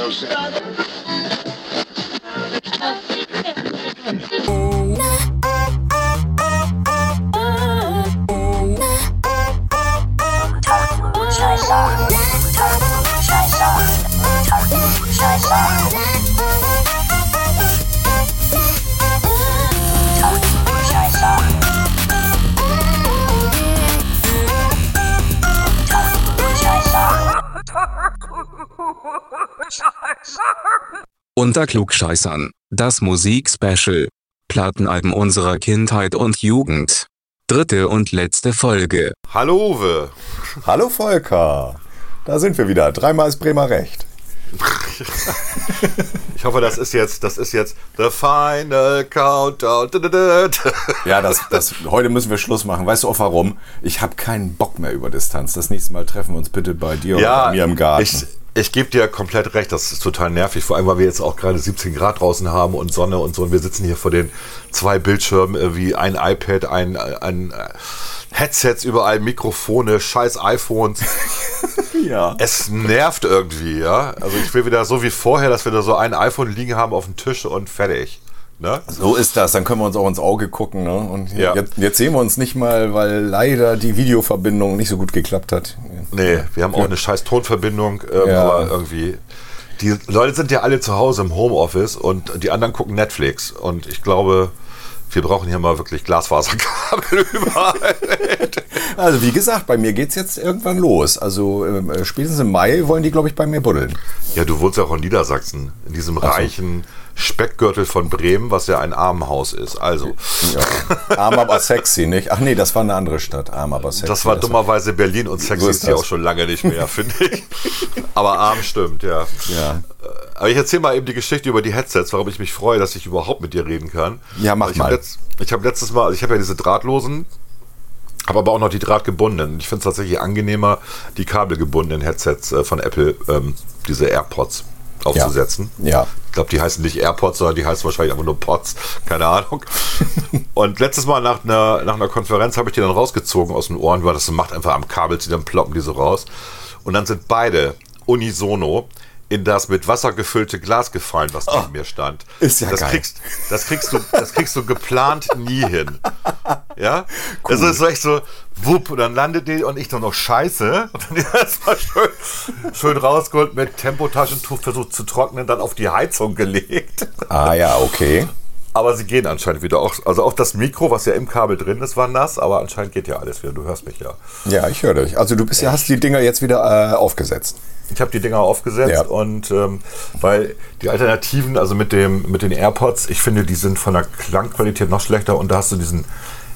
Ocean. Unter Klugscheißern, das Musikspecial. Plattenalben unserer Kindheit und Jugend. Dritte und letzte Folge. Hallo Uwe. Hallo Volker. Da sind wir wieder. Dreimal ist Bremer Recht. Ich hoffe, das ist jetzt, das ist jetzt the final countdown. Ja, das, das, heute müssen wir Schluss machen. Weißt du auch warum? Ich habe keinen Bock mehr über Distanz. Das nächste Mal treffen wir uns bitte bei dir Ja, oder bei mir im Garten. Ich, ich gebe dir komplett recht, das ist total nervig, vor allem weil wir jetzt auch gerade 17 Grad draußen haben und Sonne und so. Und wir sitzen hier vor den zwei Bildschirmen äh, wie ein iPad, ein, ein äh, Headsets überall, Mikrofone, scheiß iPhones. ja. Es nervt irgendwie, ja. Also ich will wieder so wie vorher, dass wir da so ein iPhone liegen haben auf dem Tisch und fertig. Ne? So ist das, dann können wir uns auch ins Auge gucken. Ne? Und Ja. jetzt, jetzt sehen wir uns nicht mal, weil leider die Videoverbindung nicht so gut geklappt hat. Nee, wir haben auch eine scheiß Tonverbindung, ähm, Ja. aber irgendwie. Die Leute sind ja alle zu Hause im Homeoffice und die anderen gucken Netflix. Und ich glaube, wir brauchen hier mal wirklich Glasfaserkabel überall. Also wie gesagt, bei mir geht's jetzt irgendwann los. Also ähm, äh, spätestens im Mai wollen die, glaube ich, bei mir buddeln. ja, du wohnst ja auch in Niedersachsen, in diesem reichen Speckgürtel von Bremen, was ja ein Armenhaus ist. Also, Ja. Arm aber sexy, nicht? Ach nee, das war eine andere Stadt. Arm aber sexy. das war dummerweise Berlin und sexy So ist das. auch schon lange nicht mehr, finde ich. Aber arm stimmt, ja. Ja. Aber ich erzähle mal eben die Geschichte über die Headsets, warum ich mich freue, dass ich überhaupt mit dir reden kann. Ja, mach Also ich hab mal. Letzt, ich habe letztes Mal, also ich habe ja diese drahtlosen, habe aber auch noch die drahtgebundenen. Ich finde es tatsächlich angenehmer, die kabelgebundenen Headsets äh, von Apple, ähm, diese AirPods aufzusetzen. Ja. Ich glaube, die heißen nicht AirPods, sondern die heißen wahrscheinlich einfach nur Pods. Keine Ahnung. Und letztes Mal nach einer, nach einer Konferenz habe ich die dann rausgezogen aus den Ohren, weil das macht einfach am Kabel, sie dann ploppen die so raus. Und dann sind beide unisono in das mit Wasser gefüllte Glas gefallen, was neben mir stand. Oh. ist ja das geil. Kriegst, das, kriegst du, das kriegst du geplant nie hin. Ja? Das ist so echt so, wupp, und dann landet die und ich dann noch scheiße. Und dann erstmal schön, schön rausgeholt, mit Tempotaschentuch versucht zu trocknen, dann auf die Heizung gelegt. Ah ja, okay. Aber sie gehen anscheinend wieder auch. Also auch das Mikro, was ja im Kabel drin ist, war nass, aber anscheinend geht ja alles wieder. Du hörst mich ja. Ja, ich höre dich. Also du bist ja, hast die Dinger jetzt wieder äh, aufgesetzt. Ich habe die Dinger aufgesetzt Ja. und ähm, weil die Alternativen, also mit dem mit den AirPods, ich finde, die sind von der Klangqualität noch schlechter und da hast du diesen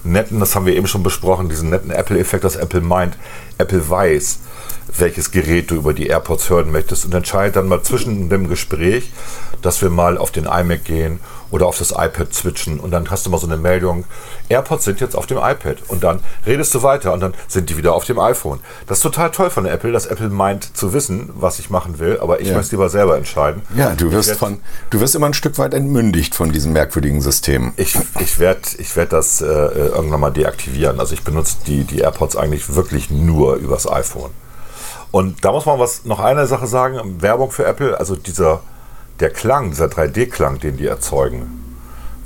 netten, das haben wir eben schon besprochen, diesen netten Apple-Effekt, dass Apple meint, Apple weiß, welches Gerät du über die AirPods hören möchtest und entscheidet dann mal zwischen dem Gespräch, dass wir mal auf den iMac gehen oder auf das iPad switchen und dann hast du mal so eine Meldung, AirPods sind jetzt auf dem iPad und dann redest du weiter und dann sind die wieder auf dem iPhone. Das ist total toll von Apple, dass Apple meint zu wissen, was ich machen will, aber ich Ja. möchte lieber selber entscheiden. Ja, du wirst von, du wirst immer ein Stück weit entmündigt von diesem merkwürdigen System. Ich, ich werde ich werd das äh, äh, irgendwann mal deaktivieren. Also ich benutze die, die AirPods eigentlich wirklich nur übers iPhone. Und da muss man was noch eine Sache sagen, Werbung für Apple, also dieser der Klang, dieser 3D-Klang, den die erzeugen,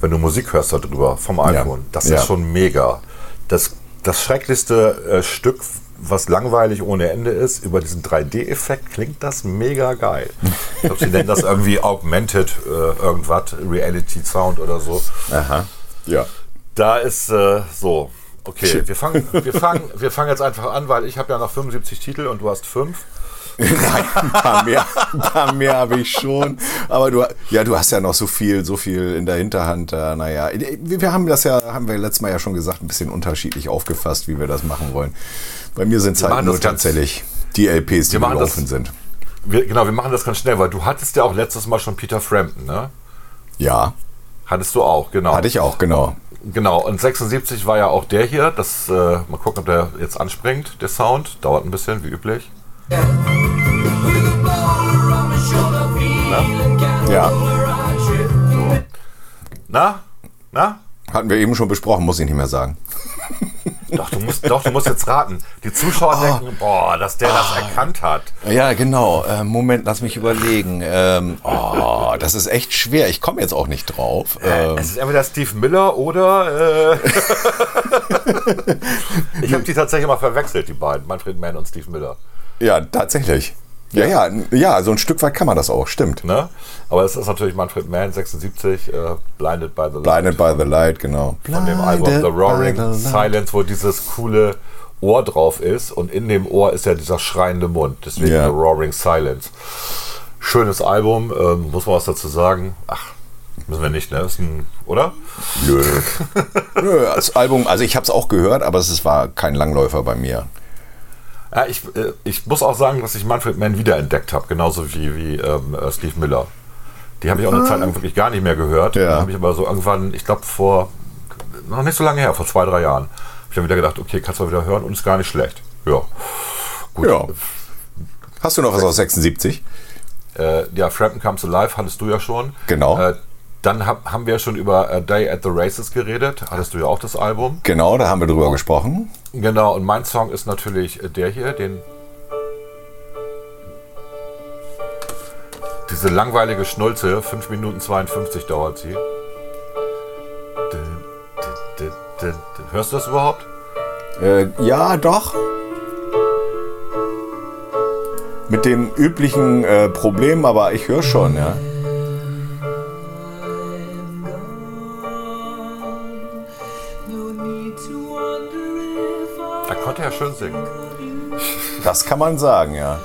wenn du Musik hörst darüber vom iPhone, das Ja. ist schon mega. Das, das schrecklichste äh, Stück, was langweilig ohne Ende ist, über diesen 3D-Effekt klingt das mega geil. Ich glaube, sie nennen das irgendwie Augmented äh, irgendwas, Reality Sound oder so. Aha. Ja. Da ist äh, so. Okay, wir fangen, wir, fangen, wir fangen jetzt einfach an, weil ich habe ja noch 75 Titel und du hast fünf. Nein, ein paar mehr, ein paar mehr habe ich schon. Aber du, ja, du hast ja noch so viel, so viel in der Hinterhand. Äh, naja, wir haben das ja, haben wir letztes Mal ja schon gesagt, ein bisschen unterschiedlich aufgefasst, wie wir das machen wollen. Bei mir sind es halt nur tatsächlich die LPs, die machen das- gelaufen sind. Wir, genau, wir machen das ganz schnell, weil du hattest ja auch letztes Mal schon Peter Frampton, ne? Ja, Hattest du auch, genau. hatte ich auch, genau. Genau, und 76 war ja auch der hier. Das, äh, mal gucken, ob der jetzt anspringt, der Sound. Dauert ein bisschen, wie üblich. Ja, Na? Na? hatten wir eben schon besprochen, muss ich nicht mehr sagen. Doch, du musst, doch, du musst jetzt raten. Die Zuschauer Oh. denken, boah, dass der das erkannt hat. Ja, genau. Äh, Moment, lass mich überlegen. Ähm, oh, das ist echt schwer. Ich komme jetzt auch nicht drauf. Ähm, Es ist entweder Steve Miller oder. Äh ich habe die tatsächlich mal verwechselt, die beiden, Manfred Mann und Steve Miller. ja, tatsächlich. Ja, ja, ja, so ein Stück weit kann man das auch, stimmt. Ne? Aber es ist natürlich Manfred Mann, 76, äh, Blinded by the Light. Blinded by the Light, genau. von dem Album The Roaring Silence, wo dieses coole Ohr drauf ist und in dem Ohr ist ja dieser schreiende Mund. Deswegen Ja. The Roaring Silence. Schönes Album, ähm, muss man was dazu sagen? Ach, müssen wir nicht, ne? Ist ein, oder? Nö. Nö, das Album, also ich habe es auch gehört, aber es war kein Langläufer bei mir. Ja, ich, äh, ich muss auch sagen, dass ich Manfred Mann wiederentdeckt habe, genauso wie, wie ähm, äh, Steve Miller. Die habe ich auch eine Zeit lang wirklich gar nicht mehr gehört. Ja. Habe ich aber so irgendwann, ich glaube vor, noch nicht so lange her, vor zwei, drei Jahren, habe ich dann wieder gedacht, okay, kannst du mal wieder hören und ist gar nicht schlecht. Ja. Gut. Ja. Hast du noch was aus 76? Äh, ja, Frampton Comes Alive hattest du ja schon. Genau. Äh, dann hab, haben wir schon über A Day at the Races geredet. Hattest du ja auch das Album. Genau, da haben wir drüber gesprochen. Genau, und mein Song ist natürlich äh, der hier, den. Diese langweilige Schnulze, 5 Minuten 52 dauert sie. Hörst du das überhaupt? Äh, ja, doch. Mit dem üblichen äh, Problem, aber ich höre schon, ja. Da konnte er schön singen. Das kann man sagen, ja.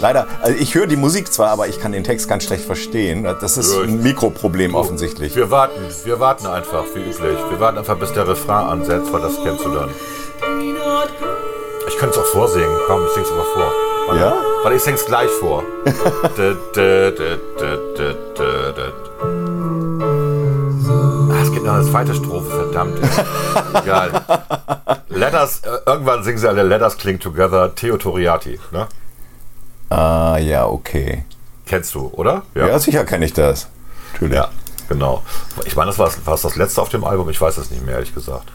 Leider, also ich höre die Musik zwar, aber ich kann den Text ganz schlecht verstehen. Das ist ein Mikroproblem offensichtlich. Wir warten, wir warten einfach, wie üblich. Wir warten einfach, bis der Refrain ansetzt, weil das kennst du dann. Ich könnte es auch vorsingen. Komm, ich sing's aber vor. Warte, Ja? Warte, ich sing's gleich vor. Gibt noch eine zweite Strophe, verdammt. Egal. Let us, äh, irgendwann singen sie alle Let us cling together, Theo Toriati. Ne? Ah, ja, okay. Kennst du, oder? Ja, sicher kenne ich das. Natürlich. Ja, genau. Ich meine, das war, war das letzte auf dem Album? Ich weiß es nicht mehr, ehrlich gesagt.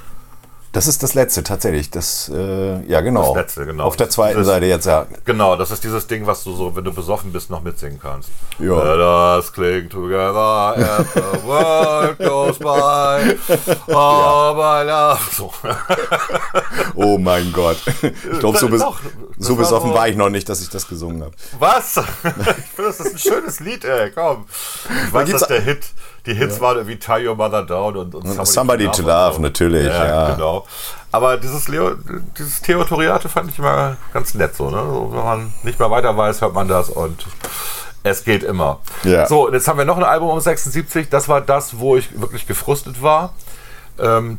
Das ist das letzte, tatsächlich. Das, äh, ja, genau. Das letzte, genau. Auf der zweiten Dieses- Seite jetzt, ja. Genau, das ist dieses Ding, was du so, wenn du besoffen bist, noch mitsingen kannst. Ja. Let us cling together as the world goes by. Oh, my love. So. Oh mein Gott. Ich glaube, so, Doch, das so war besoffen so- war ich noch nicht, dass ich das gesungen habe. Was? Ich finde, das ist ein schönes Lied, ey. Komm. Ich weiß, dass der Hit, die Hits waren wie Tie Your Mother Down und, und Somebody to und Love, natürlich, ja. genau. Aber dieses, Leo, dieses Theotoriate fand ich immer ganz nett so, ne? so. Wenn man nicht mehr weiter weiß, hört man das und es geht immer. Ja. So, und jetzt haben wir noch ein Album um 76. Das war das, wo ich wirklich gefrustet war. Ähm,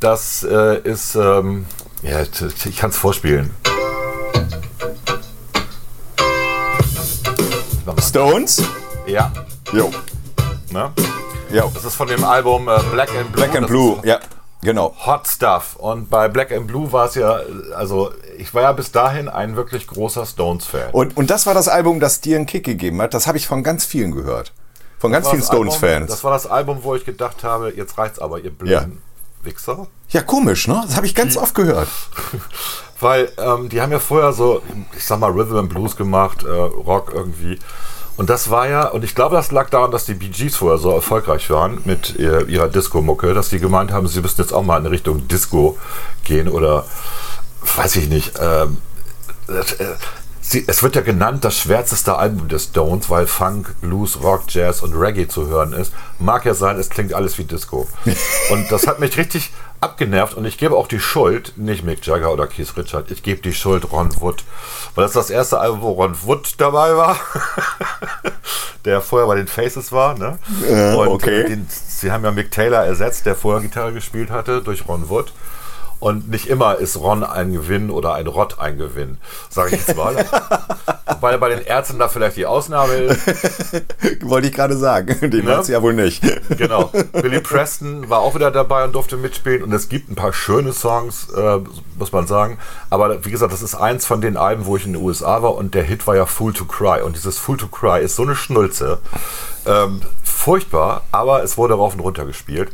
das äh, ist, ähm, ja, ich kann es vorspielen. Stones? Ja, Jo. ne? Jo. Das ist von dem Album äh, Black and Blue. Black and Blue, ja, genau. Hot Stuff. Und bei Black and Blue war es ja, also ich war ja bis dahin ein wirklich großer Stones-Fan. Und, und das war das Album, das dir einen Kick gegeben hat. Das habe ich von ganz vielen gehört. Von ganz Das war vielen Stones-Fans. Das war das Album, wo ich gedacht habe, jetzt reicht's aber, ihr blöden Wichser. Ja, komisch, ne? Das habe ich ganz oft gehört. Weil ähm, die haben ja vorher so, ich sag mal, Rhythm and Blues gemacht, äh, Rock irgendwie. Und das war ja, und ich glaube, das lag daran, dass die Bee Gees vorher so erfolgreich waren mit äh, ihrer Disco-Mucke, dass die gemeint haben, sie müssten jetzt auch mal in Richtung Disco gehen oder weiß ich nicht. Ähm, äh, sie, es wird ja genannt das schwärzeste Album des Stones, weil Funk, Blues, Rock, Jazz und Reggae zu hören ist. Mag ja sein, es klingt alles wie Disco. und das hat mich richtig abgenervt und ich gebe auch die Schuld, nicht Mick Jagger oder Keith Richard, ich gebe die Schuld Ron Wood. Weil das das erste Album, wo Ron Wood dabei war, der vorher bei den Faces war. Ne? Äh, und okay. den, sie haben ja Mick Taylor ersetzt, der vorher Gitarre gespielt hatte, durch Ron Wood. Und nicht immer ist Ron ein Gewinn oder ein Rott ein Gewinn, sage ich jetzt mal. Weil bei den Ärzten da vielleicht die Ausnahme ist. Wollte ich gerade sagen. Den Ne? ja wohl nicht. Genau. Billy Preston war auch wieder dabei und durfte mitspielen. Und es gibt ein paar schöne Songs, äh, muss man sagen. Aber wie gesagt, das ist eins von den Alben, wo ich in den USA war. Und der Hit war ja Fool to Cry. Und dieses Fool to Cry ist so eine Schnulze. Ähm, furchtbar, aber es wurde rauf und runter gespielt.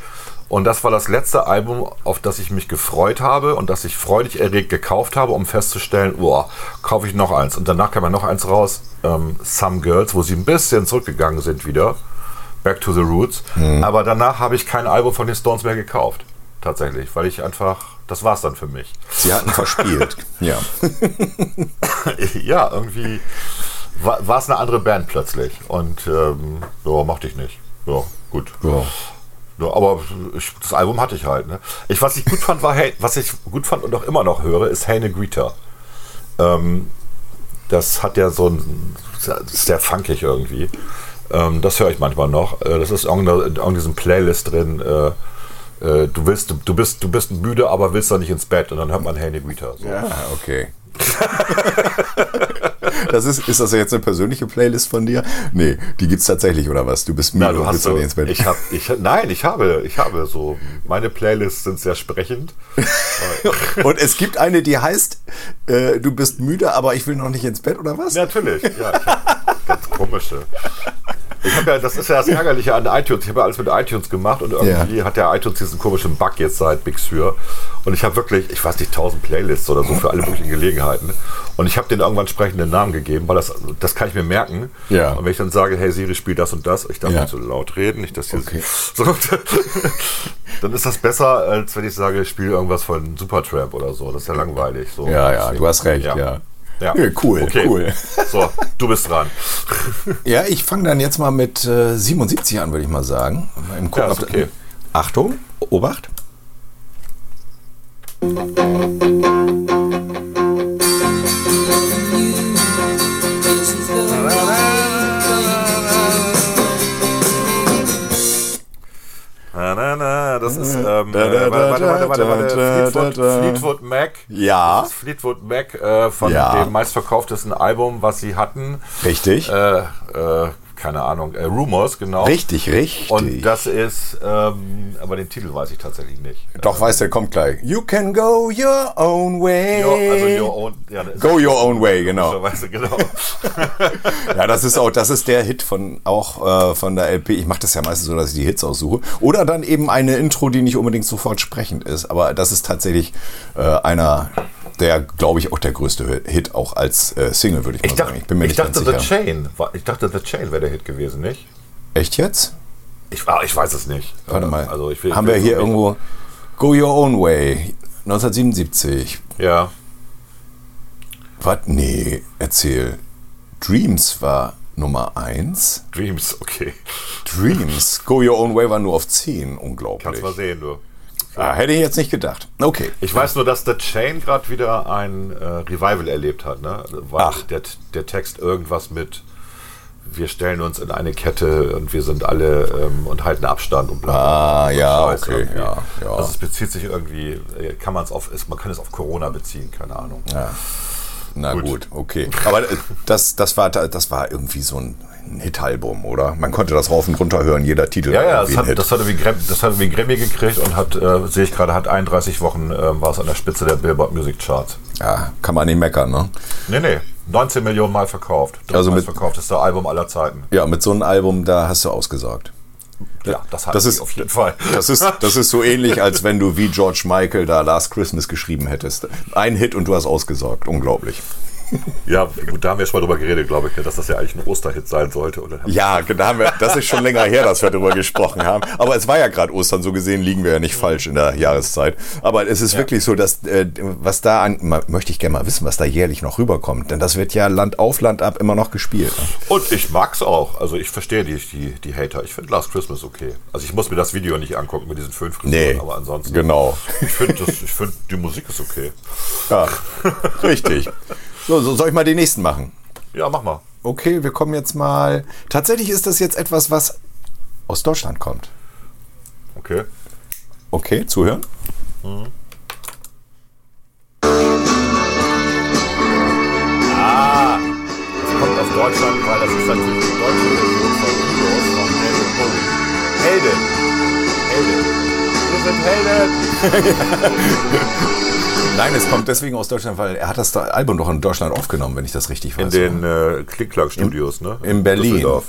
Und das war das letzte Album, auf das ich mich gefreut habe und das ich freudig erregt gekauft habe, um festzustellen, boah, kaufe ich noch eins. Und danach kam ja noch eins raus, ähm, Some Girls, wo sie ein bisschen zurückgegangen sind wieder. Back to the Roots. Aber danach habe ich kein Album von den Stones mehr gekauft. Tatsächlich, weil ich einfach, das war's dann für mich. Sie hatten verspielt. ja. ja, irgendwie war es eine andere Band plötzlich. Und ähm, ja, mochte ich nicht. Ja, gut. Ja. Ja, aber ich, das Album hatte ich halt. Ne? Ich, was ich gut fand, war, hey, was ich gut fand und auch immer noch höre, ist Hey Negrita. Ähm, das hat ja so ein, das ist sehr funkig irgendwie. Ähm, das höre ich manchmal noch. Äh, das ist in diesem Playlist drin. Äh, äh, du, willst, du, bist, du bist müde, aber willst doch nicht ins Bett. Und dann hört man Hey Negrita. So. Ja, okay. das ist, ist das jetzt eine persönliche Playlist von dir? Nee, die gibt es tatsächlich, oder was? Du bist müde Ja, du und hast willst so, nicht ins Bett. ich hab, ich, nein, ich habe, ich habe so, meine Playlists sind sehr sprechend. und es gibt eine, die heißt, äh, du bist müde, aber ich will noch nicht ins Bett, oder was? Natürlich, ja. Hab, ganz komische. Ich habe ja, das ist ja das Ärgerliche an iTunes. Ich habe ja alles mit iTunes gemacht und irgendwie hat der iTunes diesen komischen Bug jetzt seit Big Sur. Und ich habe wirklich, ich weiß nicht, 1000 Playlists oder so für alle möglichen Gelegenheiten. Und ich habe denen irgendwann entsprechenden Namen gegeben, weil das, das kann ich mir merken. Ja. Und wenn ich dann sage, hey Siri, spiel das und das, ich darf Ja. nicht so laut reden, nicht, dass hier Okay. so, dann ist das besser, als wenn ich sage, ich spiele irgendwas von Supertramp oder so. Das ist ja langweilig. So. Ja, ja, du hast recht, ja. Ja. Ja, cool, okay. cool. So, du bist dran. Ja, ich fange dann jetzt mal mit äh, 77 an, würde ich mal sagen. Mal gucken, Ja, ist okay. Achtung, Obacht. Na, na, na, das ist, ähm, Da, da, äh, warte, warte, warte, warte, da, warte, da, Fleetwood, da, da. Fleetwood Mac. Ja. Fleetwood Mac äh, von Ja. dem meistverkauftesten Album, was sie hatten. Richtig. Äh, äh, keine Ahnung, äh, Rumors, genau. Richtig, richtig. Und das ist, ähm, aber den Titel weiß ich tatsächlich nicht. Doch, weiß der kommt gleich. You can go your own way. Jo, also Your Own, ja, Go your own way, genau. Genau. Ja, das ist auch, das ist der Hit von auch äh, von der LP. Ich mache das ja meistens so, dass ich die Hits aussuche. Oder dann eben eine Intro, die nicht unbedingt sofort sprechend ist. Aber das ist tatsächlich äh, einer der, glaube ich, auch der größte Hit, auch als äh, Single, würde ich mal Ich, sagen. dachte, Ich bin mir ich nicht dachte ganz The sicher. Chain. war- Ich dachte The Chain wäre der Hit gewesen, nicht? Echt jetzt? Ich, ah, ich weiß es nicht. Warte mal. Also ich will, Haben ich wir will hier nicht- irgendwo Go Your Own Way 1977. Ja. Was? Nee, erzähl. Dreams war Nummer 1. Dreams, okay. Dreams. Go Your Own Way war nur auf 10. Unglaublich. Kannst mal sehen, du. Ah, hätte ich jetzt nicht gedacht. Okay. Ich weiß nur, dass The Chain gerade wieder ein äh, Revival erlebt hat. Ne? Weil Ach. Der, der Text irgendwas mit wir stellen uns in eine Kette und wir sind alle ähm, und halten Abstand und bla. bla, Ah, bla. ja, Scheiß okay, ja, ja. Also es bezieht sich irgendwie, äh, kann man es auf, man kann es auf Corona beziehen, keine Ahnung. Ja. Na gut. Gut. okay. Aber äh, das, das, war, das war irgendwie so ein Hit-Album, oder? Man konnte das rauf und runter hören, jeder Titel Ja, ja, das ein hat, das hat das hat irgendwie Grammy gekriegt und hat, äh, sehe ich gerade, hat 31 Wochen, äh, war es an der Spitze der Billboard Music Charts. ja, kann man nicht meckern, ne? Nee, nee, 19 Millionen Mal verkauft. Das Also mit- verkaufteste Album aller Zeiten. Ja, mit so einem Album, da hast du ausgesagt. Ja, das hat Das ist- auf jeden Fall. Das ist, das ist so ähnlich, als wenn du wie George Michael da Last Christmas geschrieben hättest. Ein Hit und du hast ausgesorgt. Unglaublich. Ja, gut, da haben wir schon mal drüber geredet, glaube ich, dass das ja eigentlich ein Osterhit sein sollte. Oder? Ja, da haben wir, das ist schon länger her, dass wir darüber gesprochen haben. Aber es war ja gerade Ostern, so gesehen liegen wir ja nicht falsch in der Jahreszeit. Aber es ist wirklich so, dass äh, was da an, möchte ich gerne mal wissen, was da jährlich noch rüberkommt. Denn das wird ja Land auf Land ab immer noch gespielt. ne? Und ich mag's auch. Also ich verstehe die, die, die Hater. Ich finde Last Christmas okay. Also ich muss mir das Video nicht angucken mit diesen fünf Frisuren, Nee, aber ansonsten. genau. Ich finde find, die Musik ist okay. Ja, richtig. So, so soll ich mal den nächsten machen? Ja, mach mal. Okay, wir kommen jetzt mal. Tatsächlich ist das jetzt etwas, was aus Deutschland kommt. Okay. Okay, zuhören. Das kommt aus Deutschland, weil das ist natürlich die deutsche Version von Heroes von David Bowie. Helden. Helden. Wir sind Helden. Nein, es kommt deswegen aus Deutschland, weil er hat das da- Album doch in Deutschland aufgenommen, wenn ich das richtig weiß. In den äh, Klick-Klack-Studios, ne? in Berlin. Düsseldorf.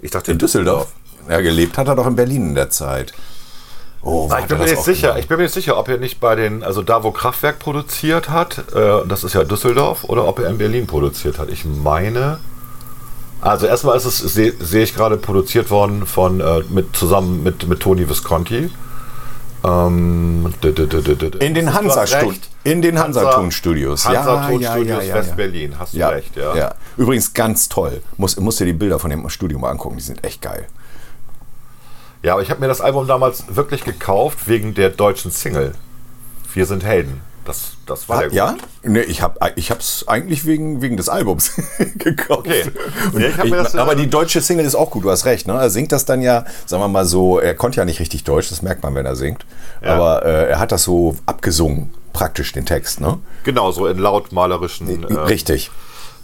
Ich dachte in Düsseldorf. Ja, gelebt hat er doch in Berlin in der Zeit. Oh, Na, ich bin mir nicht sicher. Ich bin mir nicht sicher, ob er nicht bei den, also da, wo Kraftwerk produziert hat, äh, das ist ja Düsseldorf, oder ob er in Berlin produziert hat. Ich meine. Also erstmal ist es, sehe seh ich gerade, produziert worden von äh, mit zusammen mit, mit Toni Visconti. Ähm, In den Hansa-Studios. In den Hansa- Hansa-Ton-Studios. Hansa-Ton-Studios West-Berlin, hast du ja, recht, ja. ja. Übrigens ganz toll. Muss, musst dir die Bilder von dem Studio mal angucken, die sind echt geil. Ja, aber ich habe mir das Album damals wirklich gekauft wegen der deutschen Single. Wir sind Helden. Das, das war der ja? Grund. Nee, ich habe ich hab's eigentlich wegen, wegen des Albums gekauft. Okay. Ja, ich das, äh, aber die deutsche Single ist auch gut, du hast recht. Ne? Er singt das dann ja, sagen wir mal so, er konnte ja nicht richtig Deutsch, das merkt man, wenn er singt. Ja. Aber äh, er hat das so abgesungen, praktisch den Text. Ne? Genau, so in lautmalerischen. ähm, richtig.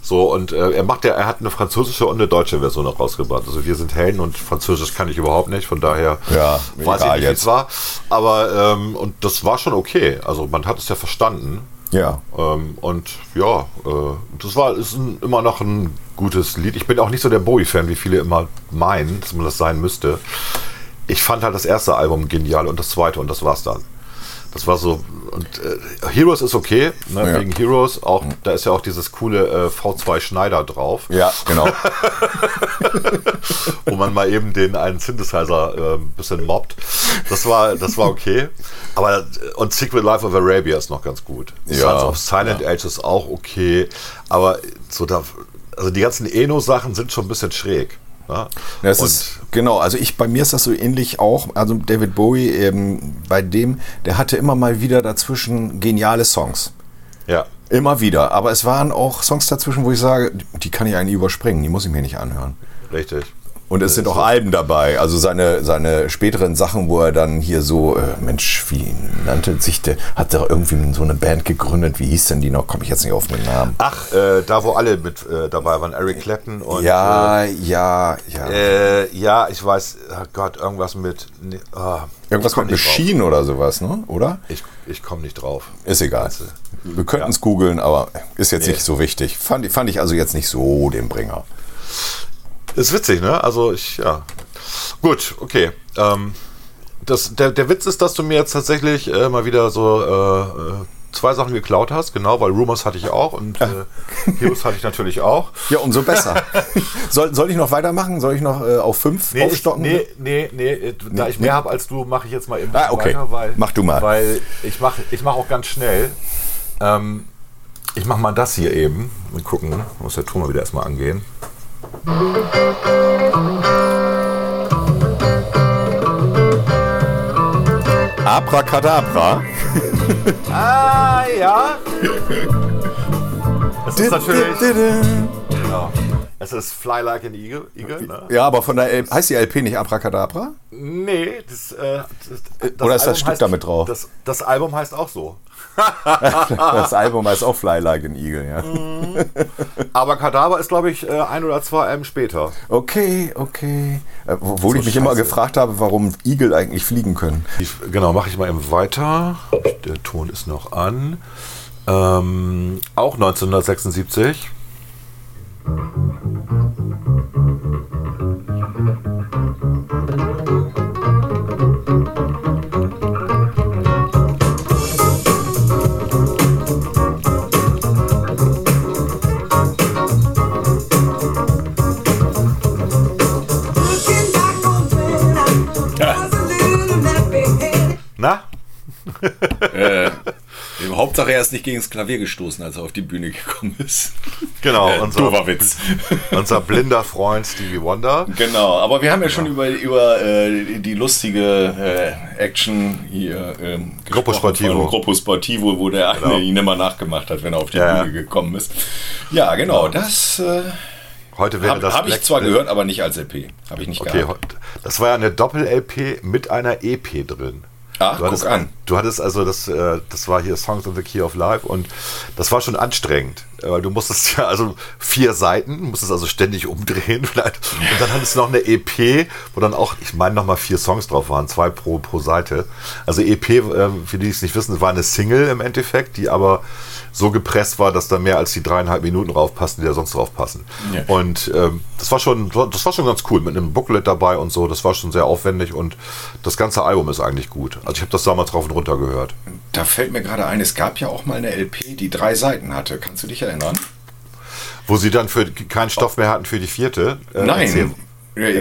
So, und äh, er macht ja, er hat eine französische und eine deutsche Version noch rausgebracht. Also wir sind Helden und Französisch kann ich überhaupt nicht, von daher Ja, weiß ich nicht, wie jetzt. es war. Aber ähm, und das war schon okay. Also man hat es ja verstanden. Ja. Ähm, und ja, äh, das war ist ein, immer noch ein gutes Lied. Ich bin auch nicht so der Bowie-Fan, wie viele immer meinen, dass man das sein müsste. Ich fand halt das erste Album genial und das zweite und das war's dann. Das war so. Und äh, Heroes ist okay, ne, Ja. wegen Heroes. Auch, da ist ja auch dieses coole äh, V2 Schneider drauf, Ja, genau. wo man mal eben den einen Synthesizer äh, ein bisschen mobbt. Das war, das war okay. Aber äh, und Secret Life of Arabia ist noch ganz gut. Ja, Sons of Silent Age ist auch okay. Aber so da, also die ganzen Eno-Sachen sind schon ein bisschen schräg. Ne? Das Und- ist, genau, also ich, bei mir ist das so ähnlich auch. Also David Bowie, ähm, bei dem, der hatte immer mal wieder dazwischen geniale Songs. ja. Immer wieder. Aber es waren auch Songs dazwischen, wo ich sage, die kann ich eigentlich überspringen, die muss ich mir nicht anhören. Richtig. Und es sind auch Alben dabei, also seine, seine späteren Sachen, wo er dann hier so, äh, Mensch, wie nannte sich der, hat er irgendwie so eine Band gegründet, wie hieß denn die noch? Komme ich jetzt nicht auf den Namen. Ach, äh, da wo alle mit äh, dabei waren, Eric Clapton und ja, ja, ja. Äh, ja, ich weiß, oh Gott, irgendwas mit. Nee, ah, Irgendwas mit nicht drauf. Machine oder sowas, ne? Oder? Ich, ich komme nicht drauf. Ist egal. Du? Wir könnten es googeln, aber ist jetzt Nee. nicht so wichtig. Fand, fand ich also jetzt nicht so den Bringer. Ist witzig, ne? Also ich, ja. Gut, okay. Ähm, das, der, der Witz ist, dass du mir jetzt tatsächlich äh, mal wieder so äh, äh, zwei Sachen geklaut hast, genau, weil Rumors hatte ich auch und äh, Heroes hatte ich natürlich auch. Ja, umso besser. soll, soll ich noch weitermachen? Soll ich noch äh, auf fünf Nee, aufstocken? nee, nee, nee, äh, da ich mehr habe als du, mache ich jetzt mal eben Ah, okay. weiter, weil, Mach du mal. Weil ich mache ich mach auch ganz schnell. Ähm, ich mache mal das hier eben. Mal gucken, muss der Ton mal wieder erstmal angehen. Abracadabra. Ah, ja. Es ist natürlich. Genau. Es ist Fly Like an Eagle. Eagle ne? Ja, aber von der L heißt die LP nicht Abracadabra? Nee, das, äh, das, das Oder ist das Album Stück heißt, damit drauf? Das, das Album heißt auch so. Das Album heißt auch Fly Like an Eagle, ja. Aber Kadaver ist, glaube ich, äh, ein oder zwei Alben später. Okay, okay. Äh, Obwohl So ich mich immer scheiße. gefragt habe, warum Igel eigentlich fliegen können. Ich, genau, mache ich mal eben weiter. Der Ton ist noch an. Ähm, auch 1976. Na? Hauptsache er ist nicht gegen das Klavier gestoßen, als er auf die Bühne gekommen ist. Genau, Äh, unser, Witz. unser blinder Freund Stevie Wonder. Genau, aber wir haben ja schon über, über äh, die lustige äh, Action hier ähm, Gruppo Sportivo. Gruppo Sportivo, wo der Genau. eine ihn immer nachgemacht hat, wenn er auf die Ja, Bühne gekommen ist. Ja, genau, das äh, Heute wäre habe das hab ich zwar gehört, aber nicht als LP. Habe ich nicht Okay, gehabt. das war ja eine Doppel-LP mit einer EP drin. Ach, Du hattest, guck an. du hattest also das, äh, das war hier Songs of the Key of Life und das war schon anstrengend. Weil du musstest ja also vier Seiten, musstest also ständig umdrehen. Und dann hattest du noch eine EP, wo dann auch, ich meine, nochmal vier Songs drauf waren, zwei pro, pro Seite. Also EP, äh, für die es nicht wissen, war eine Single im Endeffekt, die aber so gepresst war, dass da mehr als die dreieinhalb Minuten draufpassen, die da sonst drauf passen. Ja. Und ähm, das war schon, das war schon ganz cool mit einem Booklet dabei und so. Das war schon sehr aufwendig und das ganze Album ist eigentlich gut. Also ich habe das damals drauf und runter gehört. Da fällt mir gerade ein, es gab ja auch mal eine LP, die drei Seiten hatte. Kannst du dich erinnern? Wo sie dann für keinen Stoff mehr hatten für die vierte. Äh, Nein.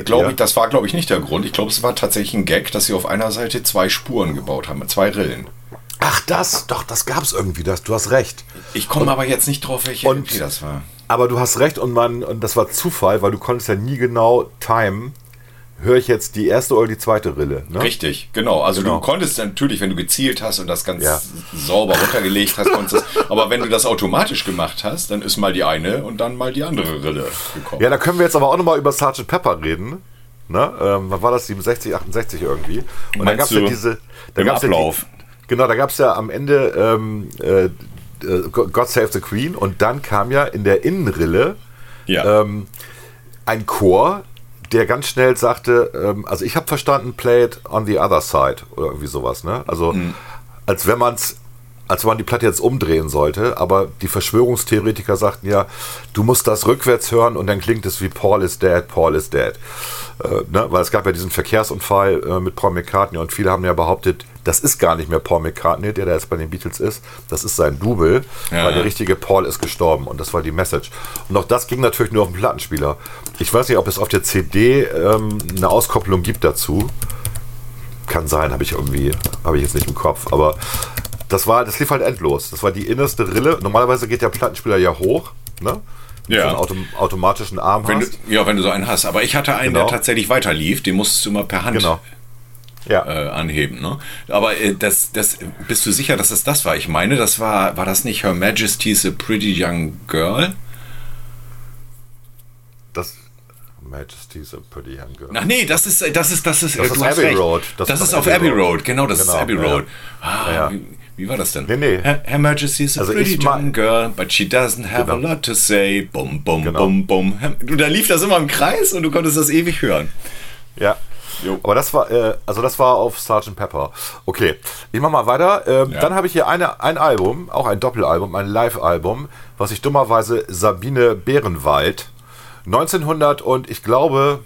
Glaube ich, das war, glaube ich, nicht der Grund. Ich glaube, es war tatsächlich ein Gag, dass sie auf einer Seite zwei Spuren gebaut haben, zwei Rillen. Ach, das, doch, das gab es irgendwie, das, du hast recht. Ich komme aber jetzt nicht drauf, welche und, das war. Aber du hast recht und man, und das war Zufall, weil du konntest ja nie genau timen, höre ich jetzt die erste oder die zweite Rille. Ne? Richtig, genau. Also genau. du konntest natürlich, wenn du gezielt hast und das ganz ja. sauber runtergelegt hast, konntest aber wenn du das automatisch gemacht hast, dann ist mal die eine und dann mal die andere Rille gekommen. Ja, da können wir jetzt aber auch nochmal über Sgt. Pepper reden. Ne? Ähm, wann war das? 67, 68 irgendwie. Und dann gab es ja diese. Da gab's Ablauf. Ja die, genau, da gab es ja am Ende ähm, äh, äh, God Save the Queen und dann kam ja in der Innenrille ja. ähm, ein Chor, der ganz schnell sagte, ähm, also ich habe verstanden, play it on the other side oder irgendwie sowas, ne? Also mhm. als wenn man es als wenn man die Platte jetzt umdrehen sollte, aber die Verschwörungstheoretiker sagten ja, du musst das rückwärts hören und dann klingt es wie Paul is dead, Paul is dead. Äh, ne? Weil es gab ja diesen Verkehrsunfall äh, mit Paul McCartney und viele haben ja behauptet, das ist gar nicht mehr Paul McCartney, der da jetzt bei den Beatles ist, das ist sein Double, ja. weil der richtige Paul ist gestorben und das war die Message. Und auch das ging natürlich nur auf den Plattenspieler. Ich weiß nicht, ob es auf der CD ähm, eine Auskopplung gibt dazu. Kann sein, habe ich irgendwie, habe ich jetzt nicht im Kopf, aber das war, das lief halt endlos. Das war die innerste Rille. Normalerweise geht der Plattenspieler ja hoch, ne? ja. so einen Autom automatischen Arm wenn hast. Du, ja, wenn du so einen hast. Aber ich hatte einen, genau. der tatsächlich weiter lief. Den musstest du mal per Hand genau. Ja. äh, anheben. Ne? Aber äh, das, das, bist du sicher, dass es das war? Ich meine, das war, war das nicht Her Majesty's a Pretty Young Girl? Das, Majesty's a Pretty Young Girl. Ach nee, das ist das ist das ist, das ist Abbey recht. Road. Das, das ist auf Abbey Road. Road. Genau, das genau. ist Abbey Road. Ah, ja. wie, wie, war das denn? Nee, nee. Her, Her Majesty's a also pretty young girl, but she doesn't have genau. a lot to say. Bum, bum, genau. bum, bum. Du, da lief das immer im Kreis und du konntest das ewig hören. Ja. Jo. Aber das war, äh, also das war auf Sgt. Pepper. Okay, ich mach mal weiter. Ähm, ja. Dann habe ich hier eine, ein Album, auch ein Doppelalbum, ein Live-Album, was ich dummerweise Sabine Bärenwald 1900 und ich glaube,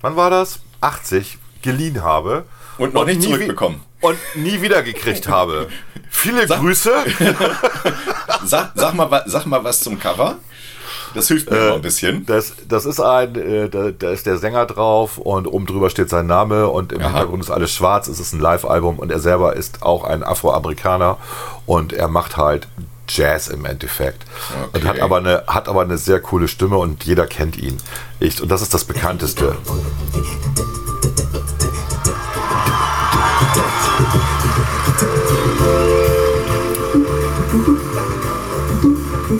wann war das? 80 geliehen habe. Und noch und nicht zurückbekommen. Und nie wieder gekriegt habe. Viele sag, Grüße. sag, sag, mal, sag mal was zum Cover. Das hilft mir äh, ein bisschen. Das, das ist ein, äh, da, da, ist der Sänger drauf und oben drüber steht sein Name und im Aha. Hintergrund ist alles schwarz. Es ist ein Live-Album und er selber ist auch ein Afroamerikaner und er macht halt Jazz im Endeffekt. Okay. Und hat aber, eine, hat aber eine sehr coole Stimme und jeder kennt ihn. Ich, und das ist das bekannteste.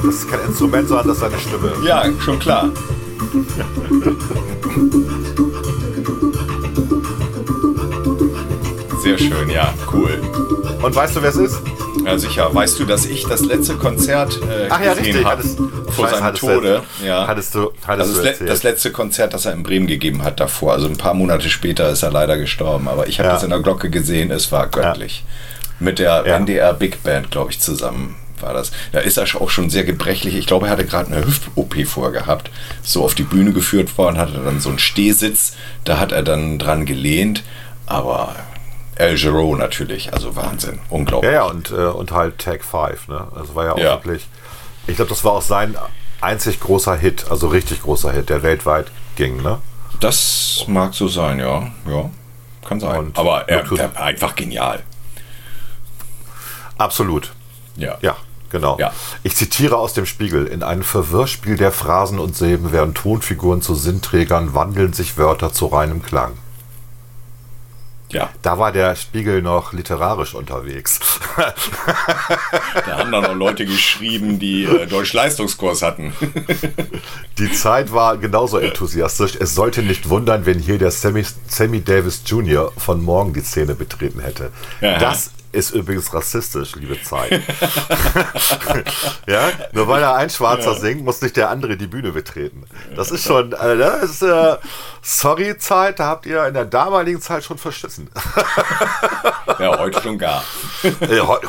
Das ist kein Instrument, sondern das ist seine Stimme. Ja, schon klar. Sehr schön, ja, cool. Und weißt du, wer es ist? Ja, sicher. Weißt du, dass ich das letzte Konzert äh, Ach ja, gesehen habe vor seinem hattest Tode? Du, ja. Hattest du, hattest also das, das, letzte Konzert, das er in Bremen gegeben hat davor. Also ein paar Monate später ist er leider gestorben. Aber ich habe ja. das in der Glocke gesehen. Es war göttlich. Ja. Mit der NDR Big Band, glaube ich, zusammen war das. Da ist er auch schon sehr gebrechlich. Ich glaube, er hatte gerade eine Hüft-OP vorgehabt. So auf die Bühne geführt worden, hatte dann so einen Stehsitz. Da hat er dann dran gelehnt. Aber El Giro natürlich, also Wahnsinn, unglaublich. Ja, ja, und, äh, und halt Tag 5, ne? Also war ja auch ja. wirklich, ich glaube, das war auch sein einzig großer Hit, also richtig großer Hit, der weltweit ging, ne? Das mag so sein, ja, ja, kann sein. Und Aber er, er einfach genial. Absolut. Ja. Ja, genau. Ja. Ich zitiere aus dem Spiegel. In einem Verwirrspiel der Phrasen und Silben werden Tonfiguren zu Sinnträgern, wandeln sich Wörter zu reinem Klang. Ja. Da war der Spiegel noch literarisch unterwegs. da haben dann noch Leute geschrieben, die äh, Deutsch-Leistungskurs hatten. die Zeit war genauso enthusiastisch. Es sollte nicht wundern, wenn hier der Sammy, Sammy Davis Jr. von morgen die Szene betreten hätte. Das ist übrigens rassistisch, liebe Zeit. ja, nur weil da ein Schwarzer ja. singt, muss nicht der andere die Bühne betreten. Das ist schon, also das ist, äh, sorry Zeit, da habt ihr in der damaligen Zeit schon verschissen. ja, heute schon gar.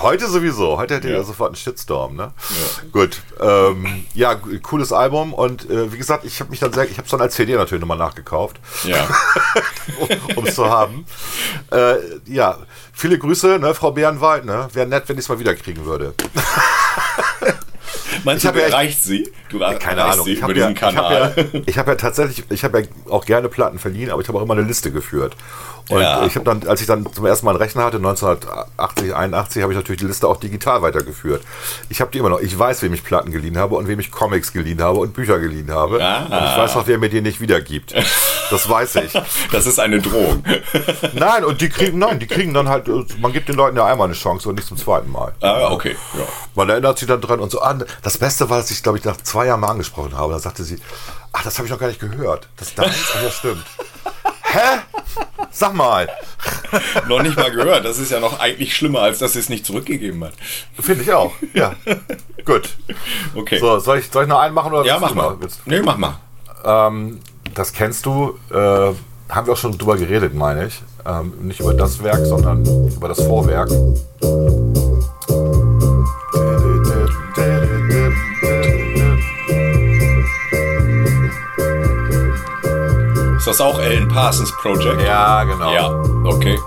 heute sowieso, heute hättet ihr ja. sofort einen Shitstorm, ne? Ja. Gut, ähm, ja, cooles Album und äh, wie gesagt, ich habe mich dann sehr, ich habe es dann als CD natürlich nochmal nachgekauft. Ja. um es zu haben. Äh, ja, viele Grüße, ne, Frau Bärenwald, ne? Wäre nett, wenn ich es mal wieder kriegen würde. Meinst ich du, du erreicht sie? Du keine Ahnung. Sie ich diesen ja, Kanal. Ich habe ja, hab ja, tatsächlich, ich habe ja auch gerne Platten verliehen, aber ich habe auch immer eine Liste geführt. Und ja. ich habe dann, als ich dann zum ersten Mal einen Rechner hatte, 1980, 81, habe ich natürlich die Liste auch digital weitergeführt. Ich habe die immer noch. Ich weiß, wem ich Platten geliehen habe und wem ich Comics geliehen habe und Bücher geliehen habe. Ah. Und ich weiß auch, wer mir die nicht wiedergibt. Das weiß ich. Das ist eine Drohung. Nein, und die kriegen, nein, die kriegen dann halt, man gibt den Leuten ja einmal eine Chance und nicht zum zweiten Mal. Ah, okay. Ja. Man erinnert sich dann dran und so an. Das Beste war, dass ich, glaube ich, nach zwei Jahren mal angesprochen habe. Da sagte sie, ach, das habe ich noch gar nicht gehört. Das ist ja, stimmt. Hä? Sag mal. noch nicht mal gehört. Das ist ja noch eigentlich schlimmer, als dass sie es nicht zurückgegeben hat. Finde ich auch. Ja. Gut. Okay. So, soll ich, soll ich noch einen machen? Oder ja, mach mal. Nee, mach mal. Ähm, das kennst du. Äh, haben wir auch schon drüber geredet, meine ich. Ähm, nicht über das Werk, sondern über das Vorwerk. Ist das auch Alan Parsons Project? Ja, genau. Ja, okay.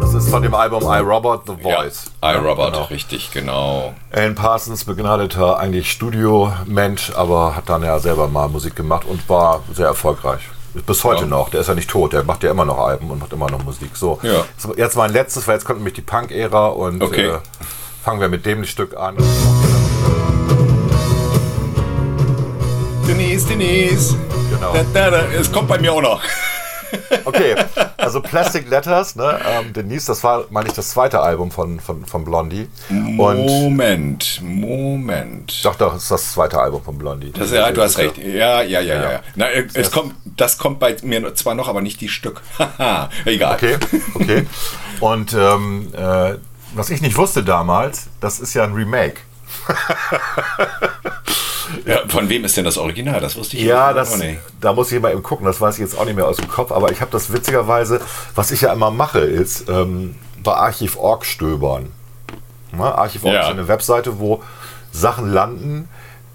Das ist von dem Album I, Robot, The Voice. Ja, I, Robot, genau. richtig, genau. Alan Parsons, begnadeter eigentlich Studio-Mensch, aber hat dann ja selber mal Musik gemacht und war sehr erfolgreich. Bis heute ja. noch. Der ist ja nicht tot. Der macht ja immer noch Alben und macht immer noch Musik. So, ja. jetzt mein letztes, weil jetzt kommt nämlich die Punk-Ära und okay. äh, fangen wir mit dem Stück an. Denise, Denise. Genau. Da, da, da. Es kommt bei mir auch noch. Okay, also Plastic Letters, ne? Ähm, Denise, das war, meine ich, das zweite Album von, von, von Blondie. Und Moment, Moment. Doch, doch, ist das zweite Album von Blondie. Das, ja, du hast recht. Ja, ja, ja, ja. ja. Na, es das kommt, das kommt bei mir zwar noch, aber nicht die Stück. Haha, egal. Okay, okay. Und ähm, äh, was ich nicht wusste damals, das ist ja ein Remake. Ja, von wem ist denn das Original? Das wusste ich ja, das, auch nicht. Da muss ich mal eben gucken, das weiß ich jetzt auch nicht mehr aus dem Kopf, aber ich habe das witzigerweise, was ich ja immer mache, ist ähm, bei Archiv.org stöbern. Ja, Archiv.org ja. ist eine Webseite, wo Sachen landen,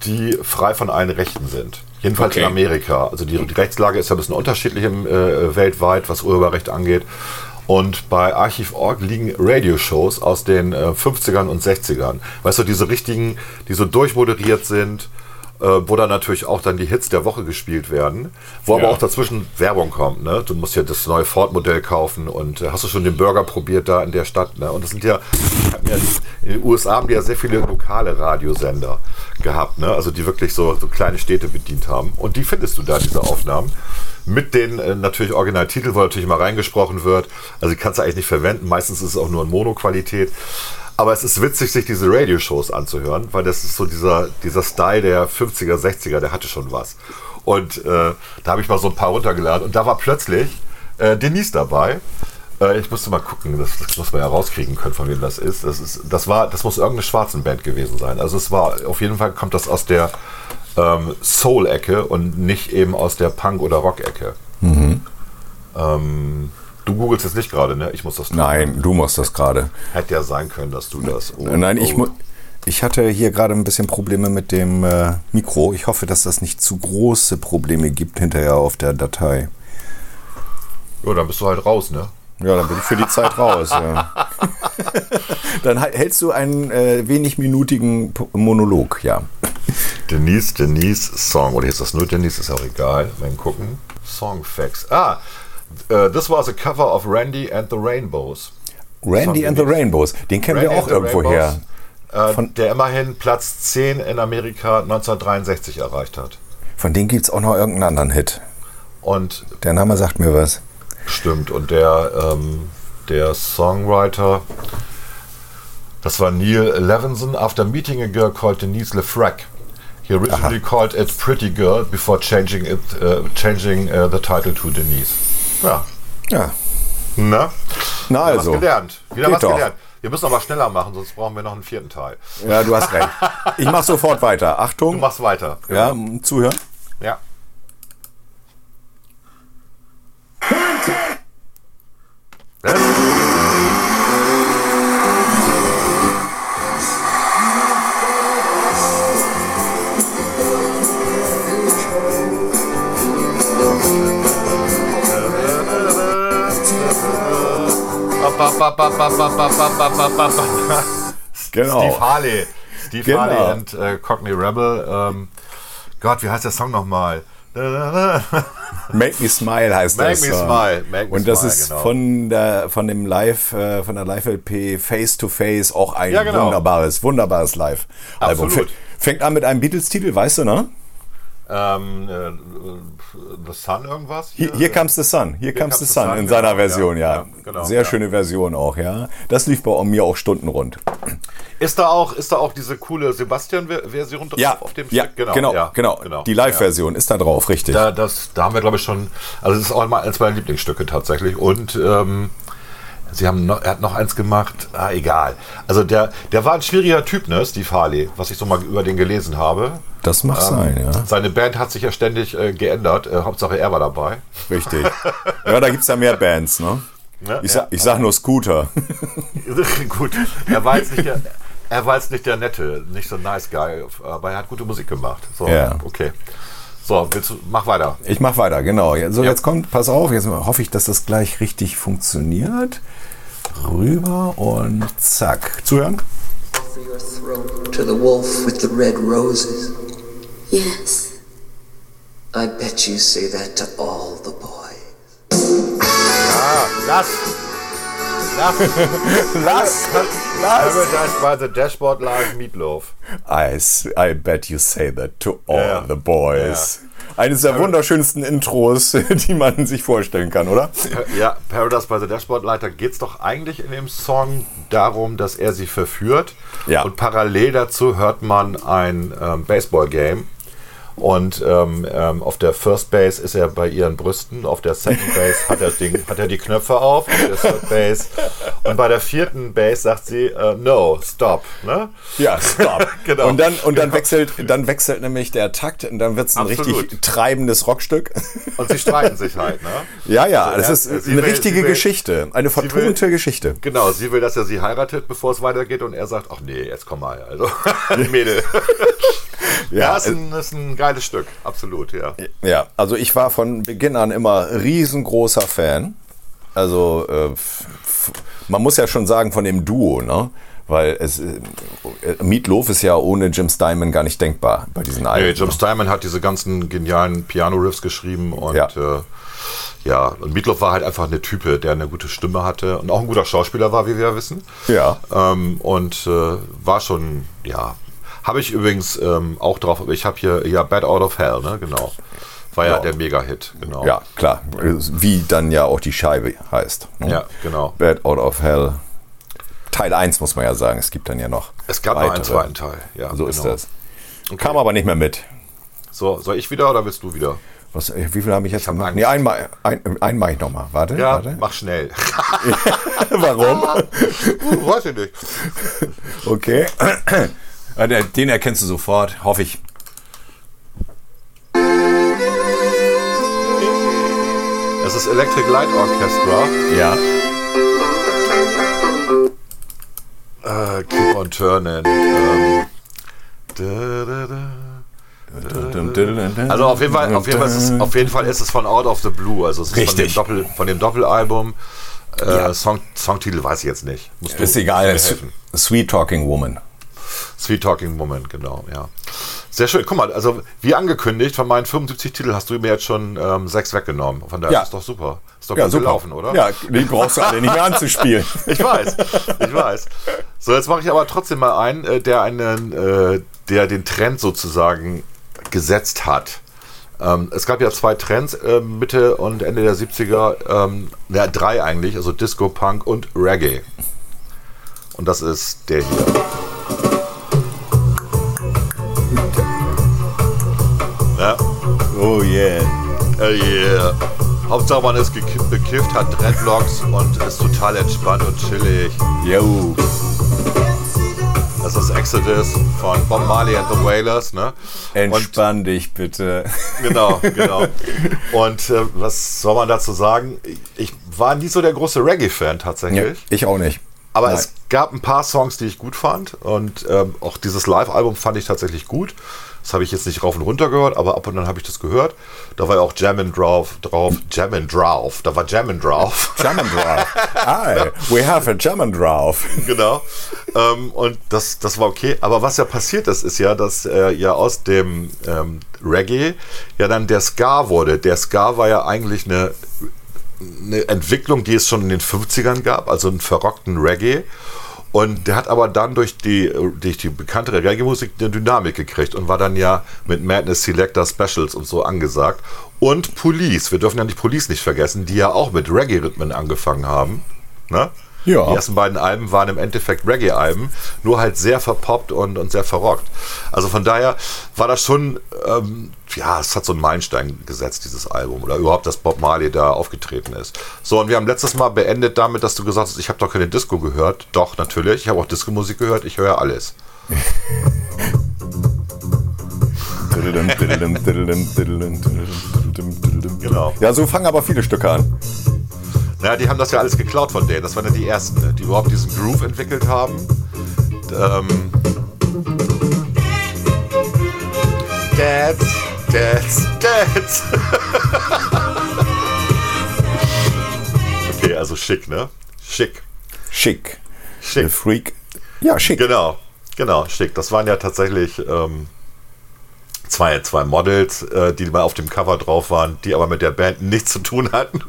die frei von allen Rechten sind. Jedenfalls okay. in Amerika. Also die, die, Rechtslage ist ja ein bisschen unterschiedlich im, äh, weltweit, was Urheberrecht angeht. Und bei Archiv.org liegen Radioshows aus den äh, 50ern und 60ern. Weißt du, diese richtigen, die so durchmoderiert sind, äh, wo dann natürlich auch dann die Hits der Woche gespielt werden, wo ja. aber auch dazwischen Werbung kommt. Ne? Du musst ja das neue Ford-Modell kaufen und äh, hast du schon den Burger probiert da in der Stadt. Ne? Und das sind ja, ja, in den USA haben die ja sehr viele lokale Radiosender gehabt, ne? also die wirklich so, so kleine Städte bedient haben. Und die findest du da, diese Aufnahmen mit den äh, natürlich Originaltiteln, wo natürlich mal reingesprochen wird. Also die kannst du eigentlich nicht verwenden. Meistens ist es auch nur in Mono-Qualität. Aber es ist witzig, sich diese Radioshows anzuhören, weil das ist so dieser, dieser Style der 50er, 60er, der hatte schon was. Und äh, da habe ich mal so ein paar runtergeladen und da war plötzlich äh, Denise dabei. Äh, ich musste mal gucken, das, das, muss man ja rauskriegen können, von wem das ist. Das, ist. das, war, das muss irgendeine schwarzen Band gewesen sein. Also es war, auf jeden Fall kommt das aus der ähm, Soul-Ecke und nicht eben aus der Punk- oder Rock-Ecke. Mhm. Ähm, du googelst jetzt nicht gerade, ne? Ich muss das tun. Nein, du musst das gerade. Hätte ja sein können, dass du das. Oh, Nein, ich oh. Ich hatte hier gerade ein bisschen Probleme mit dem äh, Mikro. Ich hoffe, dass das nicht zu große Probleme gibt hinterher auf der Datei. Ja, dann bist du halt raus, ne? Ja, dann bin ich für die Zeit raus. Ja. dann hältst du einen äh, wenig minutigen Monolog, ja. Denise, Denise Song. Oder ist das nur Denise? Ist auch egal. Mal gucken. Song Facts. Ah, uh, this was a cover of Randy and the Rainbows. Randy and the Rainbows. Den kennen Randy wir auch irgendwoher. Uh, der immerhin Platz 10 in Amerika 1963 erreicht hat. Von dem gibt es auch noch irgendeinen anderen Hit. Und der Name sagt mir was. Stimmt. Und der, ähm, der Songwriter, das war Neil Levinson, after meeting a girl called Denise LeFrac. He originally Aha. called it Pretty Girl before changing it, uh, changing uh, the title to Denise. Ja. Ja. Na? Na also. Was gelernt. Wieder Geht was doch. gelernt. Wir müssen aber schneller machen, sonst brauchen wir noch einen vierten Teil. Ja, du hast recht. Ich mach sofort weiter. Achtung. Du machst weiter. ja, zuhören. Ja. Genau. Steve Harley. Steve Genau. Harley und äh, Cockney Rebel. Ähm, Gott, wie heißt der Song nochmal? Make Me Smile heißt Make das. Me Song. Smile, Make Me Und das Smile, ist genau. von der von dem Live äh, von der Live LP Face to Face auch ein Ja, genau. wunderbares wunderbares Live Album. Fängt an mit einem Beatles Titel, weißt du, ne? Ähm, äh, The Sun irgendwas? Hier, hier comes the Sun, hier comes the Sun in genau, seiner Version, ja. ja, genau, Sehr ja. schöne Version auch, ja. Das lief bei mir auch stundenrund. Ist da auch, ist da auch diese coole Sebastian-Version drauf Ja, auf dem ja, Stück? genau, ja, genau, Die Live-Version ist da drauf, richtig. Da, das, da haben wir, glaube ich, schon. Also, das ist auch mal eins meiner Lieblingsstücke tatsächlich. Und ähm, sie haben noch, er hat noch eins gemacht. Ah, egal. Also, der, der war ein schwieriger Typ, ne, Steve Harley, was ich so mal über den gelesen habe. Das mag sein, ja. Seine Band hat sich ja ständig äh, geändert. Äh, Hauptsache, er war dabei. Richtig. Ja, da gibt es ja mehr Bands, ne? Ja, Ich, sag, ich sag nur Scooter. Gut. Er war jetzt nicht der. Er war jetzt nicht der Nette, nicht so ein nice Guy, aber er hat gute Musik gemacht. So, Ja. okay. So, willst du, mach weiter. Ich mach weiter, genau. Ja, So, jetzt kommt, pass auf, jetzt hoffe ich, dass das gleich richtig funktioniert. Rüber und zack. Zuhören? Offer your throat to the wolf with the red roses. Yes. I bet you say that to all the boys. Lass! Lass! Lass! Paradise by the Dashboard Live Meatloaf. I, I bet you say that to all Ja. the boys. Eines der wunderschönsten Intros, die man sich vorstellen kann, oder? Ja, Paradise by the Dashboard Light, geht es doch eigentlich in dem Song darum, dass er sie verführt. Ja. Und parallel dazu hört man ein ähm, Baseball-Game. Und ähm, ähm, auf der First Base ist er bei ihren Brüsten, auf der Second Base hat er, Ding, hat er die Knöpfe auf, auf der Third Base. Und bei der vierten Base sagt sie, äh, no, stop. Ne? Ja, stop. Genau. Und dann, und dann wechselt, dann wechselt nämlich der Takt und dann wird es ein Absolut. richtig treibendes Rockstück. Und sie streiten sich halt. Ne? Ja, ja, Also das ist eine will- richtige will- Geschichte. Eine will- vertonte Geschichte. Genau, sie will, dass er sie heiratet, bevor es weitergeht. Und er sagt, ach nee, jetzt komm mal. Also, Mädel. Ja, ist ein, ist ein geiles Stück, absolut, ja. Ja, also ich war von Beginn an immer riesengroßer Fan. Also äh, man muss ja schon sagen von dem Duo, ne? Weil es äh, Meatloaf ist ja ohne Jim Steinman gar nicht denkbar bei diesen Alben. Nee, Jim Steinman hat diese ganzen genialen Piano-Riffs geschrieben und Ja. äh, ja, und Meatloaf war halt einfach eine Type, der eine gute Stimme hatte und auch ein guter Schauspieler war, wie wir ja wissen. Ja. Ähm, und äh, war schon, ja, habe ich übrigens ähm, auch drauf, aber ich habe hier, ja, Bad Out of Hell, ne, genau. War ja, Ja. der Mega-Hit, genau. Ja, klar. Wie dann ja auch die Scheibe heißt. ne? Ja, genau. Bad Out of Hell. Teil 1 muss man ja sagen. Es gibt dann ja noch. Es gab noch einen weitere. zweiten Teil, ja. So ist genau. das. Kam aber nicht mehr mit. So, soll ich wieder oder willst du wieder? Was, äh, wie viel habe ich jetzt hab gemacht? Nee, einmal, ein, einen mache ich nochmal. Warte, Ja, warte. mach schnell. Warum? Weiß ich nicht. Okay. Der- Den erkennst du sofort, hoffe ich. Es ist Electric Light Orchestra. Ja. Äh, keep on turning. Ähm, da, da, da. Also auf jeden Fall, auf jeden Fall, ist es, auf jeden Fall ist es von Out of the Blue. Also es ist Richtig. Von, dem Doppel, von dem Doppelalbum. Äh, Ja. Song, Songtitel weiß ich jetzt nicht. Musst Ist egal. Sweet Talking Woman. Sweet Talking Moment, genau, ja. Sehr schön. Guck mal, also wie angekündigt, von meinen 75 Titeln hast du mir jetzt schon ähm, sechs weggenommen. Von daher Ja. ist doch super. Ist doch Ja, gut super. gelaufen, oder? Ja, die brauchst du alle nicht mehr anzuspielen. Ich weiß, ich weiß. So, jetzt mache ich aber trotzdem mal einen, äh, der einen, äh, der den Trend sozusagen gesetzt hat. Ähm, es gab ja zwei Trends, äh, Mitte und Ende der 70er, ähm, ja, drei eigentlich, also Disco, Punk und Reggae. Und das ist der hier. Oh yeah. äh, yeah. Hauptsache man ist gekifft, bekifft, hat Dreadlocks und ist total entspannt und chillig. Yo. Das ist Exodus von Bob Marley and the Wailers, ne? Entspann dich bitte. Genau, genau. Und äh, was soll man dazu sagen? Ich war nie so der große Reggae-Fan tatsächlich. ich auch nicht. Aber Nein. es gab ein paar Songs, die ich gut fand. Und ähm, auch dieses Live-Album fand ich tatsächlich gut. Das habe ich jetzt nicht rauf und runter gehört, aber ab und an habe ich das gehört. Da war ja auch Jammin' drauf, drauf, Jammin' drauf. Da war Jammin' drauf. German drauf. Hi, we have a German drauf. genau. Ähm, und das, das war okay. Aber was ja passiert ist, ist ja, dass äh, ja aus dem ähm, Reggae ja dann der Ska wurde. Der Ska war ja eigentlich eine, eine Entwicklung, die es schon in den 50ern gab, also einen verrockten Reggae. Und der hat aber dann durch die, durch die bekanntere Reggae-Musik eine Dynamik gekriegt und war dann ja mit Madness Selector Specials und so angesagt. Und Police, wir dürfen ja nicht Police nicht vergessen, die ja auch mit Reggae-Rhythmen angefangen haben. Ne? Ja. Die ersten beiden Alben waren im Endeffekt Reggae-Alben, nur halt sehr verpoppt und, und sehr verrockt. Also von daher war das schon, ähm, ja, es hat so einen Meilenstein gesetzt, dieses Album. Oder überhaupt, dass Bob Marley da aufgetreten ist. So, und wir haben letztes Mal beendet damit, dass du gesagt hast, ich habe doch keine Disco gehört. Doch, natürlich, ich habe auch Disco-Musik gehört, ich höre alles. Genau. Ja, so fangen aber viele Stücke an. Naja, die haben das ja alles geklaut von denen. Das waren ja die ersten, ne, die überhaupt diesen Groove entwickelt haben. Ähm, Dance, Dance, Dance. okay, also schick, ne? Schick. Schick. Schick. The Freak. Ja, schick. Genau, genau, schick. Das waren ja tatsächlich ähm, zwei, zwei Models, äh, die mal auf dem Cover drauf waren, die aber mit der Band nichts zu tun hatten.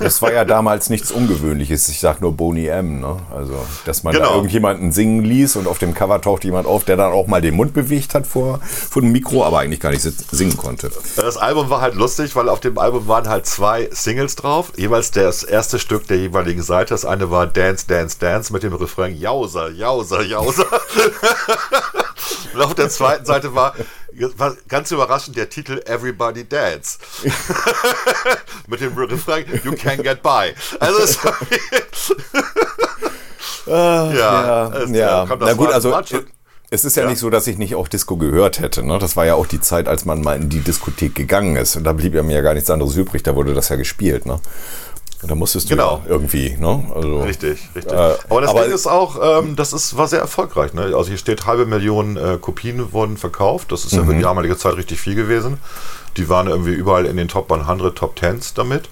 Das war ja damals nichts Ungewöhnliches. Ich sag nur Boni M. Ne? Also, dass man Genau. da irgendjemanden singen ließ und auf dem Cover taucht jemand auf, der dann auch mal den Mund bewegt hat vor, vor dem Mikro, aber eigentlich gar nicht singen konnte. Das Album war halt lustig, weil auf dem Album waren halt zwei Singles drauf. Jeweils das erste Stück der jeweiligen Seite. Das eine war Dance, Dance, Dance mit dem Refrain Jauser, Jauser, Jauser. Und auf der zweiten Seite war ganz überraschend der Titel Everybody Dance. mit dem Refrain You Can Get By. Also es war ja, ja, es- ja. komm, das Na gut, also schon- es ist ja, Ja. nicht so, dass ich nicht auch Disco gehört hätte. Ne? Das war ja auch die Zeit, als man mal in die Diskothek gegangen ist. Und da blieb ja mir ja gar nichts anderes übrig. Da wurde das ja gespielt. Ne? Da musstest du Genau. ja irgendwie. Ne? Also, Richtig, richtig. Äh, aber das aber- Ding ist auch, ähm, das ist, war sehr erfolgreich. Ne? Also hier steht, halbe Million äh, Kopien wurden verkauft. Das ist ja für Mhm. die damalige Zeit richtig viel gewesen. Die waren irgendwie überall in den Top 100, Top 10s damit.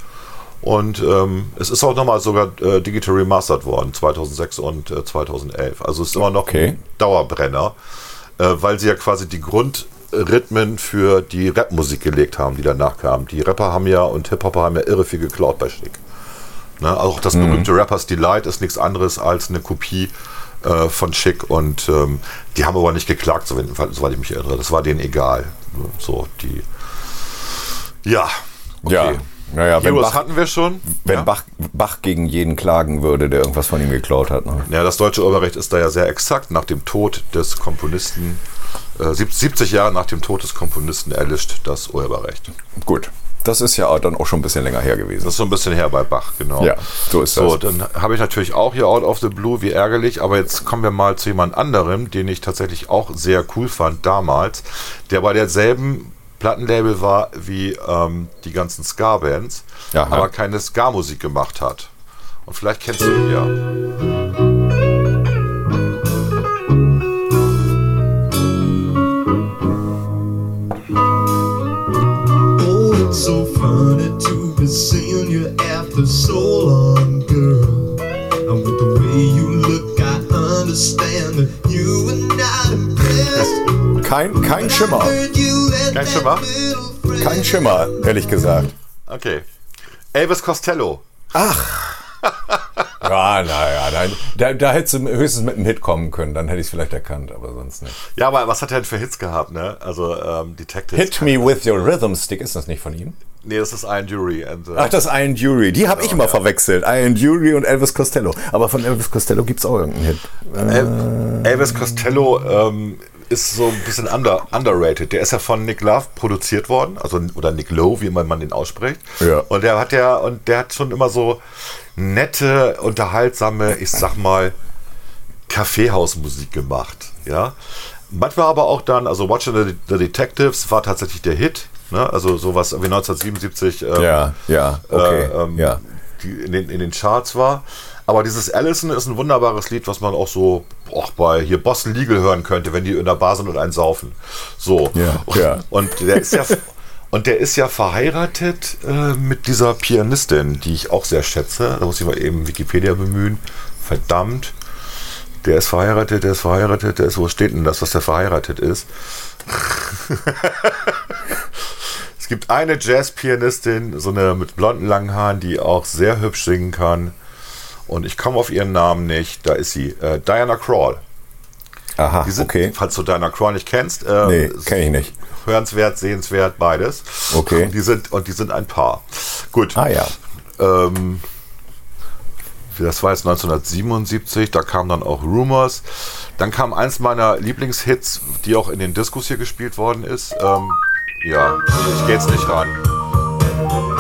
Und ähm, es ist auch nochmal sogar äh, digital remastered worden, 2006 und äh, 2011. Also es ist immer noch Okay. ein Dauerbrenner, äh, weil sie ja quasi die Grundrhythmen für die Rapmusik gelegt haben, die danach kamen. Die Rapper haben ja und Hip-Hopper haben ja irre viel geklaut bei Schick. Ne? Auch das berühmte Rappers Delight ist nichts anderes als eine Kopie äh, von Schick und ähm, die haben aber nicht geklagt, so, wenn- soweit ich mich erinnere. Das war denen egal. So, die. Ja. Ja, naja, wenn Heroes Bach, hatten wir schon. wenn ja? Bach, Bach gegen jeden klagen würde, der irgendwas von ihm geklaut hat. Ne? Ja, das deutsche Urheberrecht ist da ja sehr exakt. Nach dem Tod des Komponisten, äh, sieb- 70 Jahre nach dem Tod des Komponisten erlischt das Urheberrecht. Gut, das ist ja dann auch schon ein bisschen länger her gewesen. Das ist so ein bisschen her bei Bach, genau. Ja, so ist So, das. dann habe ich natürlich auch hier Out of the Blue, wie ärgerlich, aber jetzt kommen wir mal zu jemand anderem, den ich tatsächlich auch sehr cool fand damals, der bei derselben Plattenlabel war wie ähm, die ganzen Ska-Bands, aber keine Ska-Musik gemacht hat. Und vielleicht kennst du ihn ja. To be seeing you after so long, girl. And with the way you look, I understand that you were not impressed. Kein, kein Schimmer. Kein Schimmer? Kein Schimmer, ehrlich gesagt. Okay. Elvis Costello. Ja, naja, nein. Da, da hättest du höchstens mit einem Hit kommen können, dann hätte ich es vielleicht erkannt, aber sonst nicht. Ja, aber was hat er denn für Hits gehabt, ne? Also, ähm, Detectives. Hit Me With Your Rhythm Stick, ist das nicht von ihm? Nee, das ist Iron Jury. And, äh, Ach, das Iron Jury. Die habe ich immer verwechselt. Iron Jury und Elvis Costello. Aber von Elvis Costello gibt es auch irgendeinen Hit. El Elvis Costello ähm, ist so ein bisschen under, underrated. Der ist ja von Nick Love produziert worden, also oder Nick Lowe, wie man, den ausspricht. Ja. Und der hat ja und der hat schon immer so nette, unterhaltsame, ich sag mal Kaffeehausmusik gemacht, ja. Manchmal aber auch dann, also Watching the, the Detectives war tatsächlich der Hit, ne? Also sowas wie 1977. ähm, Ja, ja, okay. äh, ähm, ja. die in den, in den Charts war. Aber dieses Allison ist ein wunderbares Lied, was man auch so auch bei hier Boston Legal hören könnte, wenn die in der Bar sind und einen saufen. So. Ja, und, ja. und der ist ja und der ist ja verheiratet äh, mit dieser Pianistin, die ich auch sehr schätze. Da muss ich mal eben Wikipedia bemühen. Verdammt. Der ist verheiratet, der ist verheiratet, der ist, wo steht denn das, dass der verheiratet ist? Es gibt eine Jazzpianistin, so eine mit blonden langen Haaren, die auch sehr hübsch singen kann. Und ich komme auf ihren Namen nicht. Da ist sie. Äh, Diana Krall. Aha, sind, okay. Falls du Diana Krall nicht kennst. Äh, Nee, kenne ich nicht. Hörenswert, sehenswert, beides. Okay. Und die sind, und die sind ein Paar. Gut. Ah ja. Ähm, das war jetzt 1977, da kam dann auch Rumors. Dann kam eins meiner Lieblingshits, die auch in den Diskos hier gespielt worden ist. Ähm, ja, ich gehe jetzt nicht ran.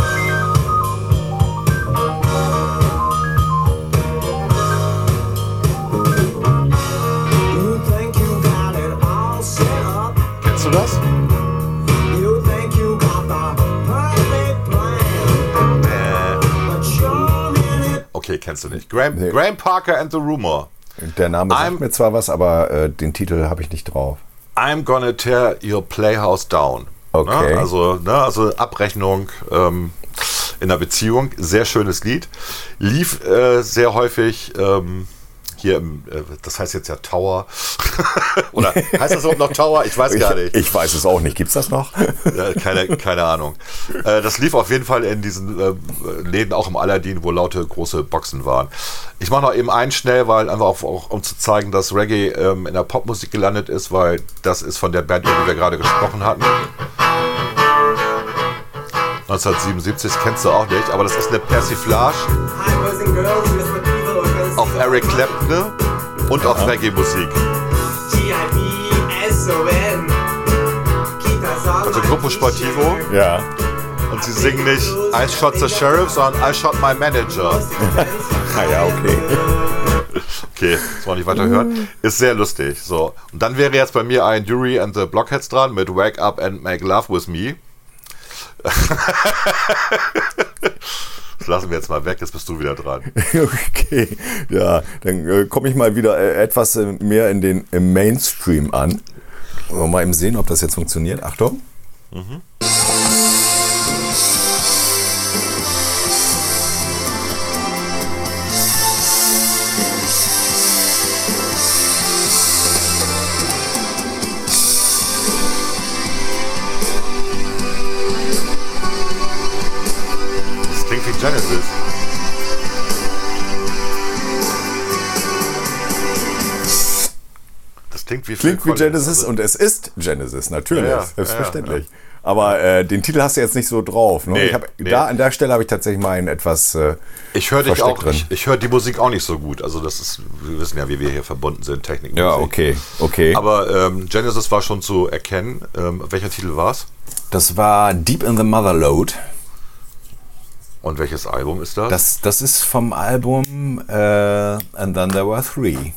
It. okay, kennst du nicht. Graham, Nee. Graham Parker and the Rumor. Der Name sagt I'm- mir zwar was, aber äh, den Titel habe ich nicht drauf. I'm gonna tear your playhouse down. Okay. Ne? Also, ne, also Abrechnung ähm, in einer Beziehung. Sehr schönes Lied. Lief äh, sehr häufig ähm, hier im, äh, das heißt jetzt ja Tower. Oder heißt das überhaupt noch Tower? Ich weiß gar nicht. Ich, ich weiß es auch nicht. Gibt's das noch? Ja, keine, keine Ahnung. Äh, das lief auf jeden Fall in diesen äh, Läden, auch im Aladdin, wo laute große Boxen waren. Ich mache noch eben einen schnell, weil einfach auch, auch um zu zeigen, dass Reggae ähm, in der Popmusik gelandet ist, weil das ist von der Band, über die wir gerade gesprochen hatten. 1977, das kennst du auch nicht, aber das ist eine Persiflage Eric Clapton ne? und auf Reggae-Musik. G-I-B-S-O-N. Also Gruppo Sportivo Ja. und sie singen nicht I shot the sheriff, sondern I shot my manager. Ah ja, okay. Okay, das wollen wir nicht weiter hören. Ist sehr lustig. So. Und dann wäre jetzt bei mir ein Dury and the Blockheads dran mit Wake Up and Make Love with Me. Das lassen wir jetzt mal weg, jetzt bist du wieder dran. Okay, ja, dann äh, komme ich mal wieder äh, etwas äh, mehr in den im Mainstream an. Mal eben sehen, ob das jetzt funktioniert. Achtung. Das Das klingt wie. Genesis Also, und es ist Genesis, natürlich, Ja, ja, selbstverständlich. Aber äh, den Titel hast du jetzt nicht so drauf. Ne? Nee, hab, nee. Da an der Stelle habe ich tatsächlich mal ein etwas. Äh, ich höre dich auch, drin. ich, ich höre die Musik auch nicht so gut. Also das ist, wir wissen ja, wie wir hier verbunden sind, Technik. ja, okay, okay. Aber ähm, Genesis war schon zu erkennen. Ähm, welcher Titel war's? das war Deep in the Motherload. Und welches Album ist das? Das, das ist vom Album äh, And Then There Were Three.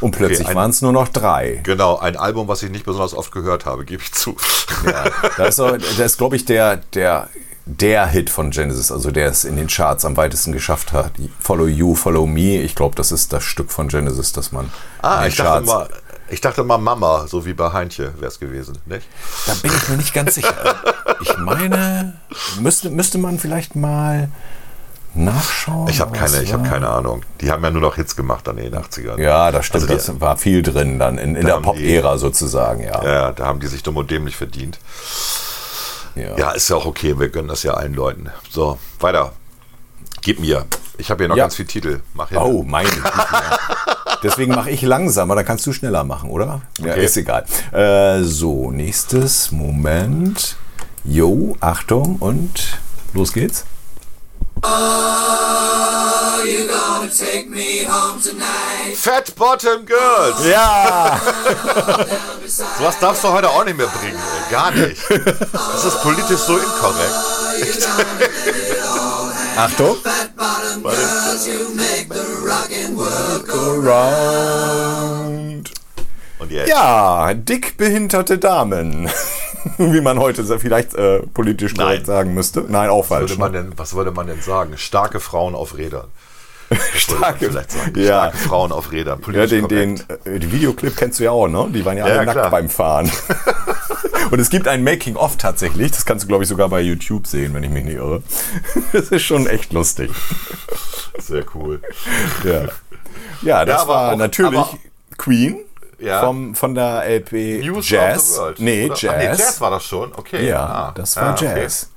Und plötzlich ein- waren es nur noch drei. Genau, ein Album, was ich nicht besonders oft gehört habe, gebe ich zu. Ja, das ist, ist glaube ich, der, der, der Hit von Genesis, also der es in den Charts am weitesten geschafft hat. Follow You, Follow Me. Ich glaube, das ist das Stück von Genesis, das man Ah, in den ich dachte, mal, ich dachte mal Mama, so wie bei Heintje wäre es gewesen, nicht? Da bin ich mir nicht ganz sicher. Ich meine, müsste, müsste man vielleicht mal nachschauen. Ich habe keine, ich hab keine Ahnung. Die haben ja nur noch Hits gemacht dann in den 80ern. Ja, das stimmt. Also das war viel drin dann in, in Da der Pop-Ära sozusagen, ja. Ja, ja, da haben die sich dumm und dämlich verdient. ja. Ja, ist ja auch okay, wir gönnen das ja allen Leuten. So, weiter. Gib mir. Ich habe hier noch Ja. ganz viele Titel. Mach hier. Oh, meine Güte. Deswegen mache ich langsamer, dann kannst du schneller machen, oder? Ja, Okay. ist egal. Äh, so, nächstes Moment. Jo, Achtung und los geht's. Fat Bottom Girls. Ja! Sowas darfst du heute auch nicht mehr bringen. Ey. Gar nicht. Das ist politisch so inkorrekt. Achtung. Around. Und jetzt? Ja, dick behinderte Damen. Wie man heute vielleicht äh, politisch korrekt sagen müsste. Nein, auch Was falsch. würde, man ne? denn, was würde man denn sagen? Starke Frauen auf Rädern. Starke, Vielleicht sagen. ja. Starke Frauen auf Rädern. Ja, Politisch den, den, korrekt. äh, den Videoclip kennst du ja auch, ne? Die waren ja Ja, alle ja, nackt klar. beim Fahren. Und es gibt ein Making-of tatsächlich. Das kannst du, glaube ich, sogar bei YouTube sehen, wenn ich mich nicht irre. Das ist schon echt lustig. Sehr cool. Ja, ja das aber war auch- natürlich Queen Ja. vom, von der LP News Jazz. World. Nee? Jazz. Ach, nee, Jazz war das schon. Okay. Ja, Ah, das ah, war okay. Jazz.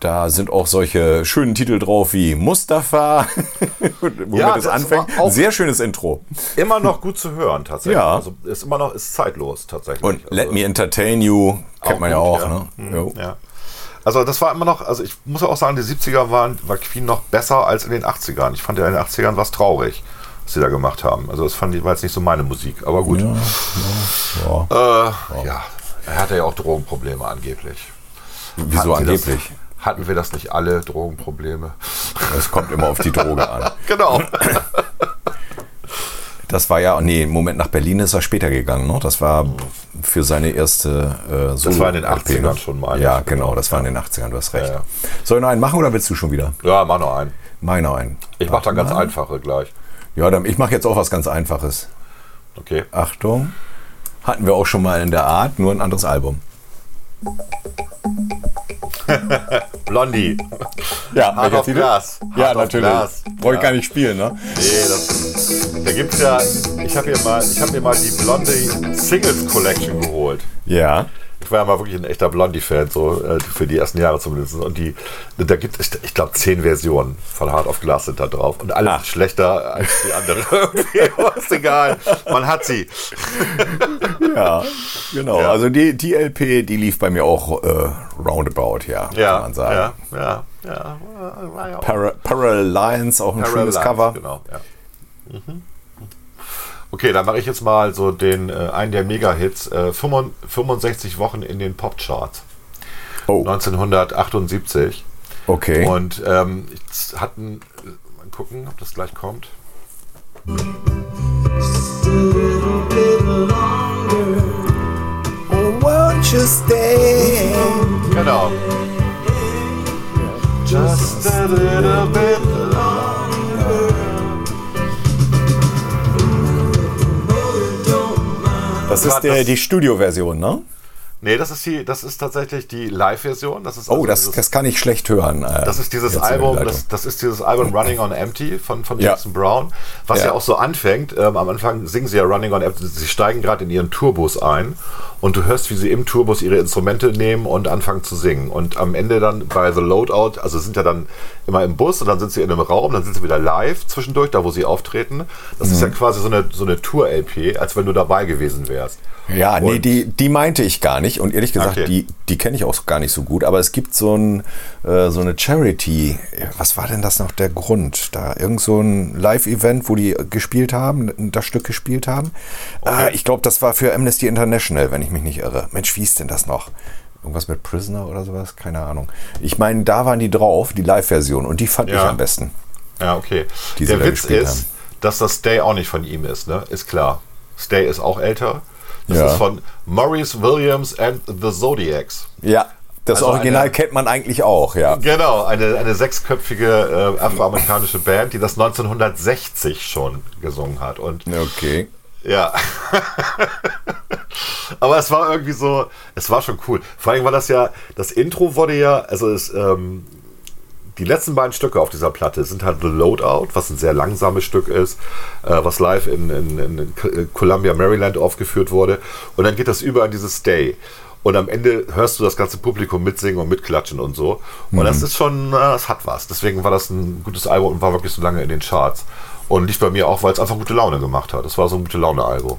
Da sind auch solche schönen Titel drauf wie Mustafa, womit Ja, es das anfängt. war Sehr schönes Intro. Immer noch gut zu hören, tatsächlich. Ja. Also ist immer noch ist zeitlos, tatsächlich. Und also, Let Me Entertain You kennt man ja gut, auch. ja. Ne? Jo. Ja. Also das war immer noch, also ich muss auch sagen, die 70er waren, war Queen noch besser als in den 80ern. Ich fand ja in den 80ern was traurig, was sie da gemacht haben. Also das fand ich, war jetzt nicht so meine Musik, aber gut. Ja. Äh, ja, er hatte ja auch Drogenprobleme angeblich. Wieso Hatten angeblich? Das, hatten wir das nicht alle, Drogenprobleme? Es kommt immer auf die Droge an. Genau. Das war ja, nee, Moment, nach Berlin ist er später gegangen, ne? Das war für seine erste äh, Solo war in den LP, 80ern schon, meine Ja, genau, das war in den 80ern, du hast recht. Ja, ja. Soll ich noch einen machen oder willst du schon wieder? Ja, mach noch einen. Meiner einen. Ich mach da ganz mal. einfache gleich. Ja, dann, ich mache jetzt auch was ganz Einfaches. Okay. Achtung. Hatten wir auch schon mal in der Art, nur ein anderes Album. Blondie. Ja, Hard of Glass. Ja, Hard natürlich. Ich Ja. gar nicht spielen, ne? Nee, das, da gibt's ja, ich habe mir mal, ich habe mir mal die Blondie Singles Collection geholt. Ja. Ich war ja mal wirklich ein echter Blondie-Fan, so äh, für die ersten Jahre zumindest. Und die, da gibt es, ich glaube, zehn Versionen von Hard of Glass sind da drauf. Und alle sind schlechter als die andere. Ist egal. Man hat sie. Ja, genau. Ja. Also die, die LP, die lief bei mir auch äh, roundabout, ja, Ja, kann man sagen. ja, ja, ja. Para Parallel Lines, auch ein Parallel schönes Lines, Cover. Genau, ja. Mhm. Okay, dann mache ich jetzt mal so den äh, einen der Mega-Hits. Äh, 65 Wochen in den Popcharts. Oh, 1978. okay. Und ähm, jetzt hatten, mal gucken, ob das gleich kommt. won't you stay? Genau. Just a little bit Das ist War der, die Studioversion, ne? Nee, das ist die, das ist tatsächlich die Live-Version. Das ist Oh, also das, dieses- das kann ich schlecht hören. äh, Das ist dieses Album, das, das ist dieses Album Running on Empty von, von Ja. Jackson Brown, was ja. Ja. auch so anfängt. Ähm, am Anfang singen sie ja Running on Empty. Sie steigen gerade in ihren Tourbus ein und du hörst, wie sie im Tourbus ihre Instrumente nehmen und anfangen zu singen. Und am Ende dann bei The Loadout, also sind ja dann immer im Bus und dann sind sie in einem Raum, dann sind sie wieder live zwischendurch, da wo sie auftreten. Das ist ja Mhm. quasi so eine, so eine Tour-LP, als wenn du dabei gewesen wärst. Ja, nee, Und- die, die meinte ich gar nicht. Und ehrlich gesagt, Okay. die, die kenne ich auch gar nicht so gut. Aber es gibt so, ein, äh, so eine Charity. Was war denn das noch der Grund? Da irgend so ein Live-Event, wo die gespielt haben, das Stück gespielt haben. Äh, ich glaube, das war für Amnesty International, wenn ich mich nicht irre. Mensch, wie ist denn das noch? Irgendwas mit Prisoner oder sowas? Keine Ahnung. Ich meine, da waren die drauf, die Live-Version. Und die fand ich Ja. am besten. Ja, okay. Die Der Witz ist, haben. dass das Stay auch nicht von ihm ist, ne? Ist klar. Stay ist auch älter. Das Ja. ist von Maurice Williams and the Zodiacs. Ja, das Also Original eine- kennt man eigentlich auch, ja. Genau, eine, eine sechsköpfige äh, afroamerikanische Band, die das 1960 schon gesungen hat. Und Okay. ja. Aber es war irgendwie so, es war schon cool. Vor allem war das ja, das Intro wurde ja, also es, ähm, die letzten beiden Stücke auf dieser Platte sind halt The Loadout, was ein sehr langsames Stück ist, äh, was live in, in, in Columbia, Maryland aufgeführt wurde. Und dann geht das über in dieses Stay. Und am Ende hörst du das ganze Publikum mitsingen und mitklatschen und so. Und das ist schon, äh, das hat was. Deswegen war das ein gutes Album und war wirklich so lange in den Charts. Und lief bei mir auch, weil es einfach gute Laune gemacht hat. Es war so ein gute Laune-Album.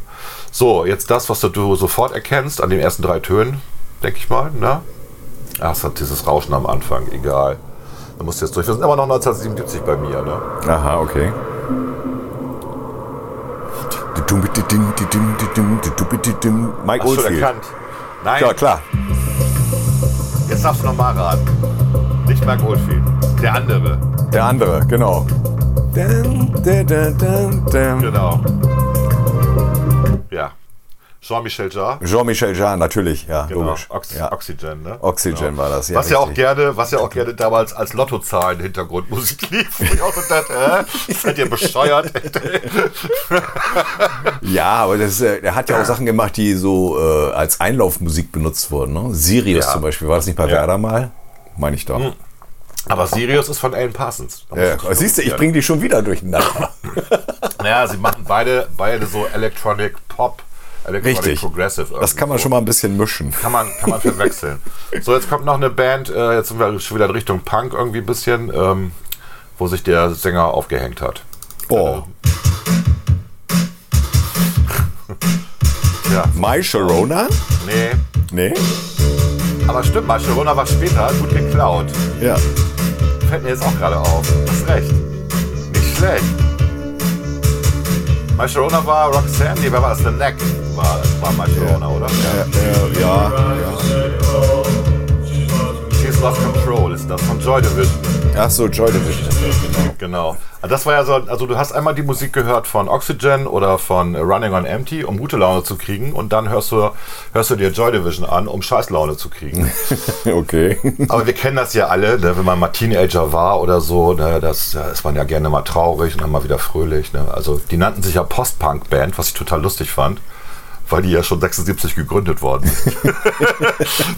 So, jetzt das, was du sofort erkennst an den ersten drei Tönen, denke ich mal. Ne? Ach, es hat dieses Rauschen am Anfang, egal. Da musst du jetzt durch. Wir sind immer noch 1977 bei mir, ne? Aha, okay. Mike Hast Oldfield. erkannt? Nein, Ja, klar. jetzt darfst du nochmal raten. Nicht Mike Oldfield, der andere. Der andere, genau. Genau. Ja. Jean-Michel Jarre. Jean-Michel Jarre, natürlich, ja, Genau. logisch. Ox ja. Oxygen, ne? Oxygen war das, ja. was ja auch gerne, was ja auch gerne damals als Lottozahlen Hintergrundmusik lief. Ich auch so dachte, äh, seid ihr bescheuert? Ja, aber das, äh, er hat ja auch Sachen gemacht, die so äh, als Einlaufmusik benutzt wurden. Ne? Sirius Ja. zum Beispiel, war das nicht bei Ja. Werder mal? Meine ich doch. Aber Sirius ist von Alan Parsons. Ja, siehst du, ich bringe die schon wieder durcheinander. Naja, sie machen beide, beide so Electronic Pop, Richtig. Progressive. Das kann man schon mal ein bisschen mischen. Kann man, kann man verwechseln. So, jetzt kommt noch eine Band, äh, jetzt sind wir schon wieder in Richtung Punk irgendwie ein bisschen, ähm, wo sich der Sänger aufgehängt hat. Oh, Ja, My Sharona? nee. Nee? Aber stimmt, mal, Sharona war später gut geklaut. Ja. Fällt mir jetzt auch gerade auf. Hast recht. Nicht schlecht. My Sharona war Roxanne, nee, wer war das? The Neck war, war My Sharona, oder? Ja, ja, ja. She's Lost Control ist das, von Joy Division. Ach so, Joy Division. Genau. Also Das war ja so, also du hast einmal die Musik gehört von Oxygen oder von Running on Empty, um gute Laune zu kriegen und dann hörst du, hörst du dir Joy Division an, um Scheißlaune zu kriegen. Okay. Aber wir kennen das ja alle, ne, wenn man mal Teenager war oder so, ne, das ja, ist man ja gerne mal traurig und dann mal wieder fröhlich. Ne. Also die nannten sich ja Post-Punk-Band, was ich total lustig fand, weil die ja schon 76 gegründet worden sind.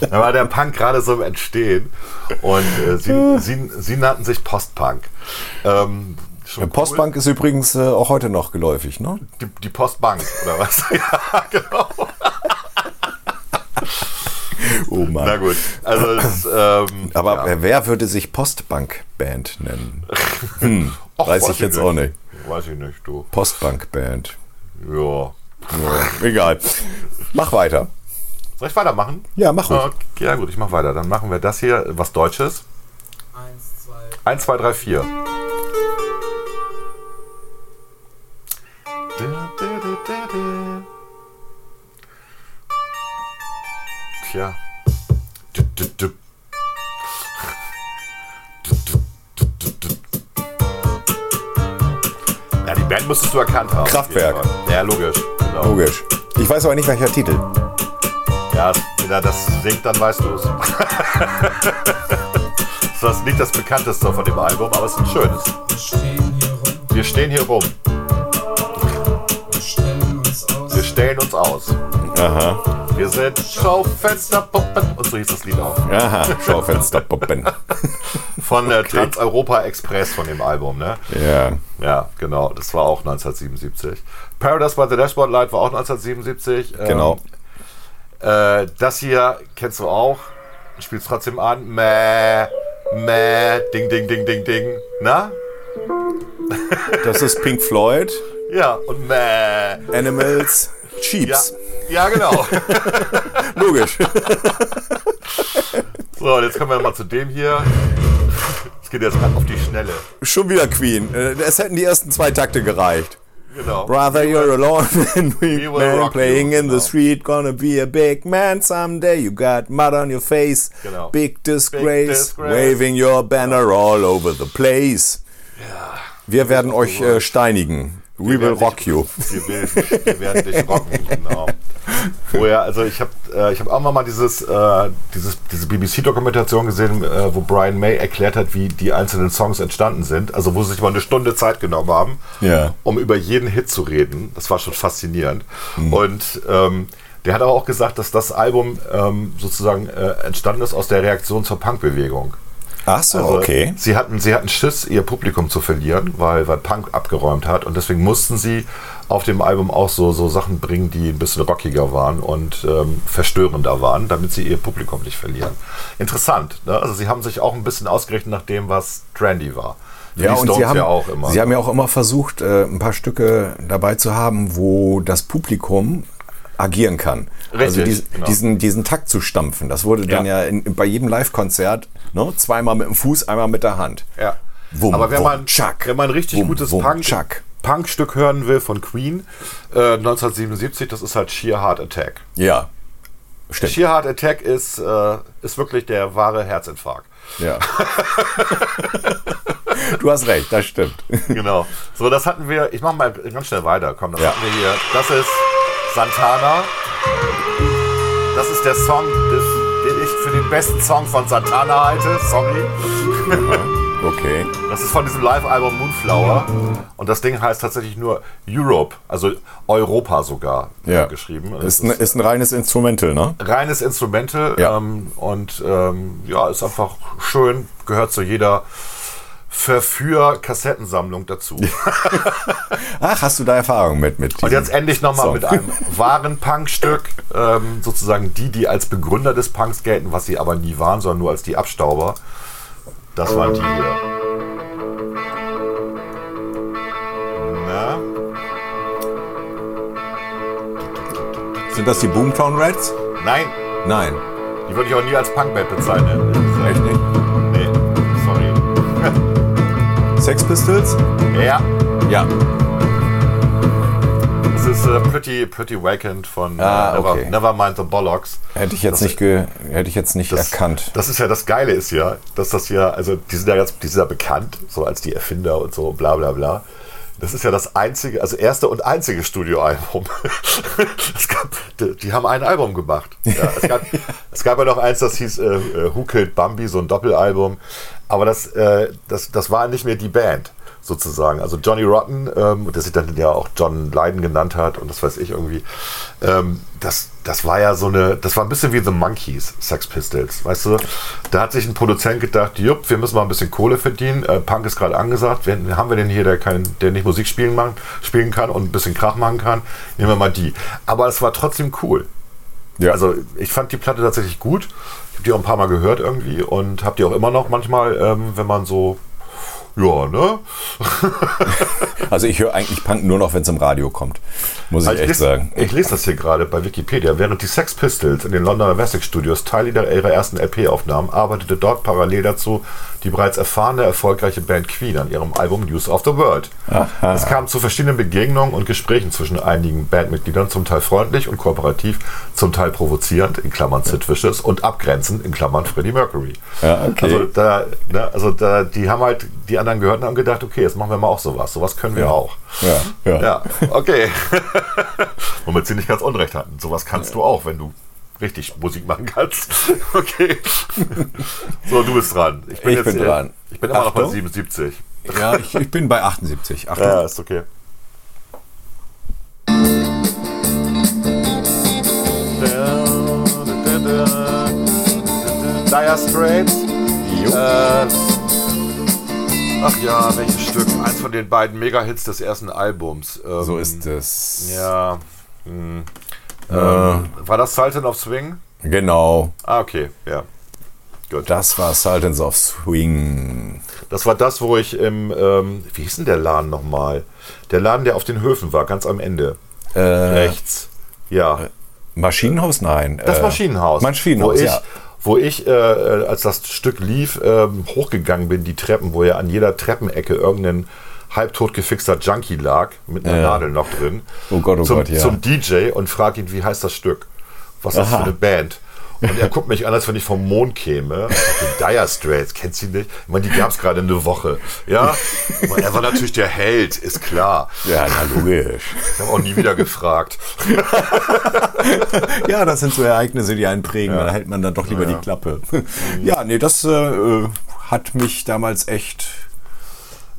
da war der Punk gerade so im Entstehen und äh, sie, sie, sie nannten sich Post-Punk. Ähm, schon cool. Postbank ist übrigens äh, auch heute noch geläufig, ne? Die, die Postbank, oder was? ja, genau. Oh Mann. Na gut. Also, es, ähm, Aber ja. wer- würde sich Postbank-Band nennen? Hm, Ach, weiß ich jetzt auch nicht. Weiß ich nicht, du. Postbank-Band. Ja. Ja, egal. Mach weiter. Soll ich weitermachen? Ja, mach ruhig. Okay, ja gut, ich mach weiter. Dann machen wir das hier, was Deutsches. Eins, zwei. 1, 2, 3, 4. Tja. Du, du. Du, Ja, die Band müsstest du erkannt haben. Kraftwerk. Ja, logisch. Genau. Logisch. Ich weiß aber nicht, welcher Titel. Ja, wenn er das singt, dann weißt du es. das ist nicht das bekannteste von dem Album, aber es ist ein schönes. Wir stehen hier rum, Wir stehen hier rum. wir stellen uns aus. Wir stellen uns aus. Aha. Wir sind Schaufensterpuppen. Und so hieß das Lied auch. Aha. Schaufensterpuppen. Von äh, Trans-Europa Express von dem Album, ne? Ja. Ja, genau. Das war auch 1977. Paradise by the Dashboard Light war auch 1977. Ähm, Genau. Äh, das hier kennst du auch. Spielst trotzdem an. Mäh, mäh, ding, ding, ding, ding, ding. Na? Das ist Pink Floyd, Ja, und mäh. Animals, Ja, Cheeps. ja genau. Logisch. so, und jetzt kommen wir mal zu dem hier. Es geht jetzt auf die Schnelle. Schon wieder Queen. Äh, Es hätten die ersten zwei Takte gereicht. Genau. Brother, you're alone and we man playing you, in genau. the street. Gonna be a big man someday. You got mud on your face. Genau. Big disgrace. disgrace. Waving your banner all over the place. Wir werden euch äh, steinigen. We will rock dich- you. Wir, will, wir werden dich rocken, genau. Woher, also ich habe äh, ich hab auch mal dieses, äh, dieses, diese BBC-Dokumentation gesehen, äh, wo Brian May erklärt hat, wie die einzelnen Songs entstanden sind. Also wo sie sich mal eine Stunde Zeit genommen haben, Ja. um über jeden Hit zu reden. Das war schon faszinierend. Und ähm, der hat aber auch gesagt, dass das Album ähm, sozusagen äh, entstanden ist aus der Reaktion zur Punkbewegung. Ach so, Also, okay. Sie hatten, sie hatten Schiss, ihr Publikum zu verlieren, weil, weil Punk abgeräumt hat. Und deswegen mussten sie auf dem Album auch so, so Sachen bringen, die ein bisschen rockiger waren und ähm, verstörender waren, damit sie ihr Publikum nicht verlieren. Interessant. Ne? Also sie haben sich auch ein bisschen ausgerechnet nach dem, was trendy war. Ja, und sie haben, ja auch immer. sie haben ja auch immer versucht, äh, ein paar Stücke dabei zu haben, wo das Publikum agieren kann. also Richtig, dies, genau. diesen, diesen Takt zu stampfen. Das wurde dann Ja. ja, in, bei jedem Live-Konzert Ne? Zweimal mit dem Fuß, einmal mit der Hand. Ja. Wum, Aber wenn wum, man, tschack. wenn man ein richtig Wum, gutes Punk, tschack. Punkstück hören will von Queen, äh, 1977, das ist halt Sheer Heart Attack. Ja. Stimmt. Sheer Heart Attack ist, äh, ist wirklich der wahre Herzinfarkt. Ja. du hast recht, das stimmt. Genau. So, das hatten wir. Ich mach mal ganz schnell weiter. Komm, das Ja. hatten wir hier. Das ist Santana. Das ist der Song, des, für den besten Song von Santana halte. Sorry. Okay. Das ist von diesem Live-Album Moonflower. Und das Ding heißt tatsächlich nur Europe, also Europa sogar Ja. äh, geschrieben. Ist ein, ist ein reines Instrumental, ne? reines Instrumental Ja. ähm, und ähm, ja, ist einfach schön, gehört zu jeder Verführ-Kassettensammlung dazu. Ach, hast du da Erfahrung mit? mit Und jetzt endlich nochmal mit einem wahren Punkstück. Ähm, sozusagen die, die als Begründer des Punks gelten, was sie aber nie waren, sondern nur als die Abstauber. Das waren die hier. Na? Sind das die Boomtown Reds? Nein, Nein. die würde ich auch nie als Punkband bezeichnen. Echt nicht? Sex Pistols? Ja, Ja. das ist äh, Pretty, Pretty Vacant von äh, Ah, Never, okay. Nevermind the Bollocks. Hätte ich jetzt Das- nicht, hätte ich jetzt nicht Das, erkannt. Das ist ja das Geile ist ja, dass das ja, also die sind ja jetzt, die sind ja bekannt, so als die Erfinder und so, bla bla bla. Das ist ja das einzige, also erste und einzige Studioalbum. die, die haben ein Album gemacht. Ja, es, gab, es gab ja noch eins, das hieß äh, äh, Who Killed Bambi, so ein Doppelalbum. Aber das, äh, das, das war nicht mehr die Band, sozusagen. Also Johnny Rotten, ähm, der sich dann ja auch John Lydon genannt hat und das weiß ich irgendwie. Ähm, das, das war ja so eine, das war ein bisschen wie The Monkeys, Sex Pistols, weißt du? Da hat sich ein Produzent gedacht, jupp, wir müssen mal ein bisschen Kohle verdienen. Äh, Punk ist gerade angesagt. Wen haben wir denn hier, der, kein, der nicht Musik spielen, machen, spielen kann und ein bisschen Krach machen kann? Nehmen wir mal die. Aber es war trotzdem cool. Ja. Also ich fand die Platte tatsächlich gut. Ich habe die auch ein paar Mal gehört irgendwie und habe die auch immer noch manchmal, ähm, wenn man so, ja, ne? Also ich höre eigentlich Punk nur noch, wenn es im Radio kommt. Muss ich Also echt lese, sagen. ich lese das hier gerade bei Wikipedia. Während die Sex Pistols in den Londoner Wessex Studios Teile ihrer ihrer ersten LP aufnahmen, arbeitete dort parallel dazu die bereits erfahrene, erfolgreiche Band Queen an ihrem Album News of the World. Es kam zu verschiedenen Begegnungen und Gesprächen zwischen einigen Bandmitgliedern, zum Teil freundlich und kooperativ, zum Teil provozierend, in Klammern Sid Vicious, und abgrenzend, in Klammern Freddie Mercury. Ja, okay. Also, da, ne, also da, die haben halt, die anderen gehört und haben gedacht, okay, jetzt machen wir mal auch sowas. Sowas können wir Ja. auch. Ja, ja. Ja, okay. Womit sie nicht ganz unrecht hatten. Sowas kannst du auch, wenn du richtig Musik machen kannst. Okay. So, du bist dran. Ich bin äh, dran. Ich bin immer noch bei Achtung. 77. Ja, ich, ich bin bei 78. Achtung. Ja, ist okay. Dire Straits. Äh, ach ja, welches Stück? Eins von den beiden Mega-Hits des ersten Albums. Ähm, So ist es. Ja. Hm. Äh, War das Sultan of Swing? genau. Ah, okay, ja. Gut. Das war Sultans of Swing. Das war das, wo ich im, ähm, wie hieß denn der Laden nochmal? Der Laden, der auf den Höfen war, ganz am Ende. Äh, Rechts. Ja. Maschinenhaus? Nein. Das äh, Maschinenhaus. Maschinenhaus, wo ich, ja. Wo ich, äh, als das Stück lief, ähm, hochgegangen bin, die Treppen, wo ja an jeder Treppenecke irgendein halbtot gefixter Junkie lag, mit einer Ja. Nadel noch drin. Oh Gott, oh zum, Gott, ja. Zum DJ und frag ihn, wie heißt das Stück? Was ist das für eine Band? Und er guckt mich an, als wenn ich vom Mond käme. Die Dire Straits, kennst du die nicht? Ich meine, die gab es gerade eine Woche. Ja? Er war natürlich der Held, ist klar. Ja, na logisch. Ich habe auch nie wieder gefragt. ja, das sind so Ereignisse, die einen prägen. Da hält man dann doch lieber die Klappe. ja, nee, das äh, äh, hat mich damals echt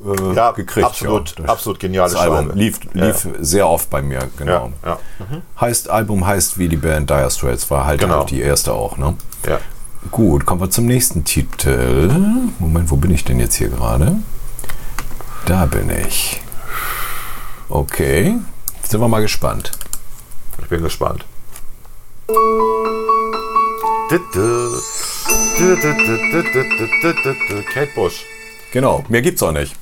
äh, Ja, gekriegt. absolut, ja. Absolut geniale Das Album Scheibe. lief, Ja, lief sehr oft bei mir, genau. Ja, ja. Heißt, Album heißt wie die Band Dire Straits, war halt Genau. auch die erste auch, ne? ja. Gut, kommen wir zum nächsten Titel. Moment, wo bin ich denn jetzt hier gerade? Da bin ich. Okay, sind wir mal gespannt. Ich bin gespannt. Kate Bush. Genau, mehr gibt's auch nicht.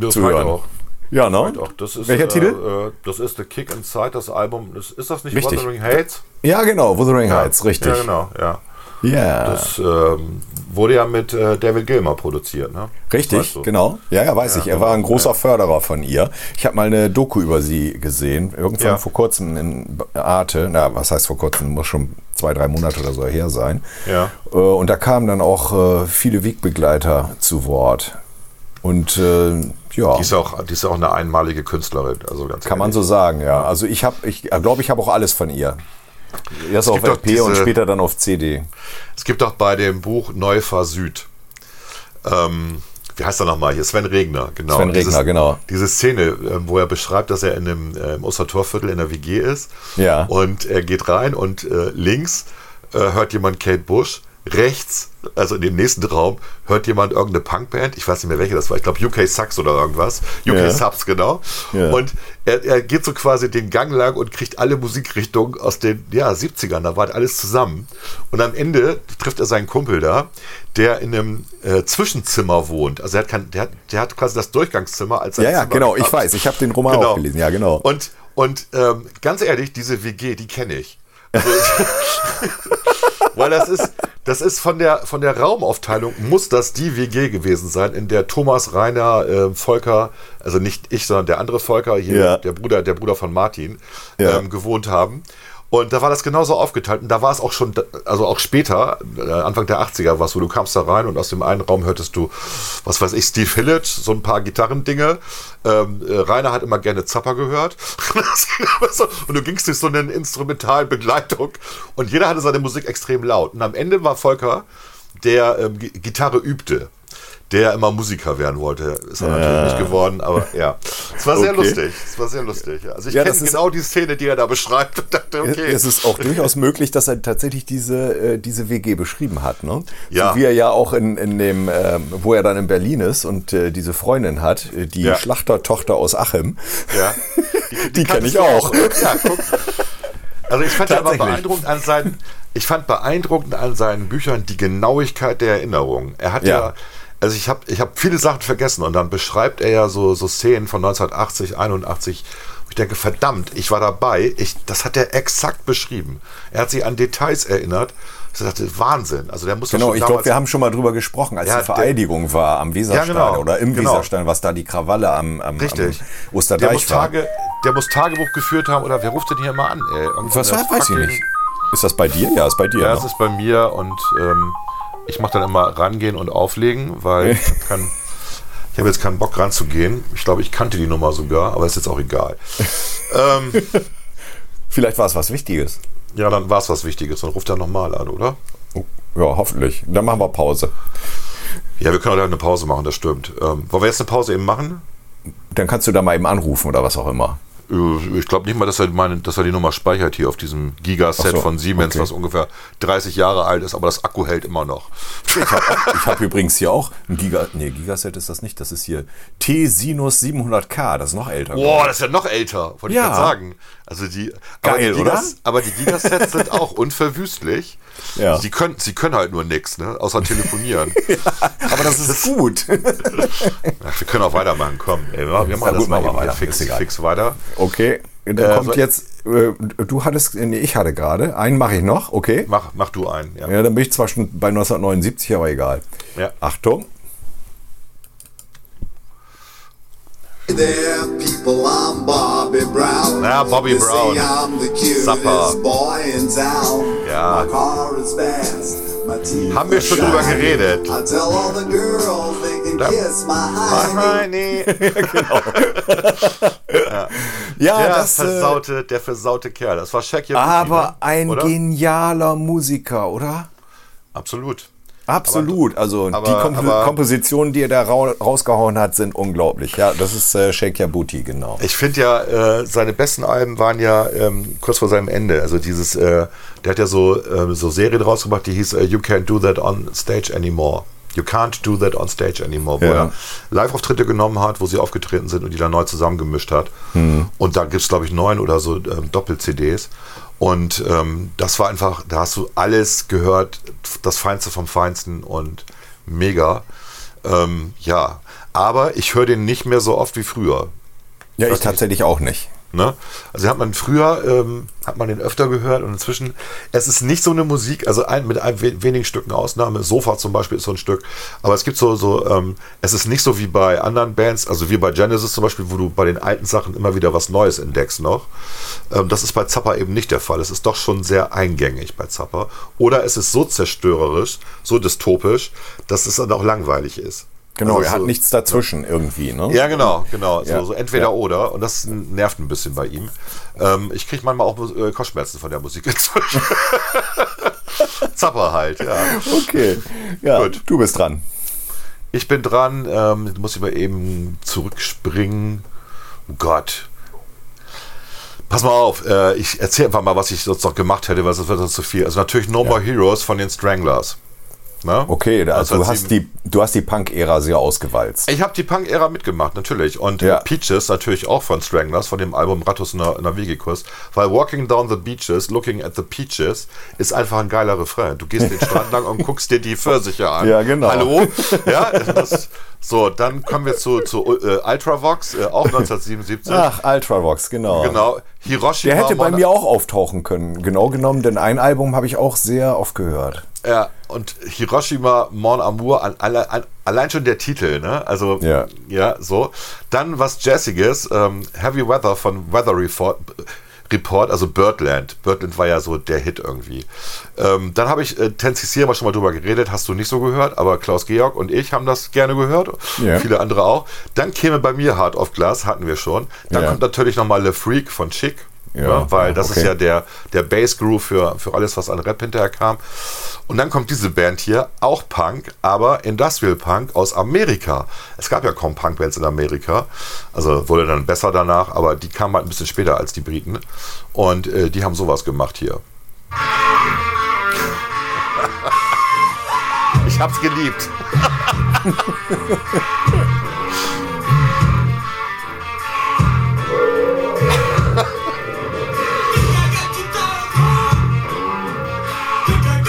Das Zu hören. auch. Ja, ne? Das ist, Welcher äh, Titel? Äh, das ist The Kick Inside, das Album. Ist, ist das nicht Richtig. Wuthering Heights? Ja, genau, Wuthering Heights, richtig. Ja, genau, ja. Ja. Das ähm, wurde ja mit äh, David Gilmer produziert, ne? Richtig, Weißt du? genau. Ja, ja, weiß ich. Er war ein großer Förderer von ihr. Ich habe mal eine Doku über sie gesehen, irgendwann Ja. vor kurzem in Arte. Na, was heißt vor kurzem? Muss schon zwei, drei Monate oder so her sein. Ja. Äh, Und da kamen dann auch äh, viele Wegbegleiter zu Wort. Und äh, ja, Die ist, auch, die ist auch eine einmalige Künstlerin, also ganz kann man ehrlich. so sagen, ja. Also ich habe, ich glaube, ich habe auch alles von ihr. Erst auf gibt doch LP und diese- später dann auf CD. Es gibt auch bei dem Buch Neufahr Süd, ähm, wie heißt er nochmal hier? Sven Regner, genau. Sven Regner, genau. Diese Szene, ähm, wo er beschreibt, dass er in einem äh, im Ostertorviertel in der WG ist. Ja. Und er geht rein und äh, links äh, hört jemand Kate Bush. Rechts, also in dem nächsten Raum, hört jemand irgendeine Punkband. Ich weiß nicht mehr welche das war. Ich glaube UK Sucks oder irgendwas. UK Ja. Subs, genau. Ja. Und er, er geht so quasi den Gang lang und kriegt alle Musikrichtungen aus den ja, 70ern. Da war alles zusammen. Und am Ende trifft er seinen Kumpel da, der in einem äh, Zwischenzimmer wohnt. Also er hat, kein, der, hat, der hat quasi das Durchgangszimmer als sein Ja, ja, Zimmer genau. Ich gehabt. weiß. Ich habe den Roman auch gelesen. Ja, genau. Und, und ähm, ganz ehrlich, diese WG, die kenne ich. Also, weil das ist, das ist von der, von der Raumaufteilung, muss das die WG gewesen sein, in der Thomas, Rainer, äh, Volker, also nicht ich, sondern der andere Volker, hier Ja. der Bruder, der Bruder von Martin, Ja. ähm, gewohnt haben. Und da war das genauso aufgeteilt. Und da war es auch schon, also auch später, äh, Anfang der 80er war es so, du kamst da rein und aus dem einen Raum hörtest du, was weiß ich, Steve Hillett, so ein paar Gitarrendinge. Ähm, äh, Rainer hat immer gerne Zapper gehört. und du gingst durch so eine instrumentalen Begleitung und jeder hatte seine Musik extrem laut. Und am Ende war Volker, der ähm, Gi- Gitarre übte. Der immer Musiker werden wollte. Ist er natürlich nicht geworden, aber ja. Es war sehr Okay. lustig. Es war sehr lustig. ja. Also ich Ja, kenne genau die Szene, die er da beschreibt und dachte, okay. Es ist auch durchaus möglich, dass er tatsächlich diese, äh, diese WG beschrieben hat. Ne? Ja. So wie er ja auch in, in dem, ähm, wo er dann in Berlin ist und äh, diese Freundin hat, äh, die Ja. Schlachtertochter aus Achim. Ja. Die kenn kanntest ich du auch. Ja, guck. Also ich fand ja beeindruckend an seinen, ich fand beeindruckend an seinen Büchern die Genauigkeit der Erinnerung. Er hat ja, Ja. Also ich habe ich hab viele Sachen vergessen und dann beschreibt er ja so, so Szenen von 1980, 81. wo Ich denke, verdammt, ich war dabei. Ich, das hat er exakt beschrieben. Er hat sich an Details erinnert. Ich dachte, Wahnsinn. Also der muss Genau, ich glaube, wir haben schon mal drüber gesprochen, als Ja, die Vereidigung war am Weserstein Ja, genau, oder im genau. Weserstein, was da die Krawalle am, am, Richtig. am Der Osterdeich muss, war. Tage, der muss Tagebuch geführt haben oder wer ruft denn hier mal an? Ey? was war, weiß ich nicht. Ist das bei dir? Ja, ist bei dir. Ja, ne? es ist bei mir und ähm, ich mache dann immer rangehen und auflegen, weil ich habe keinen- ich habe jetzt keinen Bock ranzugehen. Ich glaube, ich kannte die Nummer sogar, aber ist jetzt auch egal. ähm, Vielleicht war es was Wichtiges. ja, dann war es was Wichtiges. Dann ruft er nochmal an, oder? Ja, hoffentlich. Dann machen wir Pause. Ja, wir können auch eine Pause machen, das stimmt. Ähm, wollen wir jetzt eine Pause eben machen? Dann kannst du da mal eben anrufen oder was auch immer. Äh, Ich glaube nicht mal, dass er, meine, dass er die Nummer speichert hier auf diesem Gigaset so, von Siemens, okay. was ungefähr 30 Jahre alt ist, aber das Akku hält immer noch. Ich habe hab übrigens hier auch ein Giga, nee, Gigaset ist das nicht, das ist hier T-Sinus 700K, das ist noch älter. Boah, das ist ja noch älter, wollte Ja. ich gerade sagen. Also die, aber Geil, die oder? Gigas, aber die Gigasets sind auch unverwüstlich. Ja. Sie können, sie können halt nur nichts, ne? außer telefonieren. Aber das ist gut. Ach, wir können auch weitermachen, komm. Ey, wir machen Ja, das gut, mal hier weiter. fix, fix weiter. Okay, dann Äh, kommt so- jetzt, äh, du hattest, nee, ich hatte gerade, einen mache ich noch, okay. Mach, mach du einen. Ja. Ja, dann bin ich zwar schon bei 1979, aber egal. Ja. Achtung. There, people, I'm Bobby Brown. Ja, Bobby Brown. Supper. boy in town. Ja. Haben wir schon drüber geredet. Da- my hiney. Ja, Der das, äh, versaute, der versaute Kerl. Das war Shaq Yabuki, aber ne? ein Oder? genialer Musiker, oder? Absolut. Absolut. Also die aber- Komp aber- Kompositionen, die er da rau rausgehauen hat, sind unglaublich. Ja, das ist äh, Shake Yabuti, genau. Ich finde ja, äh, seine besten Alben waren ja ähm, kurz vor seinem Ende. Also dieses, äh, der hat ja so, ähm, so Serien rausgebracht, die hieß äh, You Can't Do That on Stage Anymore. You Can't Do That on Stage Anymore, wo Ja. er Live-Auftritte genommen hat, wo sie aufgetreten sind und die dann neu zusammengemischt hat. Mhm. Und da gibt es, glaube ich, neun oder so ähm, Doppel-CDs. Und ähm, das war einfach, da hast du alles gehört, das Feinste vom Feinsten und mega. Ähm, ja, aber ich höre den nicht mehr so oft wie früher. Ja, ich tatsächlich auch nicht. Ne? Also hat man früher, ähm, hat man den öfter gehört und inzwischen, es ist nicht so eine Musik, also ein, mit ein, wenigen Stücken Ausnahme, Sofa zum Beispiel ist so ein Stück, aber es gibt so, so ähm, es ist nicht so wie bei anderen Bands, also wie bei Genesis zum Beispiel, wo du bei den alten Sachen immer wieder was Neues entdeckst noch. Ähm, das ist bei Zappa eben nicht der Fall. Es ist doch schon sehr eingängig bei Zappa. Oder es ist so zerstörerisch, so dystopisch, dass es dann auch langweilig ist. Genau, Also er hat so- nichts dazwischen irgendwie, ne? Ja, genau, genau. Ja. So, so entweder Ja. oder. Und das nervt ein bisschen bei ihm. Ähm, ich kriege manchmal auch äh, Kopfschmerzen von der Musik inzwischen. Zapper halt, ja. Okay. Ja, Gut. du bist dran. Ich bin dran, ähm, muss ich mal eben zurückspringen. Oh Gott. Pass mal auf, äh, ich erzähle einfach mal, was ich sonst noch gemacht hätte, weil das wird sonst zu viel. Also natürlich No More Heroes von den Stranglers. Ne? Okay, also du 1987. hast die, du hast die Punk-Ära sehr ausgewalzt. Ich habe die Punk-Ära mitgemacht, natürlich. Und Ja. Peaches natürlich auch von Stranglers, von dem Album Rattus Navigikus. Weil Walking Down the Beaches, Looking at the Peaches ist einfach ein geiler Refrain. Du gehst den Strand lang und guckst dir die Pfirsiche an. Ja, genau. Hallo? Ja, das, so, dann kommen wir zu, zu äh, Ultravox, äh, auch 1977. Ach, Ultravox, genau. Genau. Hiroshima. Der hätte bei Mon- mir auch auftauchen können, genau genommen, denn ein Album habe ich auch sehr oft gehört. Ja, und Hiroshima Mon Amour, an, an, allein schon der Titel, ne? Also, Ja. ja, so. Dann was Jazziges, ähm, Heavy Weather von Weather Report, Report, also Birdland. Birdland war ja so der Hit irgendwie. Ähm, dann habe ich äh, 10cc, haben wir schon mal drüber geredet, hast du nicht so gehört, aber Klaus Georg und ich haben das gerne gehört. Ja. Viele andere auch. Dann käme bei mir Hard of Glass, hatten wir schon. Dann Ja. kommt natürlich nochmal Le Freak von Chic. Ja, Ja, weil das okay. ist ja der, der Bass-Groove für, für alles, was an Rap hinterher kam. Und dann kommt diese Band hier, auch Punk, aber Industrial Punk aus Amerika. Es gab ja kaum Punk-Bands in Amerika, also wurde dann besser danach, aber die kamen halt ein bisschen später als die Briten. Und äh, die haben sowas gemacht hier. Ich hab's geliebt.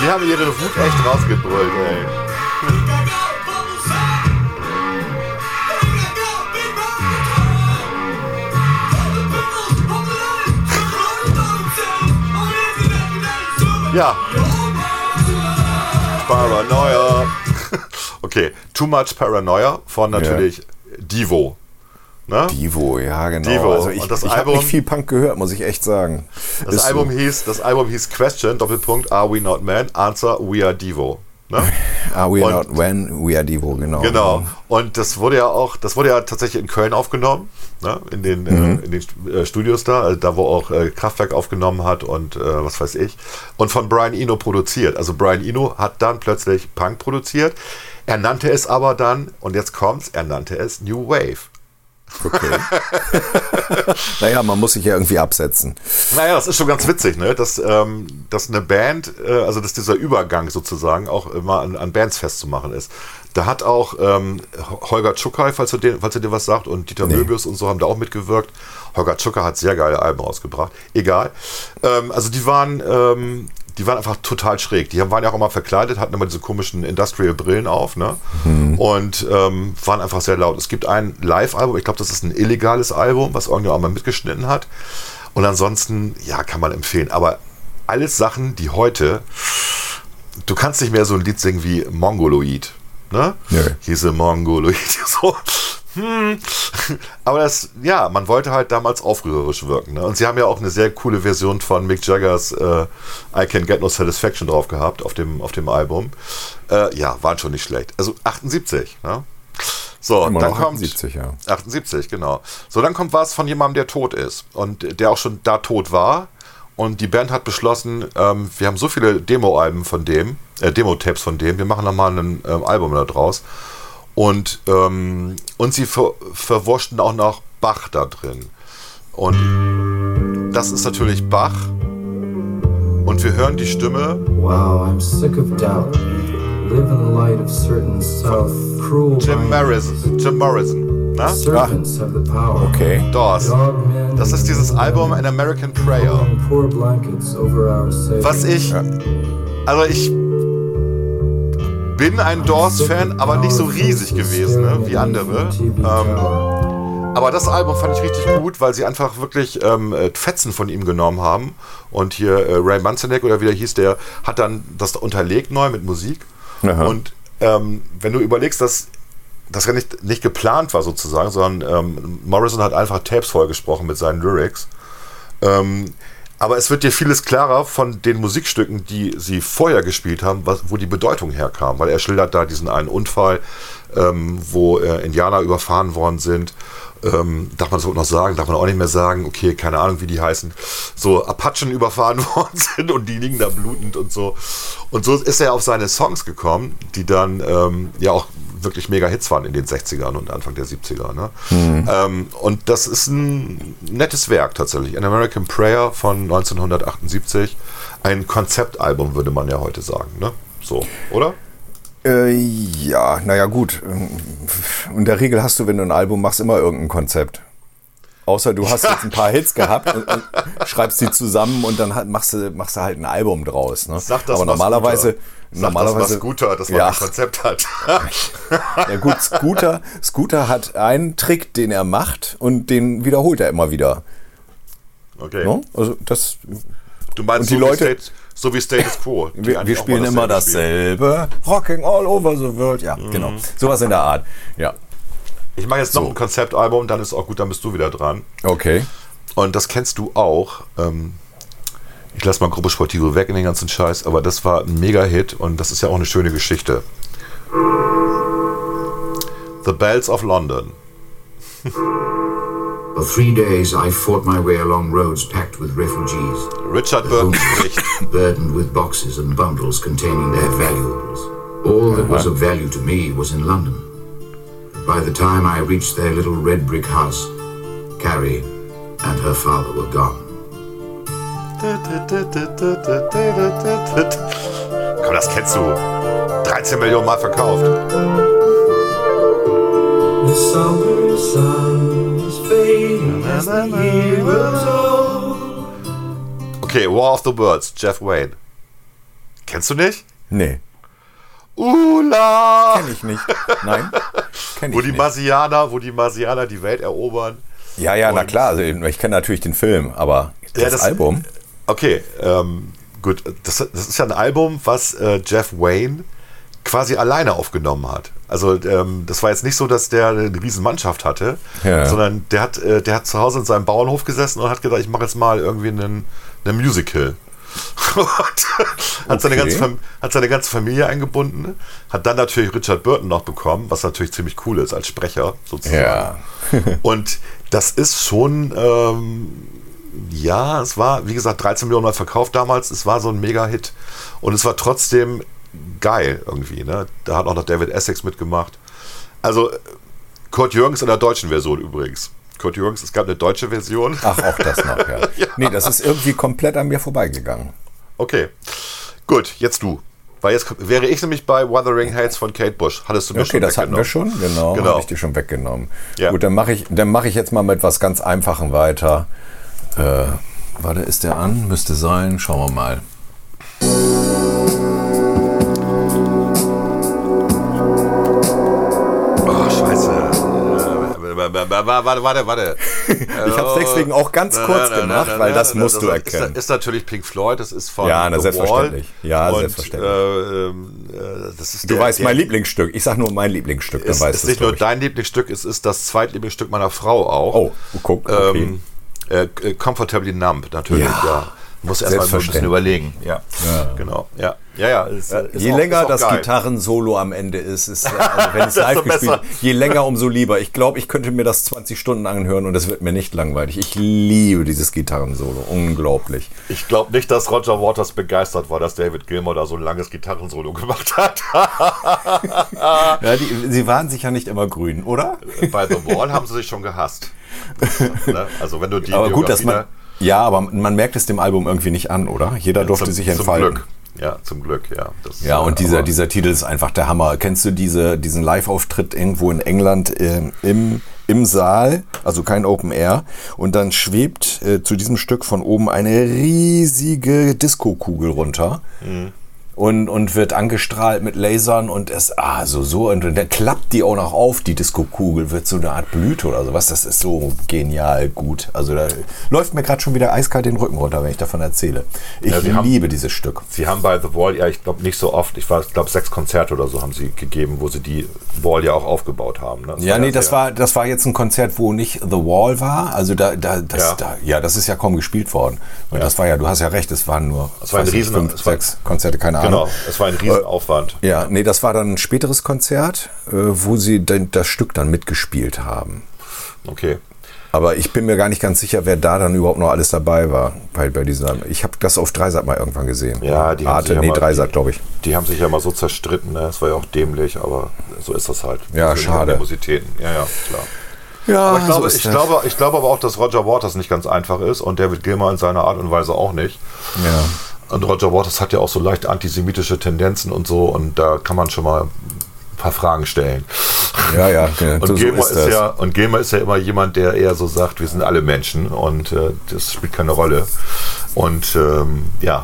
Die haben ihre Wut echt rausgebrüllt, ey. Ja. Paranoia. Okay, Too Much Paranoia von natürlich Divo. Ne? Divo, ja, genau. Divo. Also ich, ich habe nicht viel Punk gehört, muss ich echt sagen. Das Ist Album so. hieß, das Album hieß Question, Doppelpunkt, Are We Not Men? Answer, We Are Divo. Ne? Are we Und- not when we are Divo, genau. Genau. Und das wurde ja auch, das wurde ja tatsächlich in Köln aufgenommen, ne? in den, Mhm. äh, in den äh, Studios da, also da wo auch äh, Kraftwerk aufgenommen hat und äh, was weiß ich. Und von Brian Eno produziert. Also Brian Eno hat dann plötzlich Punk produziert. Er nannte es aber dann, und jetzt kommt's, er nannte es New Wave. Okay. naja, man muss sich ja irgendwie absetzen. Naja, das ist schon ganz witzig, ne? Dass, ähm, dass eine Band, äh, also dass dieser Übergang sozusagen auch immer an, an Bands festzumachen ist. Da hat auch ähm, Holger Tschukai, falls, du den, falls ihr dir was sagt, und Dieter Möbius und so haben da auch mitgewirkt. Holger Tschukai hat sehr geile Alben rausgebracht. Egal. Ähm, also die waren, ähm, die waren einfach total schräg. Die haben, waren ja auch immer verkleidet, hatten immer diese komischen Industrial-Brillen auf, ne? Und ähm, waren einfach sehr laut. Es gibt ein Live-Album, ich glaube, das ist ein illegales Album, was irgendjemand mal mitgeschnitten hat. Und ansonsten, ja, kann man empfehlen. Aber alles Sachen, die heute, du kannst nicht mehr so ein Lied singen wie Mongoloid. Ne? Nö. Diese Mongoloid. So. Hm. Aber das, ja, man wollte halt damals aufrührerisch wirken. Ne? Und sie haben ja auch eine sehr coole Version von Mick Jaggers äh, I Can Get No Satisfaction drauf gehabt auf dem, auf dem Album. Äh, ja, waren schon nicht schlecht. Also 78. Ne? So, Immer dann kommt 78, ja. 78, genau. So, dann kommt was von jemandem, der tot ist und der auch schon da tot war. Und die Band hat beschlossen, ähm, wir haben so viele Demo-Alben von dem, äh, Demo-Tapes von dem, wir machen nochmal ein ähm, Album da draus. Und, ähm, und sie ver verwurschten auch noch Bach da drin. Und das ist natürlich Bach. Und wir hören die Stimme Wow, I'm sick of doubt. Live in the light of certain south cruel Jim minds. Morrison. Jim Morrison. Na? Servants have the power. Okay. Doors. Dogmen Das ist dieses Album An American Prayer. Was ich. Also ich bin ein Doors-Fan, aber nicht so riesig gewesen, ne, wie andere. Ähm, Aber das Album fand ich richtig gut, weil sie einfach wirklich ähm, äh, Fetzen von ihm genommen haben. Und hier äh, Ray Manzanek oder wie der hieß, der hat dann das unterlegt neu mit Musik. Aha. Und ähm, wenn du überlegst, dass das ja nicht, nicht geplant war sozusagen, sondern ähm, Morrison hat einfach Tapes vollgesprochen mit seinen Lyrics. Ähm, aber es wird dir vieles klarer von den Musikstücken, die sie vorher gespielt haben, was, wo die Bedeutung herkam. Weil er schildert da diesen einen Unfall, ähm, wo äh, Indianer überfahren worden sind. Ähm, darf man das noch sagen? Darf man auch nicht mehr sagen? Okay, keine Ahnung, wie die heißen. So Apachen überfahren worden sind und die liegen da blutend und so. Und so ist er auf seine Songs gekommen, die dann ähm, ja auch wirklich mega Hits waren in den 60ern und Anfang der 70er. Ne? Ähm, und das ist ein nettes Werk tatsächlich. An American Prayer von 1978. Ein Konzeptalbum, würde man ja heute sagen. Ne? So, oder? Äh, ja, naja, gut. In der Regel hast du, wenn du ein Album machst, immer irgendein Konzept. Außer du hast jetzt ein paar Hits gehabt und, und schreibst die zusammen und dann machst, du, machst du halt ein Album draus. Ne? Sag das Aber mal normalerweise. Sag normalerweise das mal Scooter, dass man ja, ein Konzept hat. ja gut, Scooter, Scooter hat einen Trick, den er macht und den wiederholt er immer wieder. Okay. Ne? Also das, Du meinst Und die so, Leute- wie State, so wie Status Quo. wir, wir spielen immer dasselbe dasselbe. Rocking all over the world. Ja, genau. Sowas in der Art. Ja. Ich mache jetzt noch So. ein Konzeptalbum, dann ist auch gut, dann bist du wieder dran. Okay. Und das kennst du auch. Ähm, ich lasse mal Gruppe Sportivo weg in den ganzen Scheiß, aber das war ein Mega-Hit und das ist ja auch eine schöne Geschichte. The Bells of London. For three days I fought my way along roads packed with refugees, Richard Burton spricht. burdened with boxes and bundles containing their valuables. All that was of value to me was in London. By the time I reached their little red brick house, Carrie and her father were gone. Komm, das kennst du. 13 Millionen Mal verkauft. The summer sun is fading as the year grows old. Okay, War of the Worlds, Jeff Wayne. Kennst du nicht? Nee. Ula! Kenn ich nicht. Nein. Kenn ich Wo die nicht. Marsianer, wo die Marsianer die Welt erobern. Ja, ja, na Und- klar. Also ich kenne natürlich den Film, aber das, Ja, das- Album. Okay, ähm, gut. Das, das ist ja ein Album, was äh, Jeff Wayne quasi alleine aufgenommen hat. Also ähm, das war jetzt nicht so, dass der eine riesen Mannschaft hatte, Ja. sondern der hat, äh, der hat zu Hause in seinem Bauernhof gesessen und hat gedacht, ich mache jetzt mal irgendwie einen, einen Musical. Hat, seine Okay. ganze, Fam- hat seine ganze Familie eingebunden, hat dann natürlich Richard Burton noch bekommen, was natürlich ziemlich cool ist als Sprecher sozusagen. Ja. Und das ist schon, ähm, ja, es war, wie gesagt, 13 Millionen Mal verkauft damals. Es war so ein Mega-Hit. Und es war trotzdem geil irgendwie. Ne? Da hat auch noch David Essex mitgemacht. Also, Kurt Jürgens in der deutschen Version übrigens. Kurt Jürgens, es gab eine deutsche Version. Ach, auch das noch, ja. Nee, das ist irgendwie komplett an mir vorbeigegangen. Okay. Gut, jetzt du. Weil jetzt wäre ich nämlich bei Wuthering Heights von Kate Bush. Hattest du mir Okay, schon das hatten wir schon, genau. Genau. Habe ich dir schon weggenommen. Ja. Gut, dann mache ich, dann mache ich jetzt mal mit was ganz Einfachem weiter. Äh, warte, ist der an? Müsste sein. Schauen wir mal. Oh, scheiße. Warte, warte, warte. Ich habe es deswegen auch ganz kurz gemacht, weil das musst du erkennen. Ist, ist natürlich Pink Floyd, das ist von Ja, na, selbstverständlich. Ja, Und, selbstverständlich. Äh, ähm, äh, das ist Du der, weißt der, mein Lieblingsstück. Ich sag nur mein Lieblingsstück, dann ist, weißt ist nicht nur dein Lieblingsstück, es ist das Zweitlieblingsstück meiner Frau auch. Oh, guck, okay. Ähm, äh, äh, Comfortably Numb, natürlich, Ja. ja. Muss erst mal so ein bisschen überlegen. Ja, genau. Ja, ja, ja. Ist, ist Je auch- länger das. Gitarrensolo am Ende ist, ist also wenn es live gespielt besser. je länger, umso lieber. Ich glaube, ich könnte mir das 20 Stunden anhören und es wird mir nicht langweilig. Ich liebe dieses Gitarrensolo. Unglaublich. Ich glaube nicht, dass Roger Waters begeistert war, dass David Gilmour da so ein langes Gitarrensolo gemacht hat. Ja, die, sie waren sicher nicht immer grün, oder? Bei The Wall haben sie sich schon gehasst. Ne? Also wenn du die Aber gut, dass man. Ja, aber man merkt es dem Album irgendwie nicht an, oder? Jeder durfte zum, sich zum entfalten. Glück. Ja, zum Glück, ja. Das, Ja, und dieser, dieser Titel ist einfach der Hammer. Kennst du diese, diesen Live-Auftritt irgendwo in England äh, im, im Saal, also kein Open Air, und dann schwebt äh, zu diesem Stück von oben eine riesige Disco-Kugel runter. Mhm. Und, und wird angestrahlt mit Lasern und es, ah, so, so, und dann klappt die auch noch auf, die Disco-Kugel, wird so eine Art Blüte oder sowas. Das ist so genial gut. Also da läuft mir gerade schon wieder eiskalt den Rücken runter, wenn ich davon erzähle. Ich Ja, Sie haben- liebe dieses Stück. Sie haben bei The Wall, ja, ich glaube nicht so oft, ich glaube sechs Konzerte oder so haben sie gegeben, wo sie die Wall ja auch aufgebaut haben. Ne? Ja, nee, das war, das war jetzt ein Konzert, wo nicht The Wall war. Also da, da, das, Ja. ja. Da, ja, das ist ja kaum gespielt worden. Und das war ja, du hast ja recht, es waren nur Es war ein Riesen- fünf, sechs Konzerte, keine Ahnung. Genau, es war ein Riesenaufwand. Ja, nee, das war dann ein späteres Konzert, äh, wo sie dann das Stück dann mitgespielt haben. Okay. Aber ich bin mir gar nicht ganz sicher, wer da dann überhaupt noch alles dabei war bei, bei dieser. Ich habe das auf Dreisat mal irgendwann gesehen. Ja, die haben Arte, sich ja nee, Dreisat, glaube ich. Die haben sich ja mal so zerstritten, ne? das war ja auch dämlich, aber so ist das halt. Ja, schade. Animositäten. Ja, ja, klar. Ja, Aber ich glaube, so ist ich, glaube, ich glaube aber auch, dass Roger Waters nicht ganz einfach ist und David Gilmer in seiner Art und Weise auch nicht. Ja. Und Roger Waters hat ja auch so leicht antisemitische Tendenzen und so und da kann man schon mal ein paar Fragen stellen. Ja, ja, ja, Und so Gilmer ist ist, ja, und Gilmer ist ja immer jemand, der eher so sagt, wir sind alle Menschen und äh, das spielt keine Rolle. Und ähm, ja,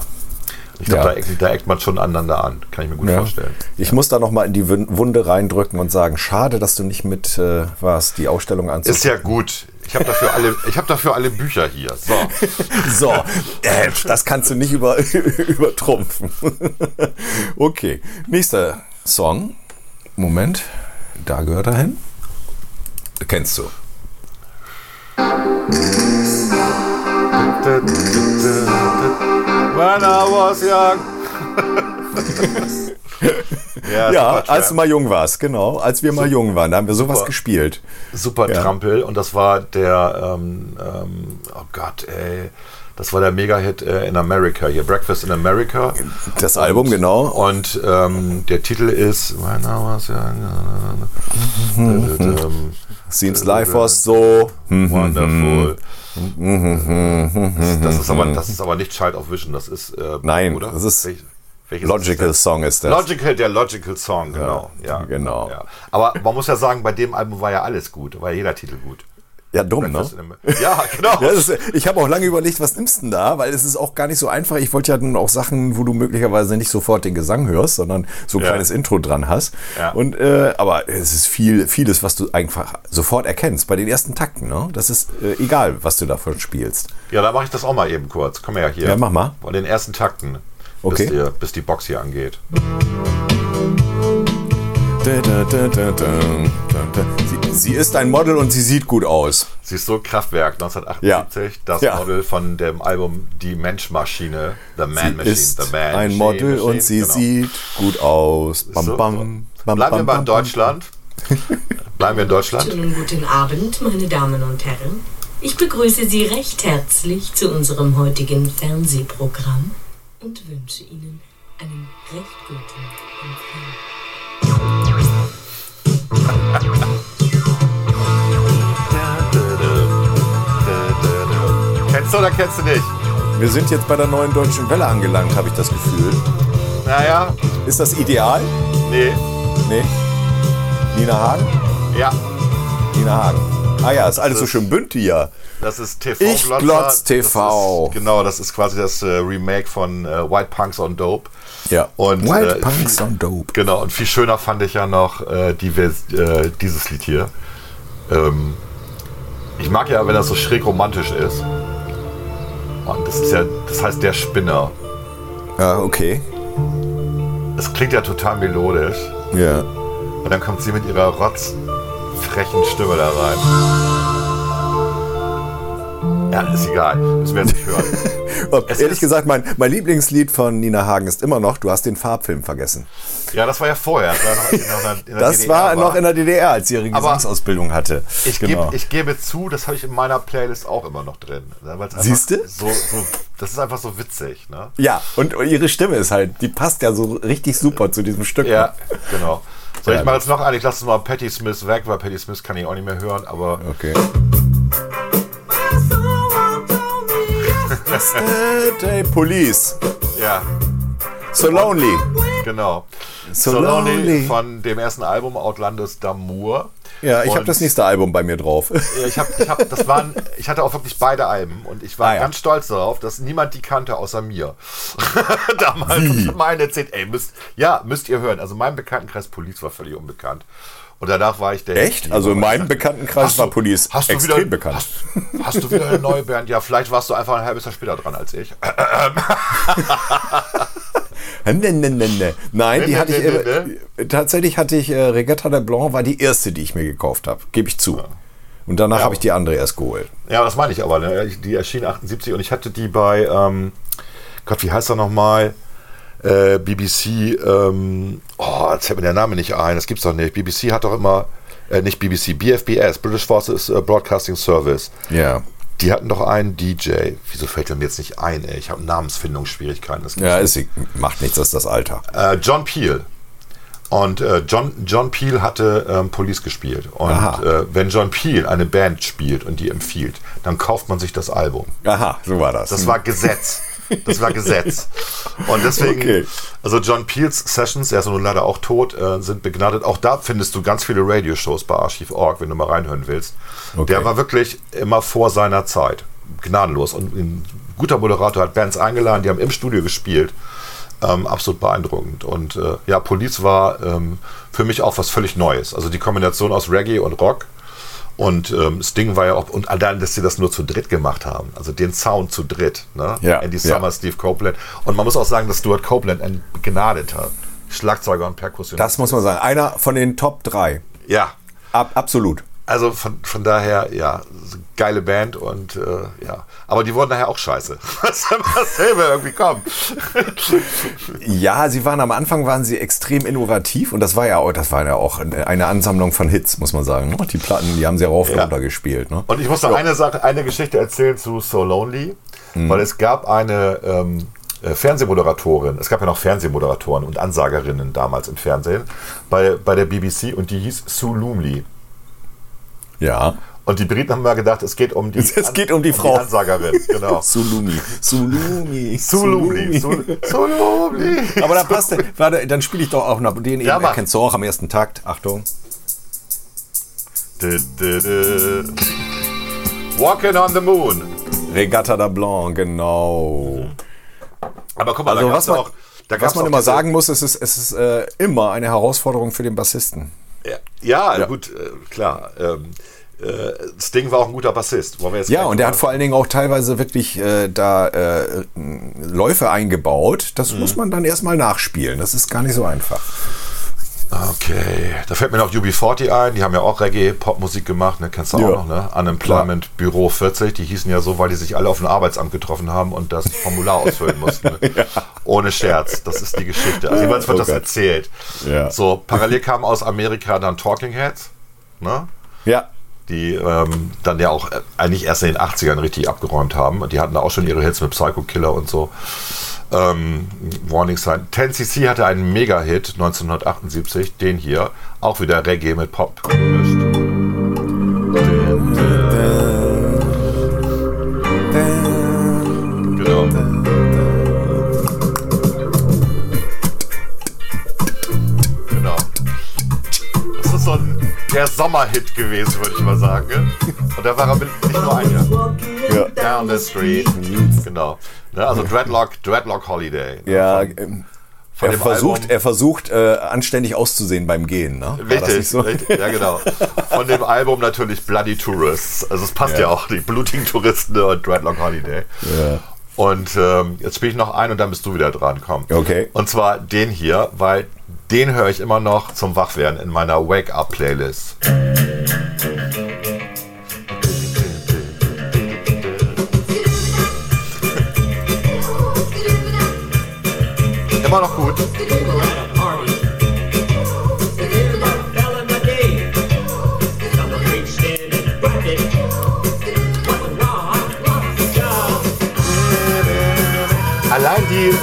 ich glaube, Ja. da, eckt, da eckt man schon aneinander an, kann ich mir gut Ja. vorstellen. Ich muss da noch mal in die Wun- Wunde reindrücken und sagen, schade, dass du nicht mit äh, warst, die Ausstellung anzugucken. Ist ja gut. Ich habe dafür alle, ich habe dafür alle Bücher hier. So. So, äh, das kannst du nicht über, übertrumpfen. okay, nächster Song. Moment, da gehört er hin. Kennst du. When I was young. ja, Ja, super als du mal jung warst, genau. Als wir mal jung waren, da haben wir sowas Super. gespielt. Super Ja. Trampel und das war der, ähm, ähm, oh Gott, ey, das war der Mega-Hit äh, in America, hier Breakfast in America. Das Album, genau. Und ähm, der Titel ist Seems life was so. Wonderful. Das ist, aber, das ist aber nicht Child of Vision, das ist. Äh, Nein, oder? das ist welches Logical ist Song ist das? Logical, der Logical Song, genau. Ja, genau. Ja. Aber man muss ja sagen, bei dem Album war ja alles gut, war ja jeder Titel gut. Ja, dumm, ne? Ja, genau. Ja, ist, ich habe auch lange überlegt, was nimmst du denn da? Weil es ist auch gar nicht so einfach. Ich wollte ja dann auch Sachen, wo du möglicherweise nicht sofort den Gesang hörst, sondern so ein Ja. kleines Intro dran hast. Ja. Und äh, aber es ist viel, vieles, was du einfach sofort erkennst bei den ersten Takten. Ne? Das ist äh, egal, was du davon spielst. Ja, da mache ich das auch mal eben kurz. Komm her hier. Ja, mach mal. Von den ersten Takten. Okay. Bis, die, bis die Box hier angeht. Sie, sie ist ein Model und sie sieht gut aus. Siehst du, Kraftwerk 1978, das Ja. Model von dem Album Die Menschmaschine, The Man Sie Machine, ist The Man ein Machine, Model Machine, und sie genau. sieht gut aus. Bam, So, bam, so. bam, Bleiben wir mal bam, in Deutschland. Bleiben wir in Deutschland. Schönen guten Abend, meine Damen und Herren. Ich begrüße Sie recht herzlich zu unserem heutigen Fernsehprogramm und wünsche Ihnen einen recht guten Empfang. Kennst du oder kennst du nicht? Wir sind jetzt bei der neuen deutschen Welle angelangt, habe ich das Gefühl. Naja, Ist das ideal? nee, Nee. Nina Hagen? ja. Nina Hagen. Ah ja, ist alles so schön bünd hier. Das ist TV Ich Glotzer. glotz TV. Das ist, genau, das ist quasi das äh, Remake von äh, White Punks on Dope. Ja. Und, White äh, Punks on Dope. Genau, und viel schöner fand ich ja noch äh, die, äh, dieses Lied hier. Ähm, ich mag ja, wenn das so schräg romantisch ist. Und das ist ja, das heißt der Spinner. Ja, okay. Es klingt ja total melodisch. Ja. Und dann kommt sie mit ihrer rotzfrechen Stimme da rein. Ja, ist egal. Müssen wir jetzt nicht hören. Ehrlich gesagt, mein, mein Lieblingslied von Nina Hagen ist immer noch, du hast den Farbfilm vergessen. Ja, das war ja vorher. Das war, noch in der, in der Das DDR war noch in der DDR, als sie ihre Gesangsausbildung hatte. Ich, Genau. gebe, ich gebe zu, das habe ich in meiner Playlist auch immer noch drin. Einfach Siehste? So, so, das ist einfach so witzig. Ne? ja, und ihre Stimme ist halt, die passt ja so richtig super zu diesem Stück. Ja, genau. So, ich mache jetzt noch einen. Ich lasse mal Patti Smith weg, weil Patti Smith kann ich auch nicht mehr hören. Aber Okay. Yesterday Police. ja, So lonely. genau. So So lonely. Lonely von dem ersten Album Outlanders d'Amour. Ja, ich habe das nächste Album bei mir drauf. Ja, ich, hab, ich, hab, das waren, ich hatte auch wirklich beide Alben und ich war Ah, ja. ganz stolz darauf, dass niemand die kannte außer mir. Damals Wie? meine erzählt, ey, müsst, ja, müsst ihr hören. Also mein Bekanntenkreis Police war völlig unbekannt. Und danach war ich der. Echt? Also in meinem Bekanntenkreis war Police hast du extrem wieder, bekannt. Hast, hast du wieder eine neue Band? Ja, vielleicht warst du einfach ein halbes Jahr später dran als ich. Ne, ne, ne, ne. Nein, Ne, die ne, hatte ich. ne, Äh, tatsächlich hatte ich äh, Regatta de Blanc, war die erste, die ich mir gekauft habe. Gebe ich zu. Und danach habe ich die andere erst geholt. Ja, das meine ich aber. Ne? Die erschien 78 und ich hatte die bei, ähm, Gott, wie heißt er nochmal? Äh, BBC, ähm, oh, jetzt fällt mir der Name nicht ein, das gibt's doch nicht. BBC hat doch immer, äh, nicht BBC, BFBS, British Forces äh, Broadcasting Service. Ja. Die hatten doch einen DJ. Wieso fällt er mir jetzt nicht ein? Ey? Ich habe Namensfindungsschwierigkeiten. Ja, ist, macht nichts, das ist das Alter. äh, John Peel. Und äh, John, John Peel hatte ähm, Police gespielt. Und äh, wenn John Peel eine Band spielt und die empfiehlt, dann kauft man sich das Album. Aha, so war das. Das war Gesetz. Das war Gesetz. Und deswegen, Okay. also John Peels Sessions, er ist nun leider auch tot, äh, sind begnadet. Auch da findest du ganz viele Radioshows bei Archiv.org, wenn du mal reinhören willst. Okay. Der war wirklich immer vor seiner Zeit. Gnadenlos. Und ein guter Moderator hat Bands eingeladen, die haben im Studio gespielt. Ähm, absolut beeindruckend. Und äh, ja, Police war ähm, für mich auch was völlig Neues. Also die Kombination aus Reggae und Rock. Und ähm, Sting war ja auch, und allein, dass sie das nur zu dritt gemacht haben, also den Sound zu dritt, ne? Ja, Andy ja. Summer, Steve Copeland. Und man muss auch sagen, dass Stuart Copeland ein begnadeter Schlagzeuger und Perkussionist Das muss man sagen. Einer von den Top 3. Ja, Ab, absolut. also von, von daher, ja, geile Band und äh, ja. Aber die wurden nachher auch scheiße. Was dasselbe irgendwie kommt. Ja, sie waren am Anfang waren sie extrem innovativ und das war ja auch, das war ja auch eine Ansammlung von Hits, muss man sagen. ne? Die Platten, die haben sie rauf und Ja. runter gespielt. Ne? Und ich muss noch eine Sache, eine Geschichte erzählen zu So Lonely, Mhm. weil es gab eine ähm, äh, Fernsehmoderatorin, es gab ja noch Fernsehmoderatoren und Ansagerinnen damals im Fernsehen bei, bei der BBC und die hieß Sue Lumley. Ja. Und die Briten haben mal gedacht, es geht um die, Es geht um die Frau. Ansagerin, genau. Sulumi. Sulumi. Sue Sue Lumley. Aber da passt, warte, dann spiele ich doch auch noch den Ja, eben. Erkennst du auch am ersten Takt. Achtung. Du, du, du. Walking on the Moon. Regatta da Blanc, genau. Aber guck mal, Also da was man, auch, da was man immer sagen muss, es ist, es ist äh, immer eine Herausforderung für den Bassisten. Ja, ja, gut, äh, klar. Ähm, äh, Sting war auch ein guter Bassist. Ja, und mal- hat vor allen Dingen auch teilweise wirklich äh, da äh, Läufe eingebaut. Das Mhm. muss man dann erstmal nachspielen. Das ist gar nicht so einfach. Okay, da fällt mir noch UB40 ein. Die haben ja auch Reggae-Popmusik gemacht. Ne? Kennst du Ja. auch noch, ne? Unemployment Büro 40. Die hießen ja so, weil die sich alle auf dem Arbeitsamt getroffen haben und das Formular ausfüllen mussten. Ne? Ohne Scherz. Das ist die Geschichte. Also jeweils wird Oh das Gott. erzählt. Ja. So, parallel kamen aus Amerika dann Talking Heads. Ne? Ja. Die ähm, dann ja auch äh, eigentlich erst in den 80ern richtig abgeräumt haben. Und Die hatten da auch schon ihre Hits mit Psycho Killer und so. Ähm, Warning Sign. 10cc hatte einen Mega-Hit 1978, den hier, auch wieder Reggae mit Pop gemischt. Der Sommerhit gewesen, würde ich mal sagen. ne? Und da war er mit nicht nur ein Jahr. Ja. Down the Street. Genau. Ne, also Dreadlock, Dreadlock Holiday. Ne, Ja, ähm, er versucht, Album. er versucht äh, anständig auszusehen beim Gehen. Ne? Richtig, so? richtig, ja genau. Von dem Album natürlich Bloody Tourists. Also es passt ja, auch, die blutigen Touristen und Dreadlock Holiday. Ja. Und ähm, jetzt spiele ich noch einen und dann bist du wieder dran. Komm. Okay. Und zwar den hier, weil den höre ich immer noch zum Wachwerden in meiner Wake-Up-Playlist. Immer noch gut. Allein die,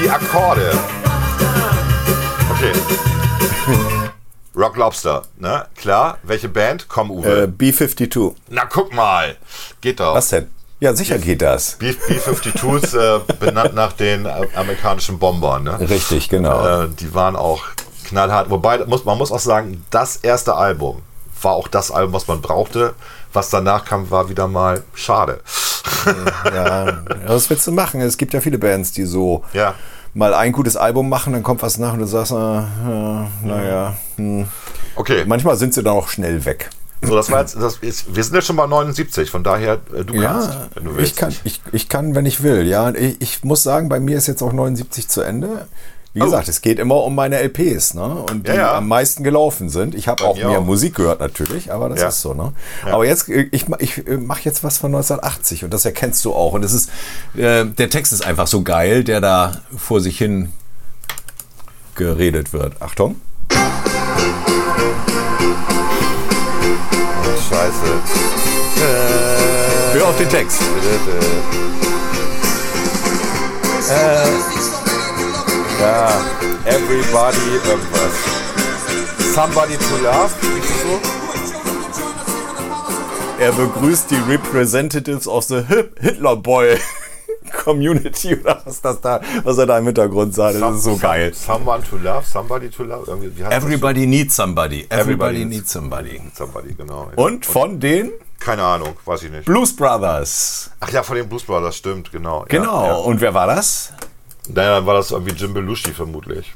die Akkorde. Rock Lobster, ne? Klar. Welche Band? Komm, Uwe. Äh, B-52. Na, guck mal. Geht doch. Was denn? Ja, sicher geht das. B- B-52s äh, benannt nach den äh, amerikanischen Bombern. Ne? Richtig, genau. Äh, die waren auch knallhart. Wobei, muss, man muss auch sagen, das erste Album war auch das Album, was man brauchte. Was danach kam, war wieder mal schade. Ja, was willst du machen? Es gibt ja viele Bands, die so Ja. Mal ein gutes Album machen, dann kommt was nach und du sagst, äh, äh, naja. Hm. Okay, Manchmal sind sie dann auch schnell weg. so das war jetzt, das ist, wir sind jetzt schon bei 79, von daher, äh, du kannst, Ja, wenn du willst. ich kann, ich, ich kann, wenn ich will. Ja, ich, ich muss sagen, bei mir ist jetzt auch 79 zu Ende. Wie Oh. gesagt, es geht immer um meine LPs, ne? Und die Ja, ja. am meisten gelaufen sind. Ich habe auch mir mehr auch. Musik gehört natürlich, aber das Ja. ist so, ne? Aber jetzt, äh, ich, ich mache jetzt was von 1980 und das erkennst du auch. Und das ist, äh, der Text ist einfach so geil, der da vor sich hin geredet wird. Achtung. Scheiße. Hör auf den Text. Ja, everybody irgendwas. Somebody to love, so? Er begrüßt die Representatives of the Hitler Boy Community oder was das da, was er da im Hintergrund sagt. Das ist so Some- geil. Someone to love, somebody to love. Everybody needs somebody. Everybody Everybody needs somebody. Somebody, genau. Und von den Keine Ahnung, weiß ich nicht. Blues Brothers. Ach ja, von den Blues Brothers, stimmt, genau. Genau. Ja, ja. Und wer war das? Naja, dann war das irgendwie Jim Belushi vermutlich.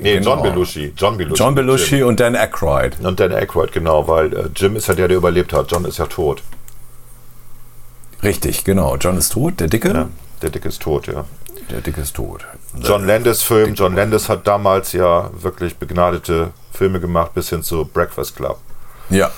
Nee, Genau. John Belushi. John Belushi. John Belushi Jim. und Dan Aykroyd. Und Dan Aykroyd, genau, weil äh, Jim ist ja der, der überlebt hat. John ist ja tot. Richtig, genau. John ist tot, der Dicke. Ja, der Dicke ist tot, ja. Der Dicke ist tot. John Landis Film. John Landis hat damals ja wirklich begnadete Filme gemacht, bis hin zu Breakfast Club. Ja.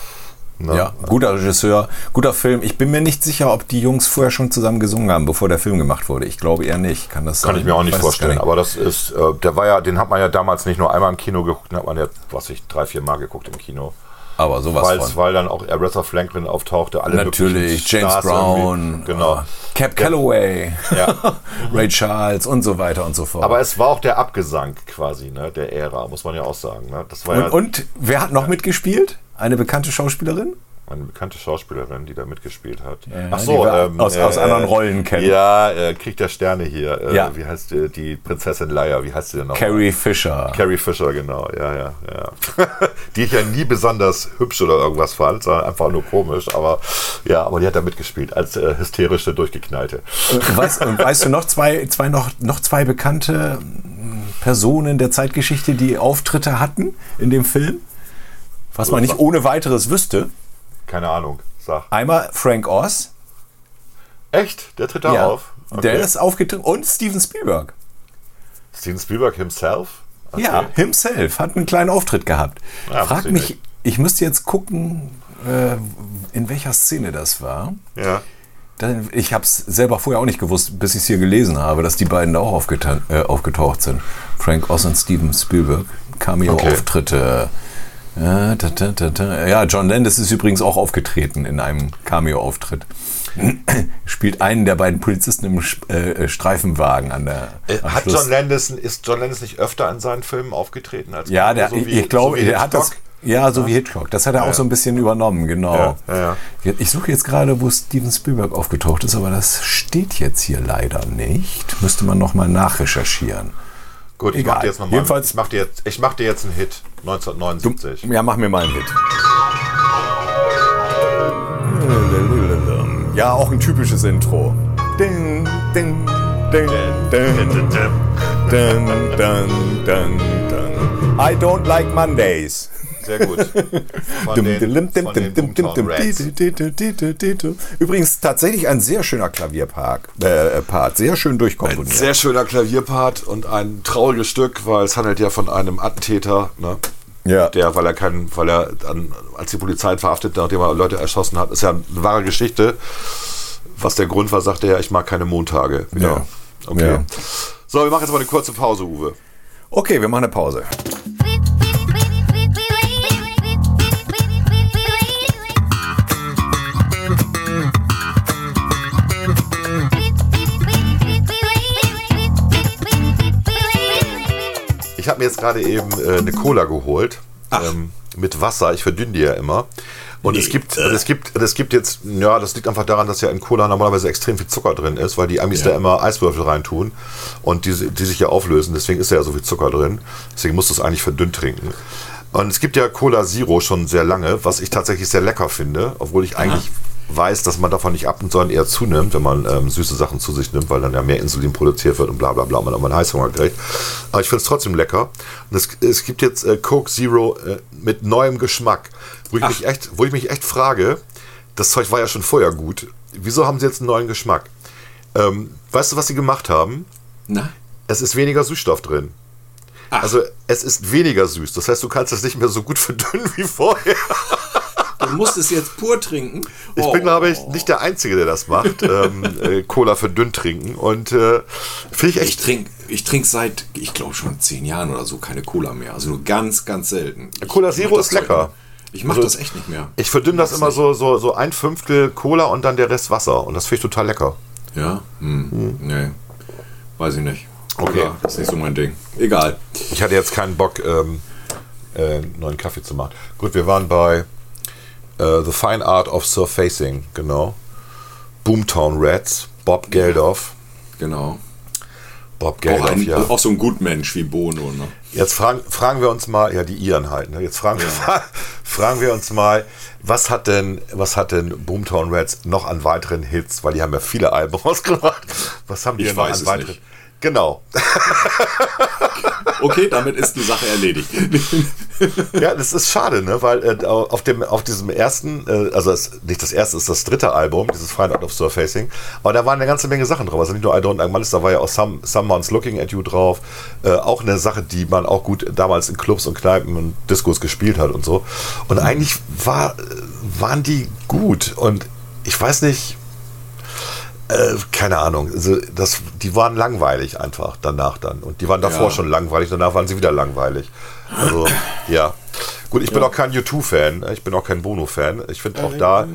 Ne? Ja, guter Regisseur, guter Film. Ich bin mir nicht sicher, ob die Jungs vorher schon zusammen gesungen haben, bevor der Film gemacht wurde. Ich glaube eher nicht. Kann das Kann sein? ich mir auch nicht vorstellen. nicht. Aber das ist, äh, der war ja, den hat man ja damals nicht nur einmal im Kino geguckt, den hat man ja, was ich, drei, vier Mal geguckt im Kino. Aber sowas Weil, von. weil dann auch Aretha Franklin auftauchte, alle Natürlich, James Stars Brown, irgendwie. Genau. äh, Cap Calloway, Ja. Ray Charles und so weiter und so fort. Aber es war auch der Abgesang quasi, ne, der Ära, muss man ja auch sagen. Ne? Das war und, ja und wer hat noch mitgespielt? Eine bekannte Schauspielerin? eine bekannte Schauspielerin, die da mitgespielt hat. Ja, die wir aus- aus anderen Rollen kennen. Ja, äh, Krieg der Sterne hier. Äh, Ja. Wie heißt die, die Prinzessin Leia? Wie heißt sie denn noch? Carrie Fisher. Carrie Fisher, genau, ja, ja, ja. die ich ja nie besonders hübsch oder irgendwas fand, sondern einfach nur komisch, aber ja, aber die hat da mitgespielt als äh, hysterische, durchgeknallte. Und weißt, und weißt du noch zwei, zwei noch, noch zwei bekannte mm, Personen der Zeitgeschichte, die Auftritte hatten in dem Film? Was man nicht ohne weiteres wüsste. Keine Ahnung, sag. Einmal Frank Oz. Echt? Der tritt da Ja, auf? Der ist aufgetreten. Und Steven Spielberg. Steven Spielberg himself? Okay. Ja, himself hat einen kleinen Auftritt gehabt. Ja, Frag mich, nicht. ich müsste jetzt gucken, äh, in welcher Szene das war. Ja. Ich habe es selber vorher auch nicht gewusst, bis ich es hier gelesen habe, dass die beiden da auch äh, aufgetaucht sind. Frank Oz und Steven Spielberg. Cameo-Auftritte. Ja, ta, ta, ta, ja, John Landis ist übrigens auch aufgetreten in einem Cameo-Auftritt. Spielt einen der beiden Polizisten im Sch- äh, Streifenwagen an der. Äh, Hat Schluss. John Landis, ist John Landis nicht öfter in seinen Filmen aufgetreten als Ja, der, so wie- ich glaube, so der hat das. Ja, so wie Hitchcock. Das hat er auch so ein bisschen übernommen, genau. Ja, ja, ja. Ich suche jetzt gerade, wo Steven Spielberg aufgetaucht ist, aber das steht jetzt hier leider nicht. Müsste man nochmal nachrecherchieren. Gut, ich Egal. mach dir jetzt nochmal. Jedenfalls- Ich mach dir jetzt, ich mach dir jetzt einen Hit. 1979. Ja, mach mir mal einen Hit. Ja, auch ein typisches Intro. Ding, ding, ding, ding, ding, ding, ding, ding. I don't like Mondays. Sehr gut. Übrigens tatsächlich ein sehr schöner Klavierpark, äh, Part, sehr schön durchkomponiert. Sehr schöner Klavierpart und ein trauriges Stück, weil es handelt ja von einem Attentäter, ne? ja. der, weil er keinen, weil er dann, als die Polizei verhaftet, nachdem er Leute erschossen hat, ist ja eine wahre Geschichte. Was der Grund war, sagte er, ich mag keine Montage. Ja. Okay. Ja. So, wir machen jetzt mal eine kurze Pause, Uwe. Okay, wir machen eine Pause. Ich habe mir jetzt gerade eben äh, eine Cola geholt. Ähm, mit Wasser. Ich verdünne die ja immer. Und es gibt, es gibt, es gibt jetzt, ja, das liegt einfach daran, dass ja in Cola normalerweise extrem viel Zucker drin ist, weil die Amis Ja. da immer Eiswürfel reintun und die, die sich ja auflösen. Deswegen ist ja so viel Zucker drin. Deswegen musst du es eigentlich verdünnt trinken. Und es gibt ja Cola Zero schon sehr lange, was ich tatsächlich sehr lecker finde, obwohl ich eigentlich weiß, dass man davon nicht abnimmt, sondern eher zunimmt, wenn man ähm, süße Sachen zu sich nimmt, weil dann ja mehr Insulin produziert wird und bla bla bla, und man irgendwann Heißhunger kriegt. Aber ich finde es trotzdem lecker. Und es, es gibt jetzt äh, Coke Zero äh, mit neuem Geschmack, wo ich, mich echt, wo ich mich echt frage, das Zeug war ja schon vorher gut, wieso haben sie jetzt einen neuen Geschmack? Ähm, weißt du, was sie gemacht haben? Na? Es ist weniger Süßstoff drin. Also es ist weniger süß. Das heißt, du kannst es nicht mehr so gut verdünnen wie vorher. Du musst es jetzt pur trinken. Ich Oh. bin, glaube ich, nicht der Einzige, der das macht. ähm, äh, Cola verdünnt trinken. Und äh, finde ich Ich echt. trinke ich trink seit, ich glaube schon zehn Jahren oder so keine Cola mehr. Also nur ganz, ganz selten. Ich Cola Zero ist lecker. Ich mache Also, das echt nicht mehr. Ich verdünne das immer so, so, so ein Fünftel Cola und dann der Rest Wasser. Und das finde ich total lecker. Ja? Hm. Nee. Weiß ich nicht. Okay. Cola, das ist nicht so mein Ding. Egal. Ich hatte jetzt keinen Bock, ähm, äh, neuen Kaffee zu machen. Gut, wir waren bei äh, The Fine Art of Surfacing, genau. Boomtown Rats, Bob Geldof. Genau. Bob Auch, Geldof, ein, ja. auch so ein Gutmensch wie Bono. Ne? Jetzt fragen, fragen wir uns mal, ja, die Iren halt, ne? Jetzt fragen, fragen wir uns mal, was hat denn, was hat denn Boomtown Rats noch an weiteren Hits? Weil die haben ja viele Alben rausgebracht. Was haben die Ich denn noch weiß an es weiteren? nicht. Genau. Okay, damit ist die Sache erledigt. Ja, das ist schade, ne? Weil äh, auf dem, auf diesem ersten, äh, also das, nicht das erste, ist das dritte Album, dieses Fine Art of Surfacing, aber da waren eine ganze Menge Sachen drauf. Also nicht nur I Don't Like da war ja auch Some, Someone's Looking at You drauf. Äh, auch eine Sache, die man auch gut damals in Clubs und Kneipen und Discos gespielt hat und so. Und eigentlich war, waren die gut. Und ich weiß nicht, äh, keine Ahnung. Also das, die waren langweilig einfach danach dann. Und die waren davor Ja. schon langweilig, danach waren sie wieder langweilig. Also, ja. Gut, ich bin auch kein U2-Fan, ich bin auch kein Bono-Fan. Ich finde auch da,